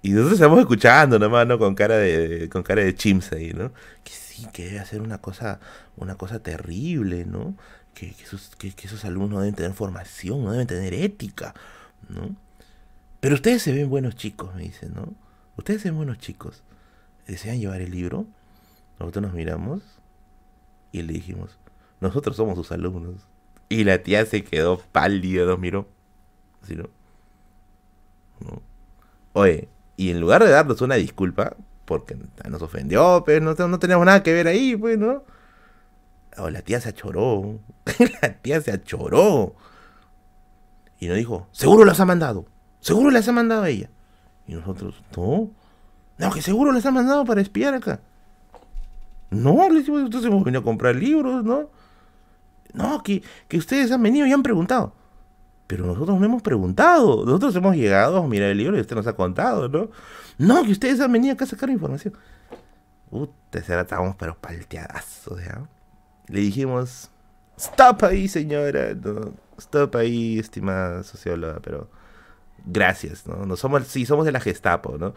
Y nosotros estamos escuchando nomás, ¿no? Con cara de, con cara de chimps ahí, ¿no? Que sí, que debe hacer una cosa, una cosa terrible, ¿no? que, esos, alumnos no deben tener formación, no deben tener ética, ¿no? Pero ustedes se ven buenos chicos, me dicen, ¿no? Ustedes ven buenos chicos. ¿Desean llevar el libro? Nosotros nos miramos y le dijimos, nosotros somos sus alumnos. Y la tía se quedó pálida, nos miró. Así, ¿no? Oye, y en lugar de darnos una disculpa, porque nos ofendió, pero no, no teníamos nada que ver ahí, pues, ¿no? Oh, la tía se achoró. la tía se achoró. Y nos dijo, seguro las ha mandado. Seguro las ha mandado a ella. Y nosotros, no. No, que seguro las ha mandado para espiar acá. No, le decimos, entonces hemos venido a comprar libros, ¿no? No, que, que ustedes han venido y han preguntado. Pero nosotros no hemos preguntado. Nosotros hemos llegado a mirar el libro y usted nos ha contado, ¿no? No, que ustedes han venido acá a sacar información. Puta, será estábamos pero palteadazos, ¿ya? Le dijimos, stop ahí, señora. No, stop ahí, estimada socióloga, pero gracias, ¿no? no somos, sí, somos de la Gestapo, ¿no?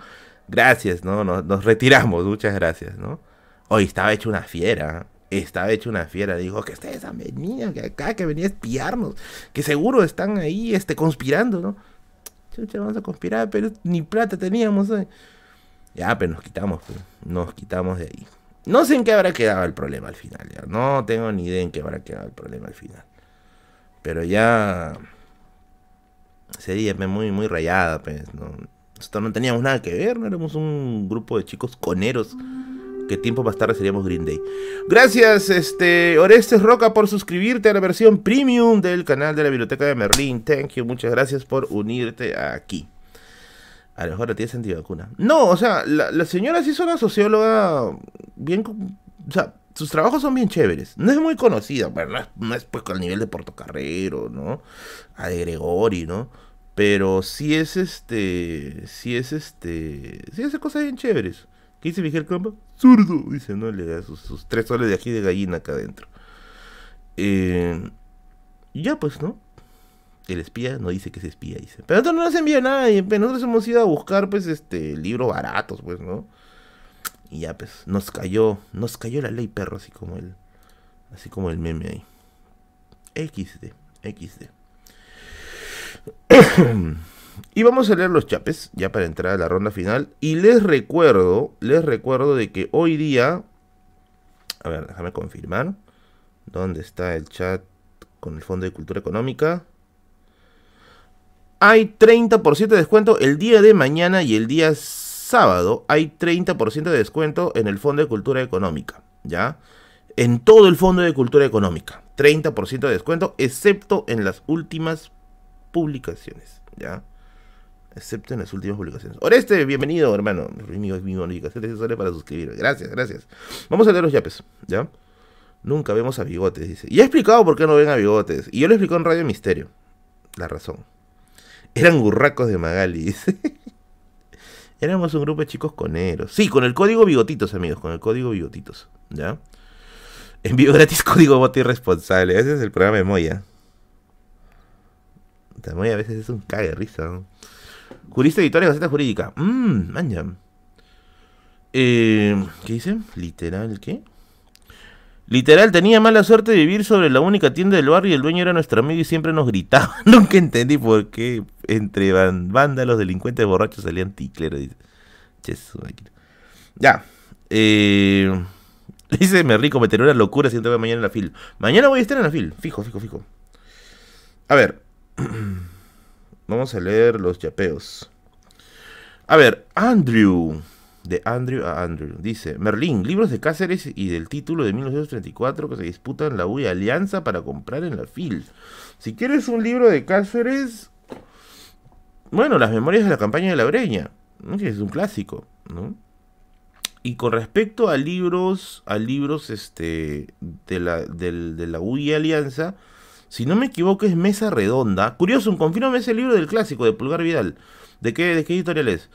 Gracias, ¿no? Nos, nos retiramos, muchas gracias, ¿no? Hoy estaba hecho una fiera estaba hecho una fiera. Dijo que ustedes han venido, que acá, que venía a espiarnos, que seguro están ahí este, conspirando, ¿no? Chucha, vamos a conspirar, pero ni plata teníamos. Ya, pero nos quitamos, pues, nos quitamos de ahí. No sé en qué habrá quedado el problema al final, ya. No tengo ni idea en qué habrá quedado el problema al final. Pero ya sería muy, muy rayada, pues, ¿no? Nosotros no teníamos nada que ver, no éramos un grupo de chicos coneros que tiempo más tarde seríamos Green Day. Gracias, este, Orestes Roca, por suscribirte a la versión premium del canal de la Biblioteca de Merlín. Thank you, muchas gracias por unirte aquí. A lo mejor la tienes antivacuna. No, o sea, la, señora sí es una socióloga bien. O sea, sus trabajos son bien chéveres. No es muy conocida, bueno, no es, pues con el nivel de Portocarrero, ¿no? A de Gregori, ¿no? Pero sí es este. Sí es este. Sí hace cosas bien chéveres. ¿Qué dice Miguel Campo? Zurdo, dice, ¿no? Le da sus, tres soles de aquí de gallina acá adentro. Eh, ya, pues, ¿no? El espía no dice que es espía, dice. Pero nosotros no nos envía nadie, pues, nosotros hemos ido a buscar, pues, este, libros baratos, pues, ¿no? Y ya, pues, nos cayó, nos cayó la ley perro, así como el, así como el meme ahí. XD, XD. Y vamos a leer los chapes, ya para entrar a la ronda final. Y les recuerdo, les recuerdo de que hoy día... A ver, déjame confirmar. ¿Dónde está el chat con el Fondo de Cultura Económica? Hay 30% de descuento el día de mañana y el día sábado. Hay 30% de descuento en el Fondo de Cultura Económica. ¿Ya? En todo el Fondo de Cultura Económica. 30% de descuento, excepto en las últimas publicaciones. ¿Ya? excepto en las últimas publicaciones. Oreste, bienvenido, hermano. Mi, mi para suscribir. Gracias, gracias. Vamos a leer los yapes, ¿ya? Nunca vemos a bigotes, dice. Y he explicado por qué no ven a bigotes. Y yo lo explico en Radio Misterio. La razón. Eran burracos de Magali, dice. Éramos un grupo de chicos coneros. Sí, con el código bigotitos, amigos. Con el código bigotitos, ¿ya? Envío gratis código bote irresponsable. Ese es el programa de Moya. A veces es un cague de risa, ¿no? Jurista editorial Gaceta Jurídica. Mmm, manjan. Eh, ¿Qué dice? ¿Literal qué? Literal, tenía mala suerte de vivir sobre la única tienda del barrio y el dueño era nuestro amigo y siempre nos gritaba. Nunca entendí por qué entre los delincuentes borrachos salían ticleros. Ya. Eh, dice, me rico, me una locura si entrar mañana en la fil. Mañana voy a estar en la fil. Fijo, fijo, fijo. A ver. Vamos a leer los yapeos. A ver, Andrew. De Andrew a Andrew. Dice, Merlín, libros de Cáceres y del título de 1934 que se disputan la UI Alianza para comprar en la FIL. Si quieres un libro de Cáceres, bueno, las memorias de la campaña de la Breña, es un clásico, ¿no? Y con respecto a libros, a libros este, de, la, de la Alianza, si no me equivoco, es Mesa Redonda. Curioso, confírmame ese libro del clásico de Pulgar Vidal. ¿De qué, editorial es?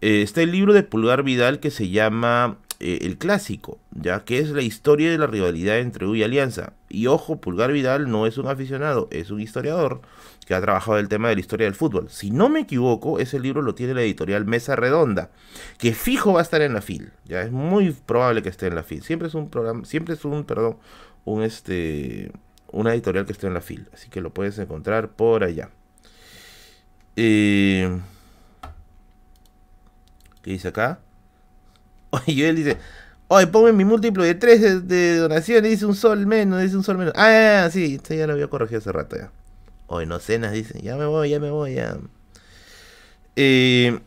Eh, está el libro de Pulgar Vidal que se llama eh, El Clásico, ya que es la historia de la rivalidad entre U y Alianza. Y ojo, Pulgar Vidal no es un aficionado, es un historiador que ha trabajado el tema de la historia del fútbol. Si no me equivoco, ese libro lo tiene la editorial Mesa Redonda, que fijo va a estar en la FIL. Ya es muy probable que esté en la FIL. Siempre es un programa, siempre es un, perdón, un este una editorial que esté en la fila. Así que lo puedes encontrar por allá. Eh, ¿Qué dice acá? Oye, él dice, oye, ponme mi múltiplo de 3 de, donación y dice un sol menos, dice un sol menos. Ah, sí, esto ya lo había corregido hace rato ya. Hoy no cenas, dice, ya me voy, ya me voy, ya. Eh,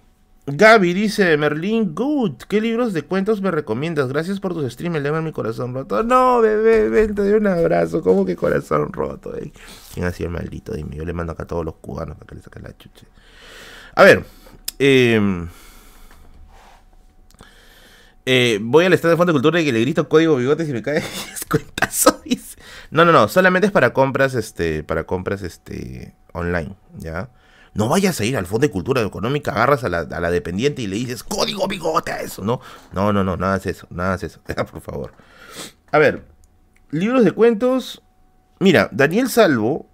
Gaby dice, Merlin Good, ¿qué libros de cuentos me recomiendas? Gracias por tus streams, le mi corazón roto. No, bebé, ven, te doy un abrazo. ¿Cómo que corazón roto? Eh? ¿Quién ha sido el maldito? Dime, yo le mando acá a todos los cubanos para que le saquen la chuche. A ver, eh, eh, voy al estado de Fondo de Cultura y le grito código bigotes y me cae cuentazo. No, no, no, solamente es para compras, este, para compras, este, online, ¿ya? No vayas a ir al Fondo de Cultura Económica, agarras a la, dependiente y le dices código bigote a eso, ¿no? No, no, no, nada es eso, nada es eso, por favor. A ver, libros de cuentos. Mira, Daniel Salvo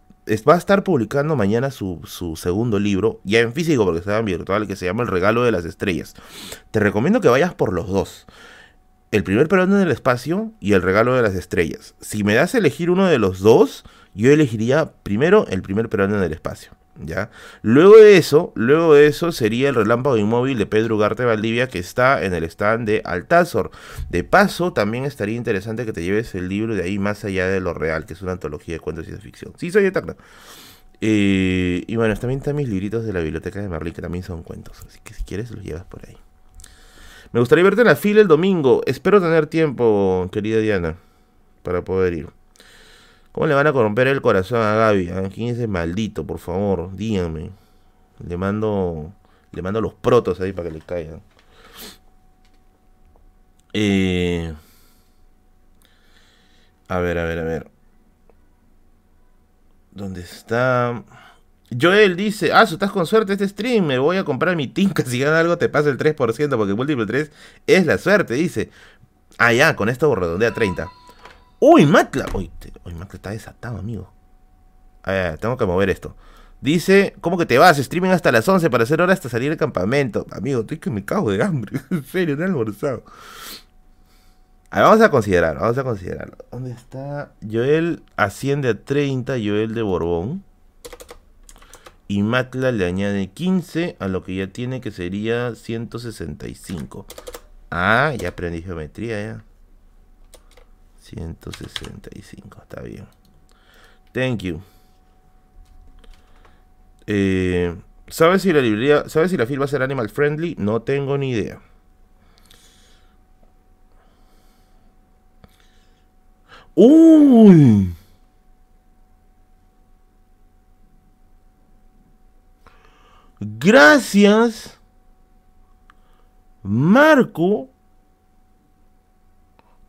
va a estar publicando mañana su, segundo libro, ya en físico porque está en virtual, que se llama El regalo de las estrellas. Te recomiendo que vayas por los dos. El primer peruano en el espacio y el regalo de las estrellas. Si me das a elegir uno de los dos, yo elegiría primero el primer peruano en el espacio. ¿Ya? Luego de eso, luego de eso sería el relámpago inmóvil de Pedro Ugarte Valdivia que está en el stand de Altazor. De paso, también estaría interesante que te lleves el libro de ahí más allá de lo real, que es una antología de cuentos y de ficción. Sí, soy eterna. Eh, y bueno, también están mis libritos de la biblioteca de Merlín, que también son cuentos. Así que si quieres, los llevas por ahí. Me gustaría verte en la fila el domingo. Espero tener tiempo, querida Diana, para poder ir. ¿Cómo le van a corromper el corazón a Gaby? ¿Quién es ese maldito, por favor? Díganme. Le mando. Le mando los protos ahí para que le caigan. Eh, a ver, a ver, a ver. ¿Dónde está? Joel dice, ah, estás con suerte este stream, me voy a comprar mi tinca, si gana algo te pasa el 3%, porque el múltiplo 3 es la suerte, dice. Ah, ya, con esto redondea 30. Uy, Matla. Uy, Matla está desatado, amigo. Tengo que mover esto. Dice, ¿cómo que te vas? Streaming hasta las 11 para hacer hora hasta salir del campamento. Amigo, estoy que me cago de hambre. en serio, no almorzado. A ver, vamos a considerar, vamos a considerarlo. ¿Dónde está? Joel asciende a 30, Joel de Borbón. Y Matla le añade 15 a lo que ya tiene que sería 165. Ah, ya aprendí geometría ya. 165, está bien. Thank you. Eh, ¿Sabes si la librería, sabes si la fil va a ser animal friendly? No tengo ni idea. ¡Uy! Gracias, Marco,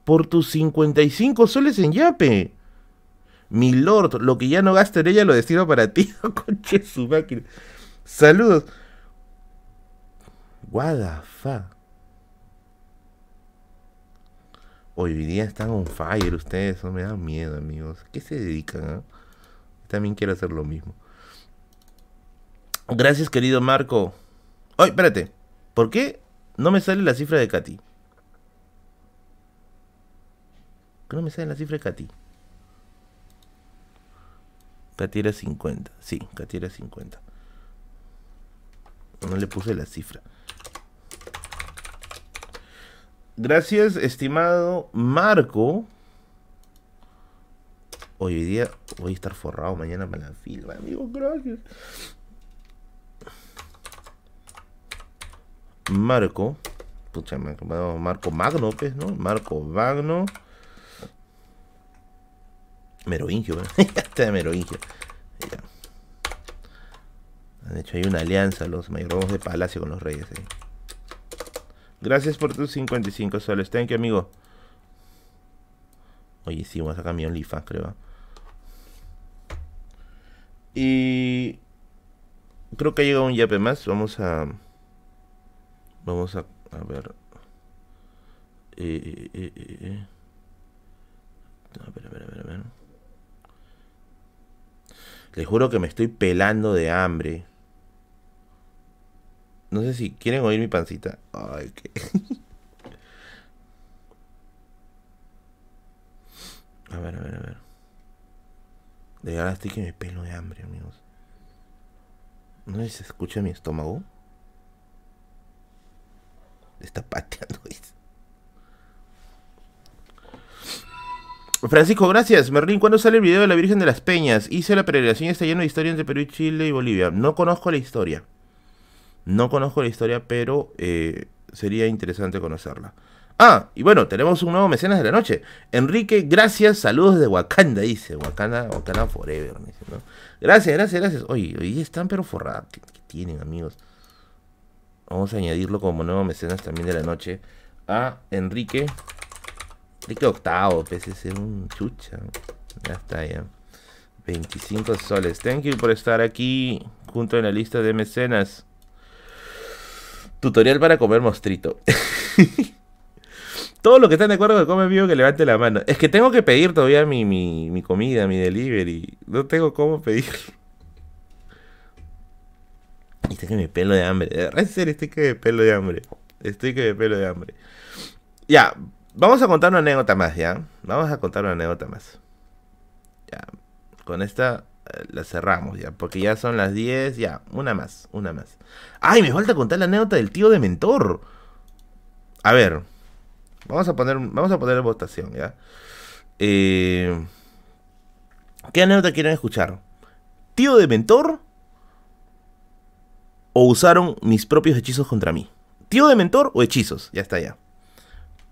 por tus 55 soles en Yape. Mi lord, lo que ya no gasto en ella lo destino para ti. Conche su máquina. Saludos. What Hoy día están on fire ustedes, eso me da miedo, amigos. ¿Qué se dedican? Ah? También quiero hacer lo mismo. Gracias, querido Marco. Oye, espérate. ¿Por qué no me sale la cifra de Katy? ¿Por qué no me sale la cifra de Katy? Katy era 50. Sí, Katy era 50. No le puse la cifra. Gracias, estimado Marco. Hoy día voy a estar forrado mañana para la fila, amigo. Gracias. Marco. Pucha, Marco Magno, pues, ¿no? Marco Magno. Merovingio, este de Merovingio. Han hecho ahí una alianza los mayordomos de palacio con los reyes. ¿eh? Gracias por tus 55 soles. Thank you, amigo. Oye, sí, vamos a sacar mi OnlyFans, creo. Y creo que ha llegado un yape más. Vamos a Vamos a, a ver. Eh, eh, eh, a ver, a ver, a ver, a ver. Les juro que me estoy pelando de hambre. No sé si quieren oír mi pancita. Ay, qué. a ver, a ver, a ver. De verdad estoy que me pelo de hambre, amigos. No sé si se escucha mi estómago. Está pateando. Francisco, gracias. Merlín, ¿cuándo sale el video de la Virgen de las Peñas? Hice la peregrinación y está lleno de historias entre Perú, Chile y Bolivia. No conozco la historia. No conozco la historia, pero eh, sería interesante conocerla. Ah, y bueno, tenemos un nuevo mecenas de la noche. Enrique, gracias, saludos de Wakanda, dice. Wakanda, Wakanda Forever. Gracias, gracias, gracias. Oye, hoy están pero forrados. ¿Qué, tienen, amigos? Vamos a añadirlo como nuevo mecenas también de la noche a Enrique. Enrique Octavo, pese a ser un chucha. Ya está, ya. 25 soles. Thank you por estar aquí junto en la lista de mecenas. Tutorial para comer mostrito. Todos los que están de acuerdo con come vivo que levante la mano. Es que tengo que pedir todavía mi, mi, comida, mi delivery. No tengo cómo pedir. Y estoy que me pelo de hambre. En serio, estoy que me pelo de hambre. Estoy que me pelo de hambre. Ya, vamos a contar una anécdota más, ¿ya? Vamos a contar una anécdota más. Ya, con esta eh, la cerramos ya, porque ya son las 10, ya, una más, una más. Ay, me falta contar la anécdota del tío de mentor. A ver, Vamos a poner, vamos a poner votación, ¿ya? Eh, ¿Qué anécdota quieren escuchar? ¿Tío de mentor? ¿O usaron mis propios hechizos contra mí? ¿Tío de mentor o hechizos? Ya está ya.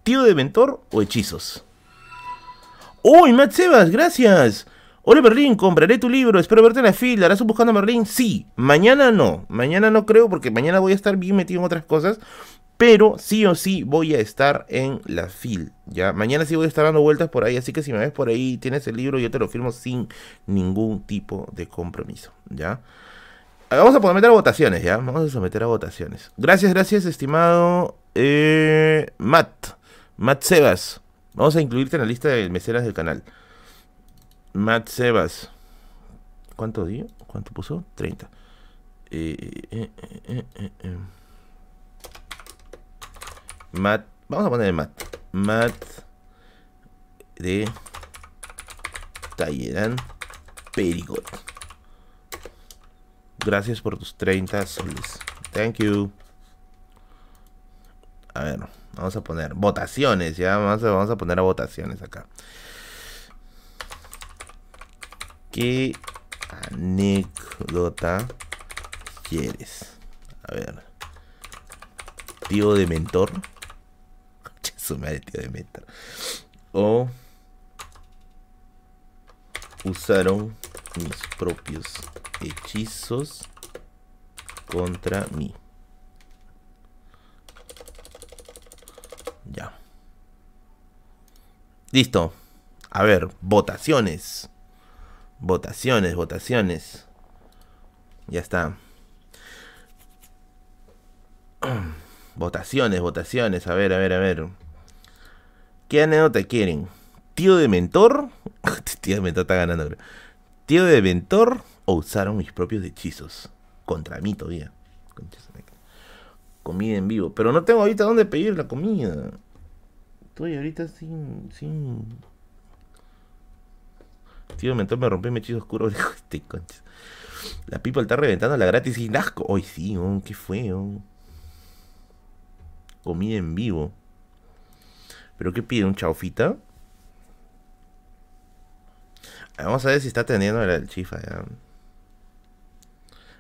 ¿Tío de mentor o hechizos? ¡Uy, Matt Sebas! ¡Gracias! Hola Berlín, compraré tu libro, espero verte en la fila, ¿harás un buscando a Berlín? Sí, mañana no, mañana no creo porque mañana voy a estar bien metido en otras cosas, pero sí o sí voy a estar en la fil. Ya, mañana sí voy a estar dando vueltas por ahí. Así que si me ves por ahí, tienes el libro, yo te lo firmo sin ningún tipo de compromiso. Ya. Vamos a someter a votaciones, ¿ya? Vamos a someter a votaciones. Gracias, gracias, estimado eh, Matt. Matt Sebas. Vamos a incluirte en la lista de mecenas del canal. Matt Sebas. ¿Cuánto dio? ¿Cuánto puso? 30. Eh, eh, eh, eh Matt, vamos a poner Matt. Matt de Talleran Perigot. Gracias por tus 30 soles. Thank you. A ver, vamos a poner votaciones. Ya vamos a, vamos a poner a votaciones acá. ¿Qué anécdota quieres? A ver. Tío de mentor su madre, tío de meta. O usaron mis propios hechizos contra mí. Ya. Listo. A ver, votaciones. Votaciones, votaciones. Ya está. Votaciones, votaciones. A ver, a ver, a ver. ¿Qué anécdota quieren? ¿Tío de mentor? Tío de mentor está ganando, ¿Tío de mentor o usaron mis propios hechizos? Contra mí todavía. Comida en vivo. Pero no tengo ahorita dónde pedir la comida. Estoy ahorita sin. sin... Tío mentor me rompió mi hechizo oscuro. este concha. La people está reventando la gratis y asco. Hoy sí, oh, qué fue. Comida en vivo. ¿Pero qué pide? ¿Un chaufita? Vamos a ver si está atendiendo el chifa.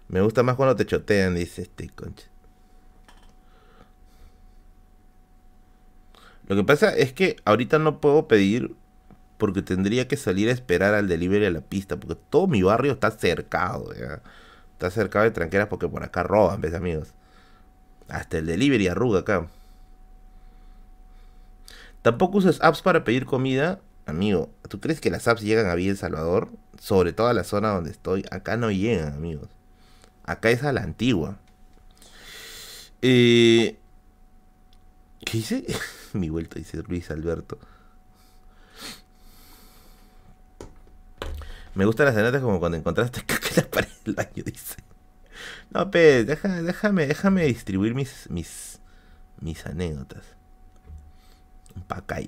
Me gusta más cuando te chotean, dice este concha. Lo que pasa es que ahorita no puedo pedir porque tendría que salir a esperar al delivery a la pista, porque todo mi barrio está cercado. Está cercado de tranqueras porque por acá roban, ¿ves, amigos? Hasta el delivery arruga acá. Tampoco usas apps para pedir comida. Amigo, ¿tú crees que las apps llegan a Villa Salvador? Sobre toda la zona donde estoy. Acá no llegan, amigos. Acá es a la antigua. Eh, ¿Qué dice? Mi vuelta, dice Luis Alberto. Me gustan las anécdotas como cuando encontraste caca en la pared del baño, dice. No, pe, déjame, déjame distribuir mis, mis, mis anécdotas. Pa' acá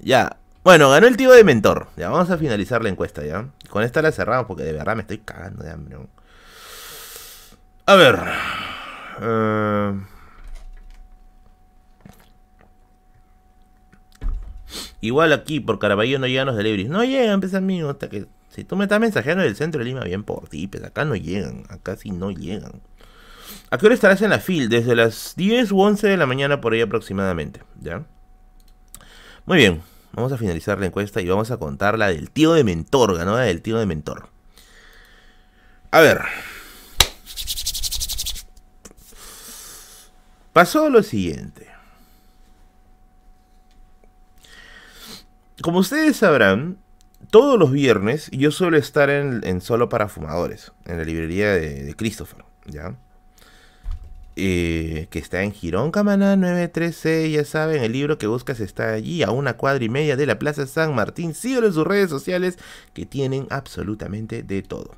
Ya, Bueno, ganó el tío de mentor. Ya vamos a finalizar la encuesta, ¿ya? Con esta la cerramos porque de verdad me estoy cagando de hambre. A ver. Eh, igual aquí por Caraballo no llegan los deliveries. No llegan, pesa mío, hasta que. Si tú me estás mensajeando del centro de Lima, bien por ti, pues acá no llegan. Acá sí no llegan. ¿A qué hora estarás en la fil? Desde las 10 u 11 de la mañana por ahí aproximadamente. ¿Ya? Muy bien. Vamos a finalizar la encuesta y vamos a contar la del tío de Mentor, ganó la del tío de Mentor. A ver. Pasó lo siguiente. Como ustedes sabrán, todos los viernes yo suelo estar en, Solo para Fumadores, en la librería de, Christopher, ¿ya? Eh, que está en Girón Camaná 913, ya saben, el libro que buscas está allí, a una cuadra y media de la Plaza San Martín. Síguelo en sus redes sociales, que tienen absolutamente de todo.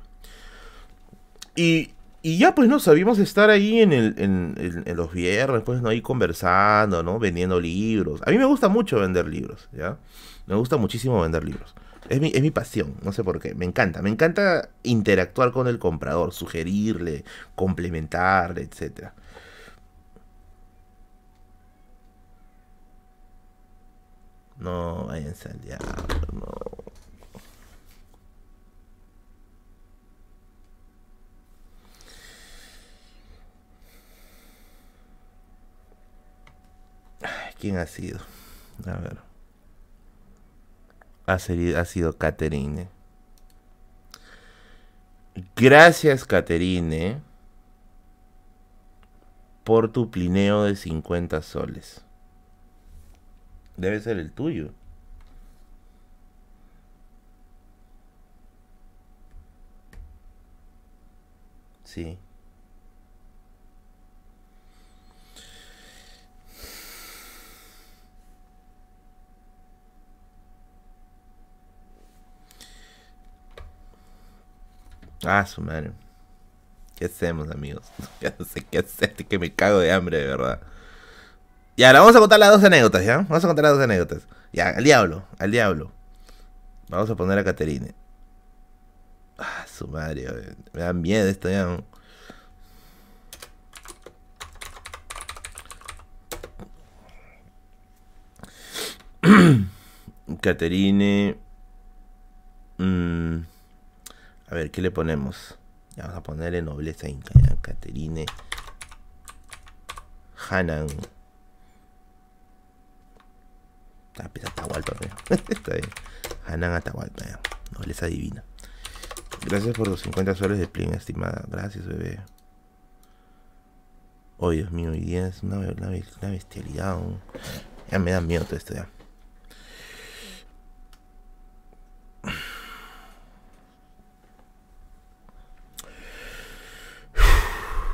Y, ya pues no sabíamos estar ahí en, los viernes, pues no ahí conversando, ¿no? Vendiendo libros. A mí me gusta mucho vender libros, ¿ya? Me gusta muchísimo vender libros. Es mi, es mi pasión, no sé por qué. Me encanta. Me encanta interactuar con el comprador, sugerirle, complementarle, etcétera. No, váyanse al diablo, no. ¿Quién ha sido? A ver. Ha sido, ha sido Caterine. Gracias, Caterine, por tu plineo de 50 soles. Debe ser el tuyo. Sí. Ah, su madre. ¿Qué hacemos, amigos? Ya no sé qué hacer, que me cago de hambre, de verdad. Y ahora vamos a contar las dos anécdotas, ¿ya? Vamos a contar las dos anécdotas. Ya, al diablo, al diablo. Vamos a poner a Caterine. Ah, su madre, me da miedo esto ya. Caterine. Mm, a ver, ¿qué le ponemos? Vamos a ponerle nobleza inca. Caterine. Hanan. Ah, pues Atahualpa, Está bien. Hanan Atahualpa, ya. Nobleza divina. Gracias por los 50 soles de plin, estimada. Gracias, bebé. Oh, mío, hoy día es una, bestialidad. Ya me da miedo todo esto, ya.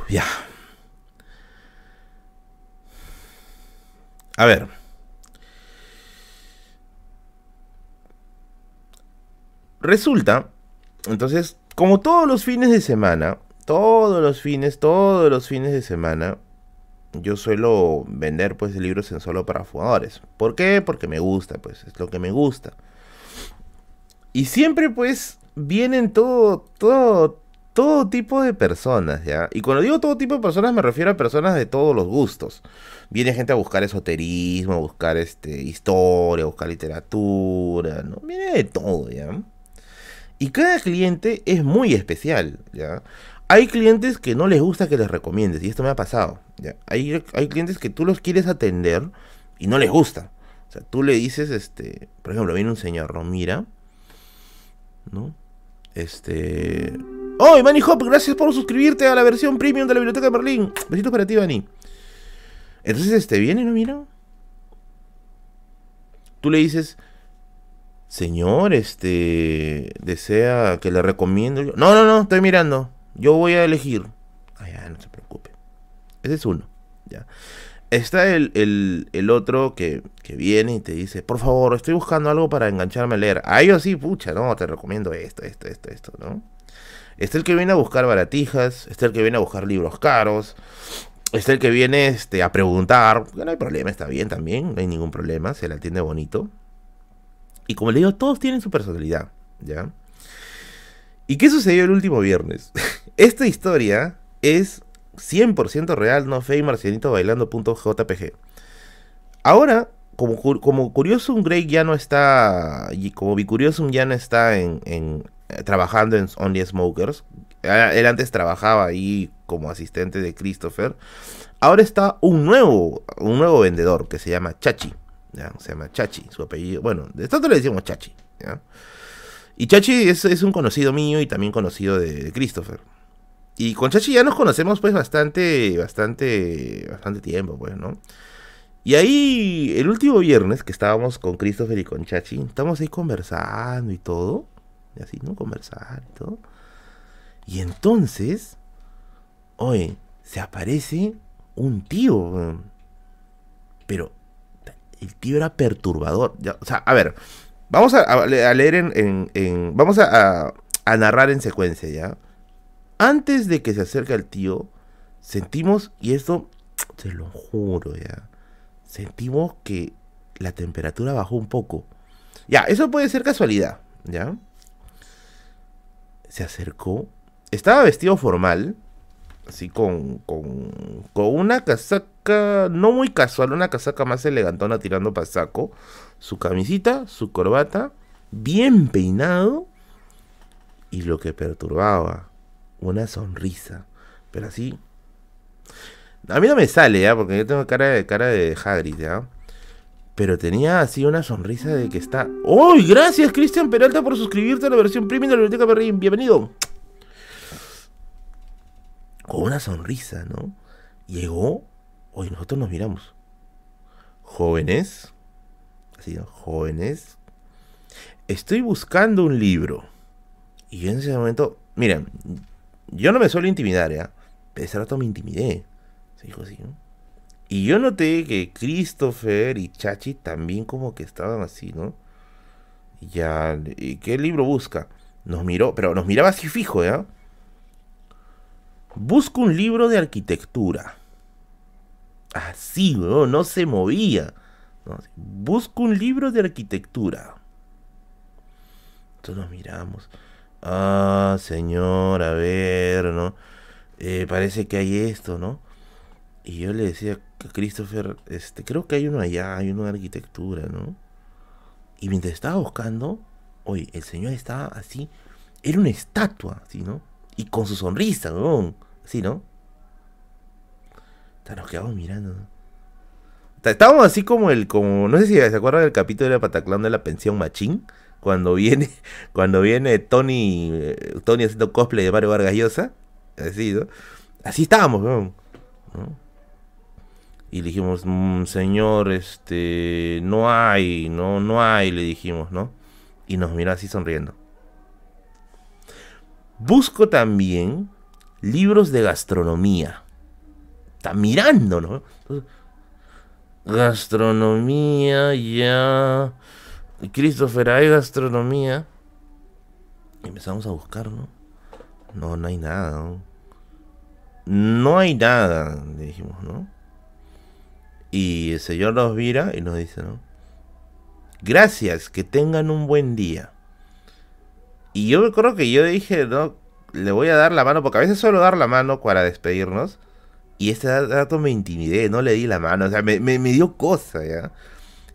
Ya. A ver. Resulta, entonces, como todos los fines de semana, todos los fines, todos los fines de semana, yo suelo vender pues libros en solo para jugadores. ¿Por qué? Porque me gusta, pues es lo que me gusta. Y siempre pues vienen todo, todo, todo tipo de personas, ¿ya? Y cuando digo todo tipo de personas me refiero a personas de todos los gustos. Viene gente a buscar esoterismo, a buscar este, historia, a buscar literatura, ¿no? Viene de todo, ¿ya? Y cada cliente es muy especial, ¿ya? Hay clientes que no les gusta que les recomiendes, y esto me ha pasado, ¿ya? Hay, hay clientes que tú los quieres atender y no les gusta. O sea, tú le dices, este, por ejemplo, viene un señor, ¿no? Mira, ¿no? Este... ¡Oh, Manny Hop! Gracias por suscribirte a la versión premium de la Biblioteca de Berlín. Besitos para ti, Manny. Entonces, este, viene, ¿no? Mira. Tú le dices, Señor, este, desea que le recomiendo. No, no, no, estoy mirando. Yo voy a elegir. Ah, ya, no se preocupe. Ese es uno. Ya. Está el, el, otro que, que, viene y te dice, por favor, estoy buscando algo para engancharme a leer. Ah, yo sí, pucha, no, te recomiendo esto, esto, esto, esto, ¿no? Está el que viene a buscar baratijas, está el que viene a buscar libros caros, está el que viene este, a preguntar, no hay problema, está bien también, no hay ningún problema, se le atiende bonito. Y como le digo, todos tienen su personalidad, ¿ya? ¿Y qué sucedió el último viernes? Esta historia es 100% real, no fake, marcianito bailando.jpg. Ahora, como, como Curiosum Grey ya no está, y como Bicuriosum ya no está en, trabajando en Only Smokers, él antes trabajaba ahí como asistente de Christopher, ahora está un nuevo, un nuevo vendedor que se llama Chachi, se llama Chachi, su apellido, bueno, de esto le decimos Chachi. Y Chachi es, un conocido mío y también conocido de Christopher. Y con Chachi ya nos conocemos pues bastante, bastante, bastante tiempo, pues. Y ahí, el último viernes que estábamos con Christopher y con Chachi, estábamos ahí conversando y todo. Y así, ¿no? Conversar y todo. Y entonces, oye, se aparece un tío. Pero el tío era perturbador. o sea, a ver, vamos a, leer en, Vamos a, a narrar en secuencia, ¿ya? Antes de que se acerque al tío, sentimos, y esto te lo juro ya, sentimos que la temperatura bajó un poco. Ya, eso puede ser casualidad, ¿ya? Se acercó, estaba vestido formal, así con, con, con una casaca, no muy casual, una casaca más elegantona tirando para saco, su camisita, su corbata, bien peinado, y lo que perturbaba, una sonrisa. Pero así. A mí no me sale, ¿ya? Porque yo tengo cara de cara de Hagrid, ¿ya? Pero tenía así una sonrisa de que está. ¡Uy! gracias, Cristian Peralta, por suscribirte a la versión premium de la Biblioteca Perrin. Bienvenido. Con una sonrisa, ¿no? Llegó. Hoy nosotros nos miramos. Jóvenes. Así, ¿no? Jóvenes. Estoy buscando un libro. Y en ese momento. Miren, yo no me suelo intimidar, ¿ya? Pero ese rato me intimidé. Se dijo así, ¿no? Y yo noté que Christopher y Chachi también como que estaban así, ¿no? Ya, ¿y ¿qué libro busca? Nos miró, pero nos miraba así fijo, ¿ya? Busco un libro de arquitectura. Así, ¿no? No se movía. Busco un libro de arquitectura. Entonces nos miramos. Ah, señor, a ver, ¿no? Eh, parece que hay esto, ¿no? Y yo le decía a Christopher, este, creo que hay uno allá, hay uno de arquitectura, ¿no? Y mientras estaba buscando, oye, el señor estaba así, era una estatua, así, ¿no? Y con su sonrisa, ¿no? Así, ¿no? Nos quedamos mirando, ¿no? Estábamos así como el, como, no sé si se acuerdan del capítulo de Pataclán de la pensión Machín cuando viene, cuando viene Tony, eh, Tony haciendo cosplay de Mario Vargas Llosa, así, ¿no? Así estábamos, ¿no? Y le dijimos, mm, señor, este, no hay, no, no hay, le dijimos, ¿no? Y nos mira así sonriendo. Busco también libros de gastronomía. Está mirando, ¿no? gastronomía, ya. Christopher, hay gastronomía. Empezamos a buscar, ¿no? No, no hay nada, ¿no? No hay nada, le dijimos, ¿no? Y el Señor nos mira y nos dice, ¿no? Gracias, que tengan un buen día. Y yo me acuerdo que yo dije, no, le voy a dar la mano, porque a veces suelo dar la mano para despedirnos. Y este dato me intimidé, no le di la mano, o sea, me, me dio cosa, ¿ya?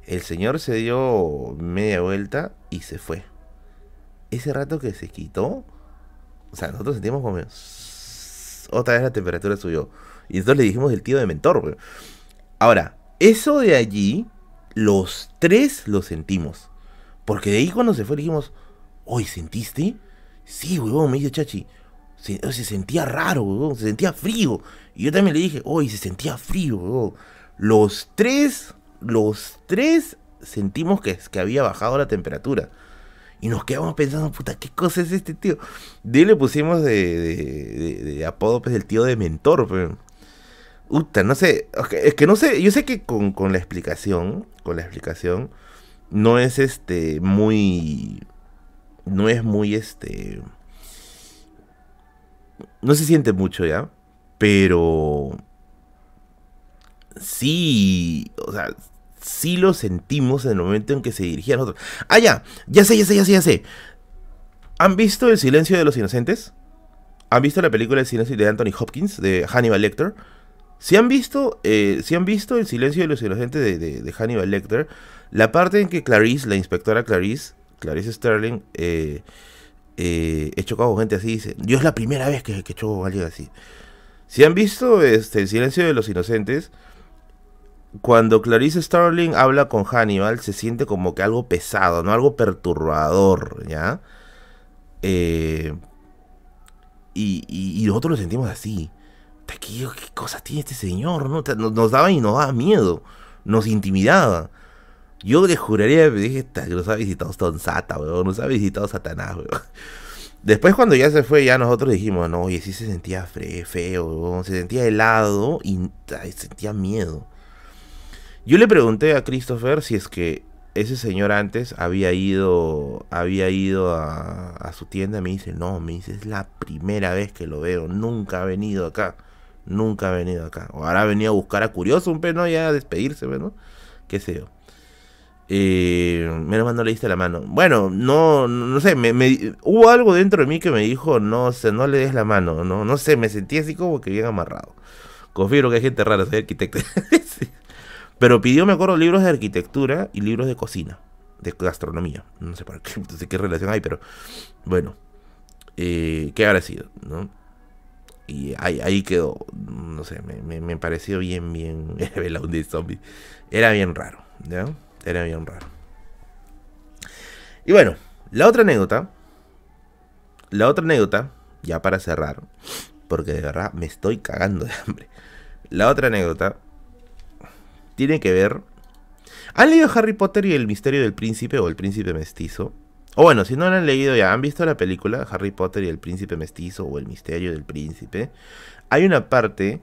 El señor se dio media vuelta y se fue. Ese rato que se quitó, o sea, nosotros sentimos como otra vez la temperatura subió. Y entonces le dijimos el tío de mentor. Ahora, eso de allí, los tres lo sentimos. Porque de ahí cuando se fue dijimos, ¿hoy sentiste? Sí, huevón, me dice Chachi. Se, se sentía raro, huevón, se sentía frío. Y yo también le dije, hoy se sentía frío, huevón. Los tres los tres sentimos que, que había bajado la temperatura. Y nos quedamos pensando, puta, ¿qué cosa es este tío? De le pusimos de, de, apodo, pues, el tío de mentor. Pero... Puta, no sé, es que no sé, yo sé que con, con la explicación, con la explicación, no es este, muy, no es muy, este, no se siente mucho ya, pero sí, o sea, sí lo sentimos en el momento en que se dirigía a nosotros. Ah, ya, ya sé, ya sé, ya sé, ya sé. ¿Han visto El silencio de los inocentes? ¿Han visto la película El silencio de Anthony Hopkins, de Hannibal Lecter? Si han visto, eh, si han visto El silencio de los inocentes de, Hannibal Lecter, la parte en que Clarice, la inspectora Clarice, Clarice Sterling, eh, eh, he chocado con gente así, dice, yo es la primera vez que, que choco con alguien así. Si han visto este, El silencio de los inocentes, cuando Clarice Starling habla con Hannibal, se siente como que algo pesado, ¿no? Algo perturbador, ¿ya? Eh, y, nosotros lo sentimos así. ¿Qué, ¿Qué, cosas tiene este señor? ¿no? Nos, daba y nos daba miedo. Nos intimidaba. Yo le juraría, dije, que nos ha visitado Sata, weón. Nos ha visitado Satanás, weón. Después cuando ya se fue, ya nosotros dijimos, no, oye, sí se sentía feo, se sentía helado y sentía miedo. Yo le pregunté a Christopher si es que ese señor antes había ido había ido a, su tienda. Me dice, no, me dice, es la primera vez que lo veo. Nunca ha venido acá. Nunca ha venido acá. O ahora ha venido a buscar a Curioso, un ¿no? Ya a despedirse, ¿no? Qué sé. Eh, menos mal no le diste la mano. Bueno, no, no sé, me, hubo algo dentro de mí que me dijo, no sé, no le des la mano, no, no sé, me sentí así como que bien amarrado. Confío que hay gente rara, soy arquitecto. Pero pidió, me acuerdo, libros de arquitectura y libros de cocina, de gastronomía. No sé para qué, qué relación hay, pero bueno, eh, ¿qué habrá sido? ¿no? Y ahí, quedó, no sé, me, me, pareció bien, bien, de zombie. Era bien raro, ¿no? Era bien raro. Y bueno, la otra anécdota, la otra anécdota, ya para cerrar, porque de verdad me estoy cagando de hambre. La otra anécdota tiene que ver. ¿Han leído Harry Potter y el misterio del príncipe o el príncipe mestizo? O bueno, si no lo han leído ya, han visto la película Harry Potter y el príncipe mestizo o el misterio del príncipe. Hay una parte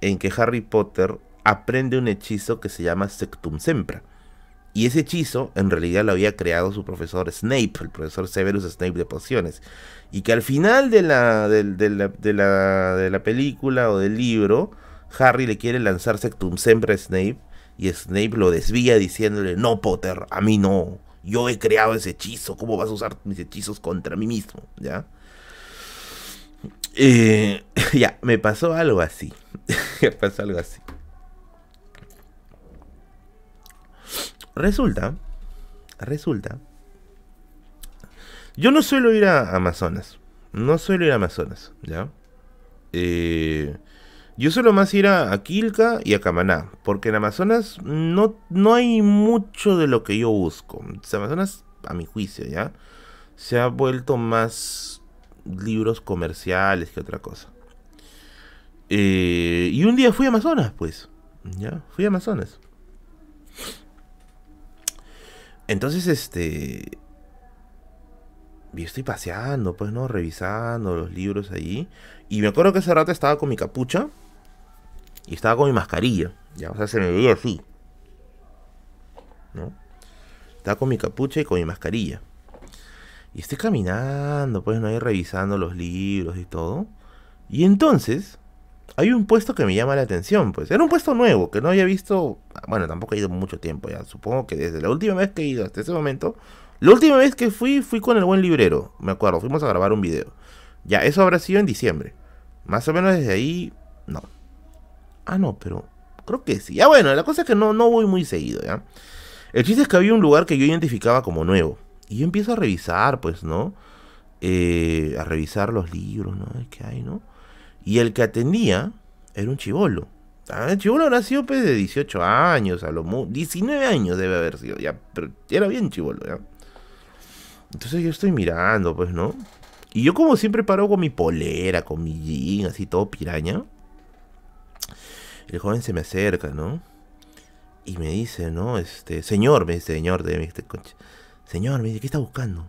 en que Harry Potter aprende un hechizo que se llama Sectum Sempra. Y ese hechizo en realidad lo había creado su profesor Snape, el profesor Severus Snape de pociones. Y que al final de la, de, la, de la, de la película o del libro, Harry le quiere lanzar Sectum Sempra a Snape y Snape lo desvía diciéndole, no Potter, a mí no, yo he creado ese hechizo, ¿cómo vas a usar mis hechizos contra mí mismo? ¿Ya? Eh, ya, me pasó algo así. me pasó algo así. Resulta, resulta. Yo no suelo ir a Amazonas. No suelo ir a Amazonas, ¿ya? Eh, yo suelo más ir a, Quilca y a Camaná, porque en Amazonas no, no hay mucho de lo que yo busco. Amazonas, a mi juicio, ¿ya? Se ha vuelto más libros comerciales que otra cosa. Eh, y un día fui a Amazonas, pues. ¿Ya? Fui a Amazonas. Entonces, este... Y estoy paseando, pues, ¿no? Revisando los libros ahí. Y me acuerdo que ese rato estaba con mi capucha y estaba con mi mascarilla. Ya, o sea, se me veía así. ¿No? Estaba con mi capucha y con mi mascarilla. Y estoy caminando, pues, no, ahí revisando los libros y todo. Y entonces, hay un puesto que me llama la atención, pues. Era un puesto nuevo, que no había visto. Bueno, tampoco he ido mucho tiempo ya. Supongo que desde la última vez que he ido hasta ese momento. La última vez que fui, fui con el buen librero. Me acuerdo, fuimos a grabar un video. Ya, eso habrá sido en diciembre. Más o menos desde ahí, no. Ah, no, pero creo que sí. Ya bueno, la cosa es que no, no voy muy seguido, ¿ya? El chiste es que había un lugar que yo identificaba como nuevo. Y yo empiezo a revisar, pues, ¿no? Eh, a revisar los libros, ¿no? ¿Qué hay, no? Y el que atendía era un chivolo. Ah, el chivolo nació pues de 18 años, a lo 19 años debe haber sido, ya, pero era bien chivolo, ¿ya? Entonces yo estoy mirando, pues, ¿no? Y yo como siempre paro con mi polera, con mi jean, así todo piraña. El joven se me acerca, ¿no? Y me dice, ¿no? Este, señor, me dice, señor, de este coche. Señor, me dice, ¿qué está buscando?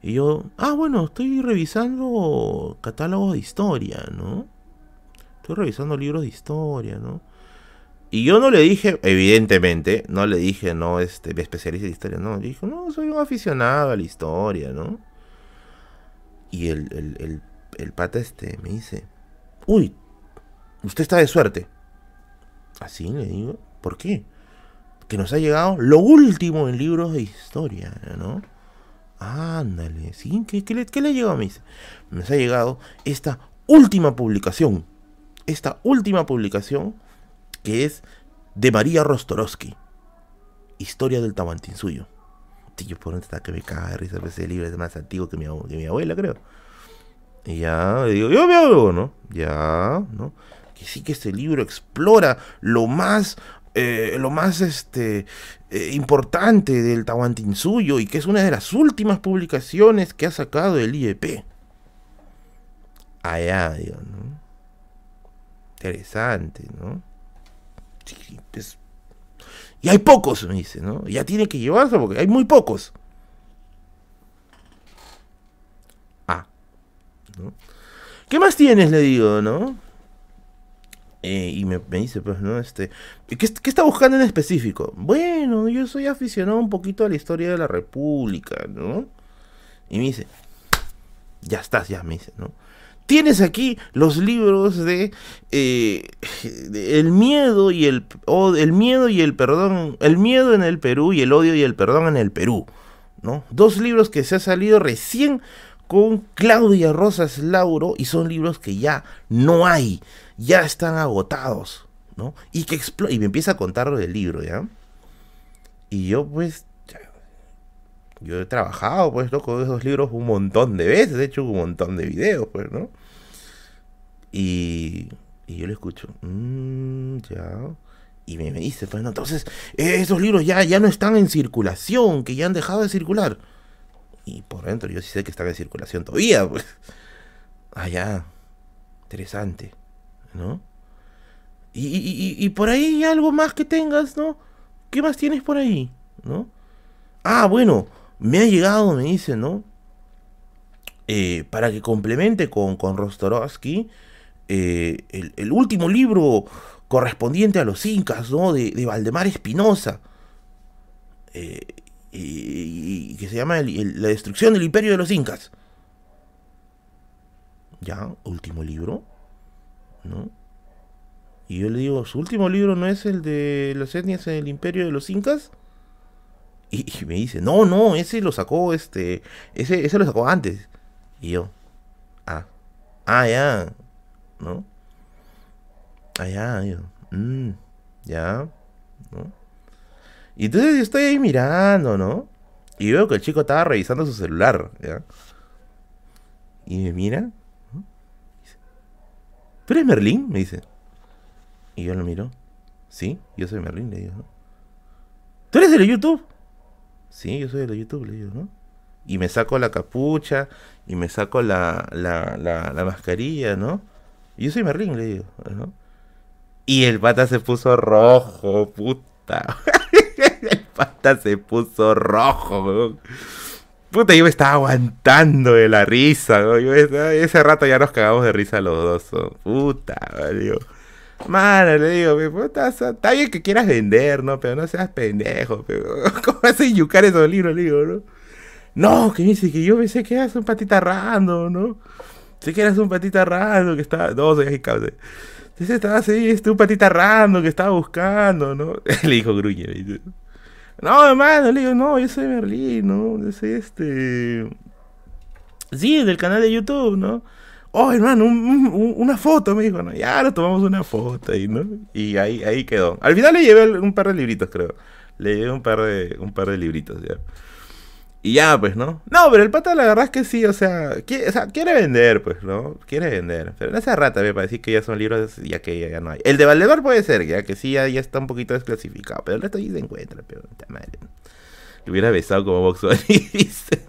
Y yo, ah, bueno, estoy revisando catálogos de historia, ¿no? Estoy revisando libros de historia, ¿no? Y yo no le dije, evidentemente, no le dije, no, este, me especializo en historia, no. Le dije, no, soy un aficionado a la historia, ¿no? Y el, el, el, el pata este me dice, uy, Usted está de suerte. Así le digo. ¿Por qué? que nos ha llegado lo último en libros de historia, ¿no? Ándale, ¿sí? ¿Qué, le, qué le llegó a mí? Nos ha llegado esta última publicación. Esta última publicación que es de María Rostorowski. Historia del Tahuantinsuyo. Tío, por dónde está que me caga de risa, ese libro es más antiguo que mi, que mi abuela, creo. Y ya, digo, yo me ¿no? Ya, ¿no? Que sí que este libro explora lo más eh, lo más este, eh, importante del Tahuantinsuyo y que es una de las últimas publicaciones que ha sacado el IEP. Allá, digo, ¿no? Interesante, ¿no? Sí, y hay pocos, me dice, ¿no? Ya tiene que llevarse porque hay muy pocos. Ah, ¿no? ¿Qué más tienes? Le digo, ¿no? Eh, y me, dice, pues, ¿no? Este, ¿qué, ¿qué, está buscando en específico? Bueno, yo soy aficionado un poquito a la historia de la República, ¿no? Y me dice, ya estás, ya me dice, ¿no? Tienes aquí los libros de, eh, el miedo y el, el miedo y el perdón, el miedo en el Perú y el odio y el perdón en el Perú, ¿no? Dos libros que se han salido recién con Claudia Rosas Lauro y son libros que ya no hay ya están agotados, ¿no? Y que y me empieza a contar del libro, ¿ya? Y yo, pues, yo he trabajado, pues, ¿no? Con esos libros un montón de veces, he hecho un montón de videos, pues, ¿no? Y, y yo le escucho, mmm, ya. Y me, dice, pues, entonces, esos libros ya, ya no están en circulación, que ya han dejado de circular. Y por dentro yo sí sé que están en circulación todavía, pues. Ah, ya. Interesante. ¿no? Y, por ahí algo más que tengas, ¿no? ¿Qué más tienes por ahí? ¿No? Ah, bueno, me ha llegado, me dice, ¿no? Eh, para que complemente con, con Rostorovsky, eh, el, último libro correspondiente a los incas, ¿no? De, Valdemar Espinosa. Eh, y, que se llama La destrucción del imperio de los incas. Ya, último libro. ¿no? Y yo le digo, ¿su último libro no es el de las etnias en el imperio de los incas? Y, me dice, no, no, ese lo sacó, este, ese, ese lo sacó antes. Y yo, ah, ah, ya, ¿no? Ah, ya, yo, mm, ya, ¿no? Y entonces yo estoy ahí mirando, ¿no? Y veo que el chico estaba revisando su celular, ¿ya? Y me mira, ¿Tú eres Merlín? Me dice. Y yo lo miro. Sí, yo soy Merlín, le digo, ¿no? ¿Tú eres de YouTube? Sí, yo soy de YouTube, le digo, ¿no? Y me saco la capucha y me saco la, la, la, mascarilla, ¿no? Yo soy Merlín, le digo, ¿no? Y el pata se puso rojo, puta. pata se puso rojo, Puta, yo me estaba aguantando de la risa, ese rato ya nos cagamos de risa los dos. Puta, digo. Mano, le digo, puta, está bien que quieras vender, ¿no? Pero no seas pendejo, pero ¿cómo a yucar esos libros, le digo, no? No, que dice que yo pensé que eras un patita rando, ¿no? Sé que eras un patita rando que estaba. No, soy cabrón. Entonces estaba así, un patita rando que estaba buscando, ¿no? le dijo Gruñe, no, hermano, le digo, no, yo soy Merlín, ¿no? Yo este. Sí, del canal de YouTube, ¿no? Oh, hermano, una foto, me dijo, ¿no? Ya nos tomamos una foto ahí, ¿no? Y ahí, ahí quedó. Al final le llevé un par de libritos, creo. Le llevé un par de, un par de libritos, ya. Y ya, pues, ¿no? No, pero el pata la verdad es que sí, o sea, quiere, o sea, quiere vender, pues, ¿no? Quiere vender. Pero no hace rata, me parece que ya son libros, ya que ya no hay. El de Valdemar puede ser, ya que sí, ya, está un poquito desclasificado. Pero el resto ahí se encuentra, pero madre. Le hubiera besado como dice.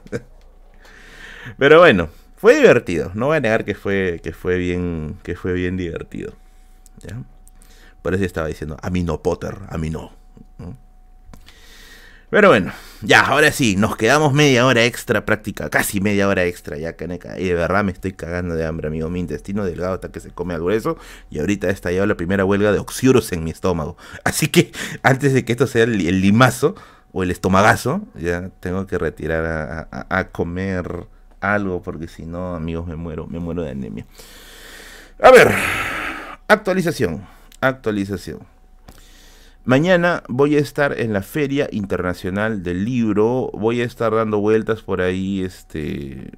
pero bueno, fue divertido. No voy a negar que fue, que fue bien, que fue bien divertido. ¿Ya? Por eso estaba diciendo, a mí no, Potter, a mí no. Pero bueno, ya, ahora sí, nos quedamos media hora extra práctica, casi media hora extra ya, caneca. Y de verdad me estoy cagando de hambre, amigo. Mi intestino delgado hasta que se come al grueso. Y ahorita ha estallado la primera huelga de oxiuros en mi estómago. Así que antes de que esto sea el, limazo o el estomagazo, ya tengo que retirar a, comer algo porque si no, amigos, me muero, me muero de anemia. A ver, actualización, actualización. Mañana voy a estar en la Feria Internacional del Libro. Voy a estar dando vueltas por ahí, este,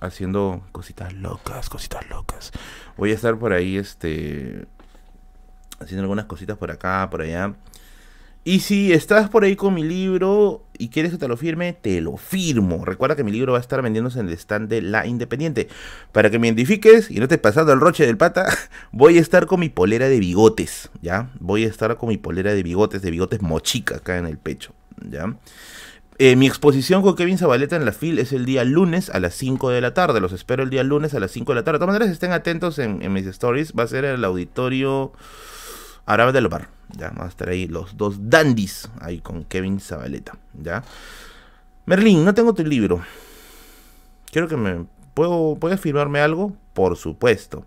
haciendo cositas locas, cositas locas. Voy a estar por ahí, este, haciendo algunas cositas por acá, por allá. Y si estás por ahí con mi libro y quieres que te lo firme, te lo firmo. Recuerda que mi libro va a estar vendiéndose en el stand de La Independiente. Para que me identifiques y no estés pasando el roche del pata, voy a estar con mi polera de bigotes, ¿ya? Voy a estar con mi polera de bigotes, de bigotes mochica acá en el pecho, ¿ya? Eh, mi exposición con Kevin Zabaleta en la FIL es el día lunes a las 5 de la tarde. Los espero el día lunes a las 5 de la tarde. De todas maneras, estén atentos en, en mis stories. Va a ser el auditorio Árabe del Bar. Ya, vamos a estar ahí los dos dandies ahí con Kevin Zabaleta. ¿ya? Merlín, no tengo tu libro. Quiero que me... ¿Puedo, ¿Puedes firmarme algo? Por supuesto.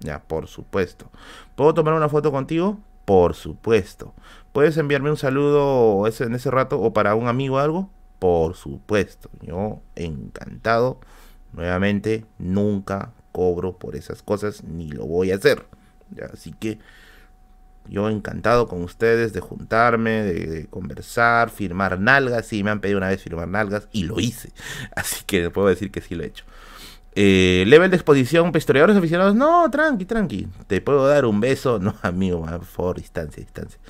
Ya, por supuesto. ¿Puedo tomar una foto contigo? Por supuesto. ¿Puedes enviarme un saludo en ese rato o para un amigo algo? Por supuesto. Yo encantado. Nuevamente, nunca cobro por esas cosas ni lo voy a hacer. Así que yo encantado con ustedes de juntarme, de, conversar, firmar nalgas. Sí, me han pedido una vez firmar nalgas y lo hice. Así que puedo decir que sí lo he hecho. Eh, level de exposición, historiadores aficionados. No, tranqui, tranqui. Te puedo dar un beso. No, amigo, por favor, distancia, distancia.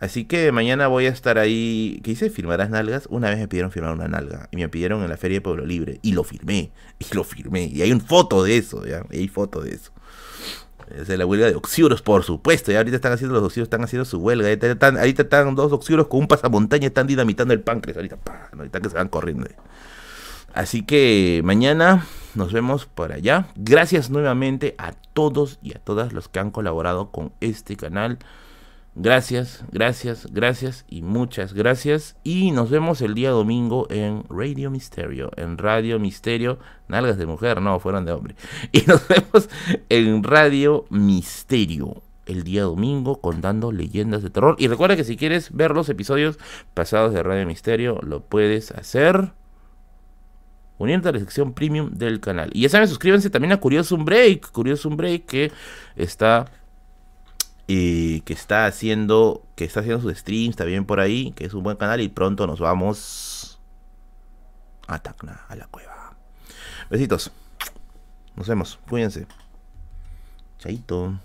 Así que mañana voy a estar ahí. ¿Qué hice? ¿Firmarás nalgas? Una vez me pidieron firmar una nalga. Y me pidieron en la Feria de Pueblo Libre. Y lo firmé. Y lo firmé. Y hay una foto de eso, ¿ya? hay foto de eso. Es la huelga de oxiuros, por supuesto. Y ahorita están haciendo los oxiuros, están haciendo su huelga. Ahorita están, dos oxiuros con un pasamontaña, están dinamitando el páncreas. Ahorita, ahorita que se van corriendo. Así que mañana nos vemos por allá. Gracias nuevamente a todos y a todas los que han colaborado con este canal. Gracias, gracias, gracias y muchas gracias. Y nos vemos el día domingo en Radio Misterio. En Radio Misterio. Nalgas de mujer, no, fueron de hombre. Y nos vemos en Radio Misterio el día domingo contando leyendas de terror. Y recuerda que si quieres ver los episodios pasados de Radio Misterio, lo puedes hacer uniendo a la sección premium del canal. Y ya saben, suscríbanse también a Curiosum Break. Curiosum Break que está y que está haciendo que está haciendo sus streams también por ahí, que es un buen canal y pronto nos vamos a Tacna, a la cueva. Besitos. Nos vemos. Cuídense. Chaito.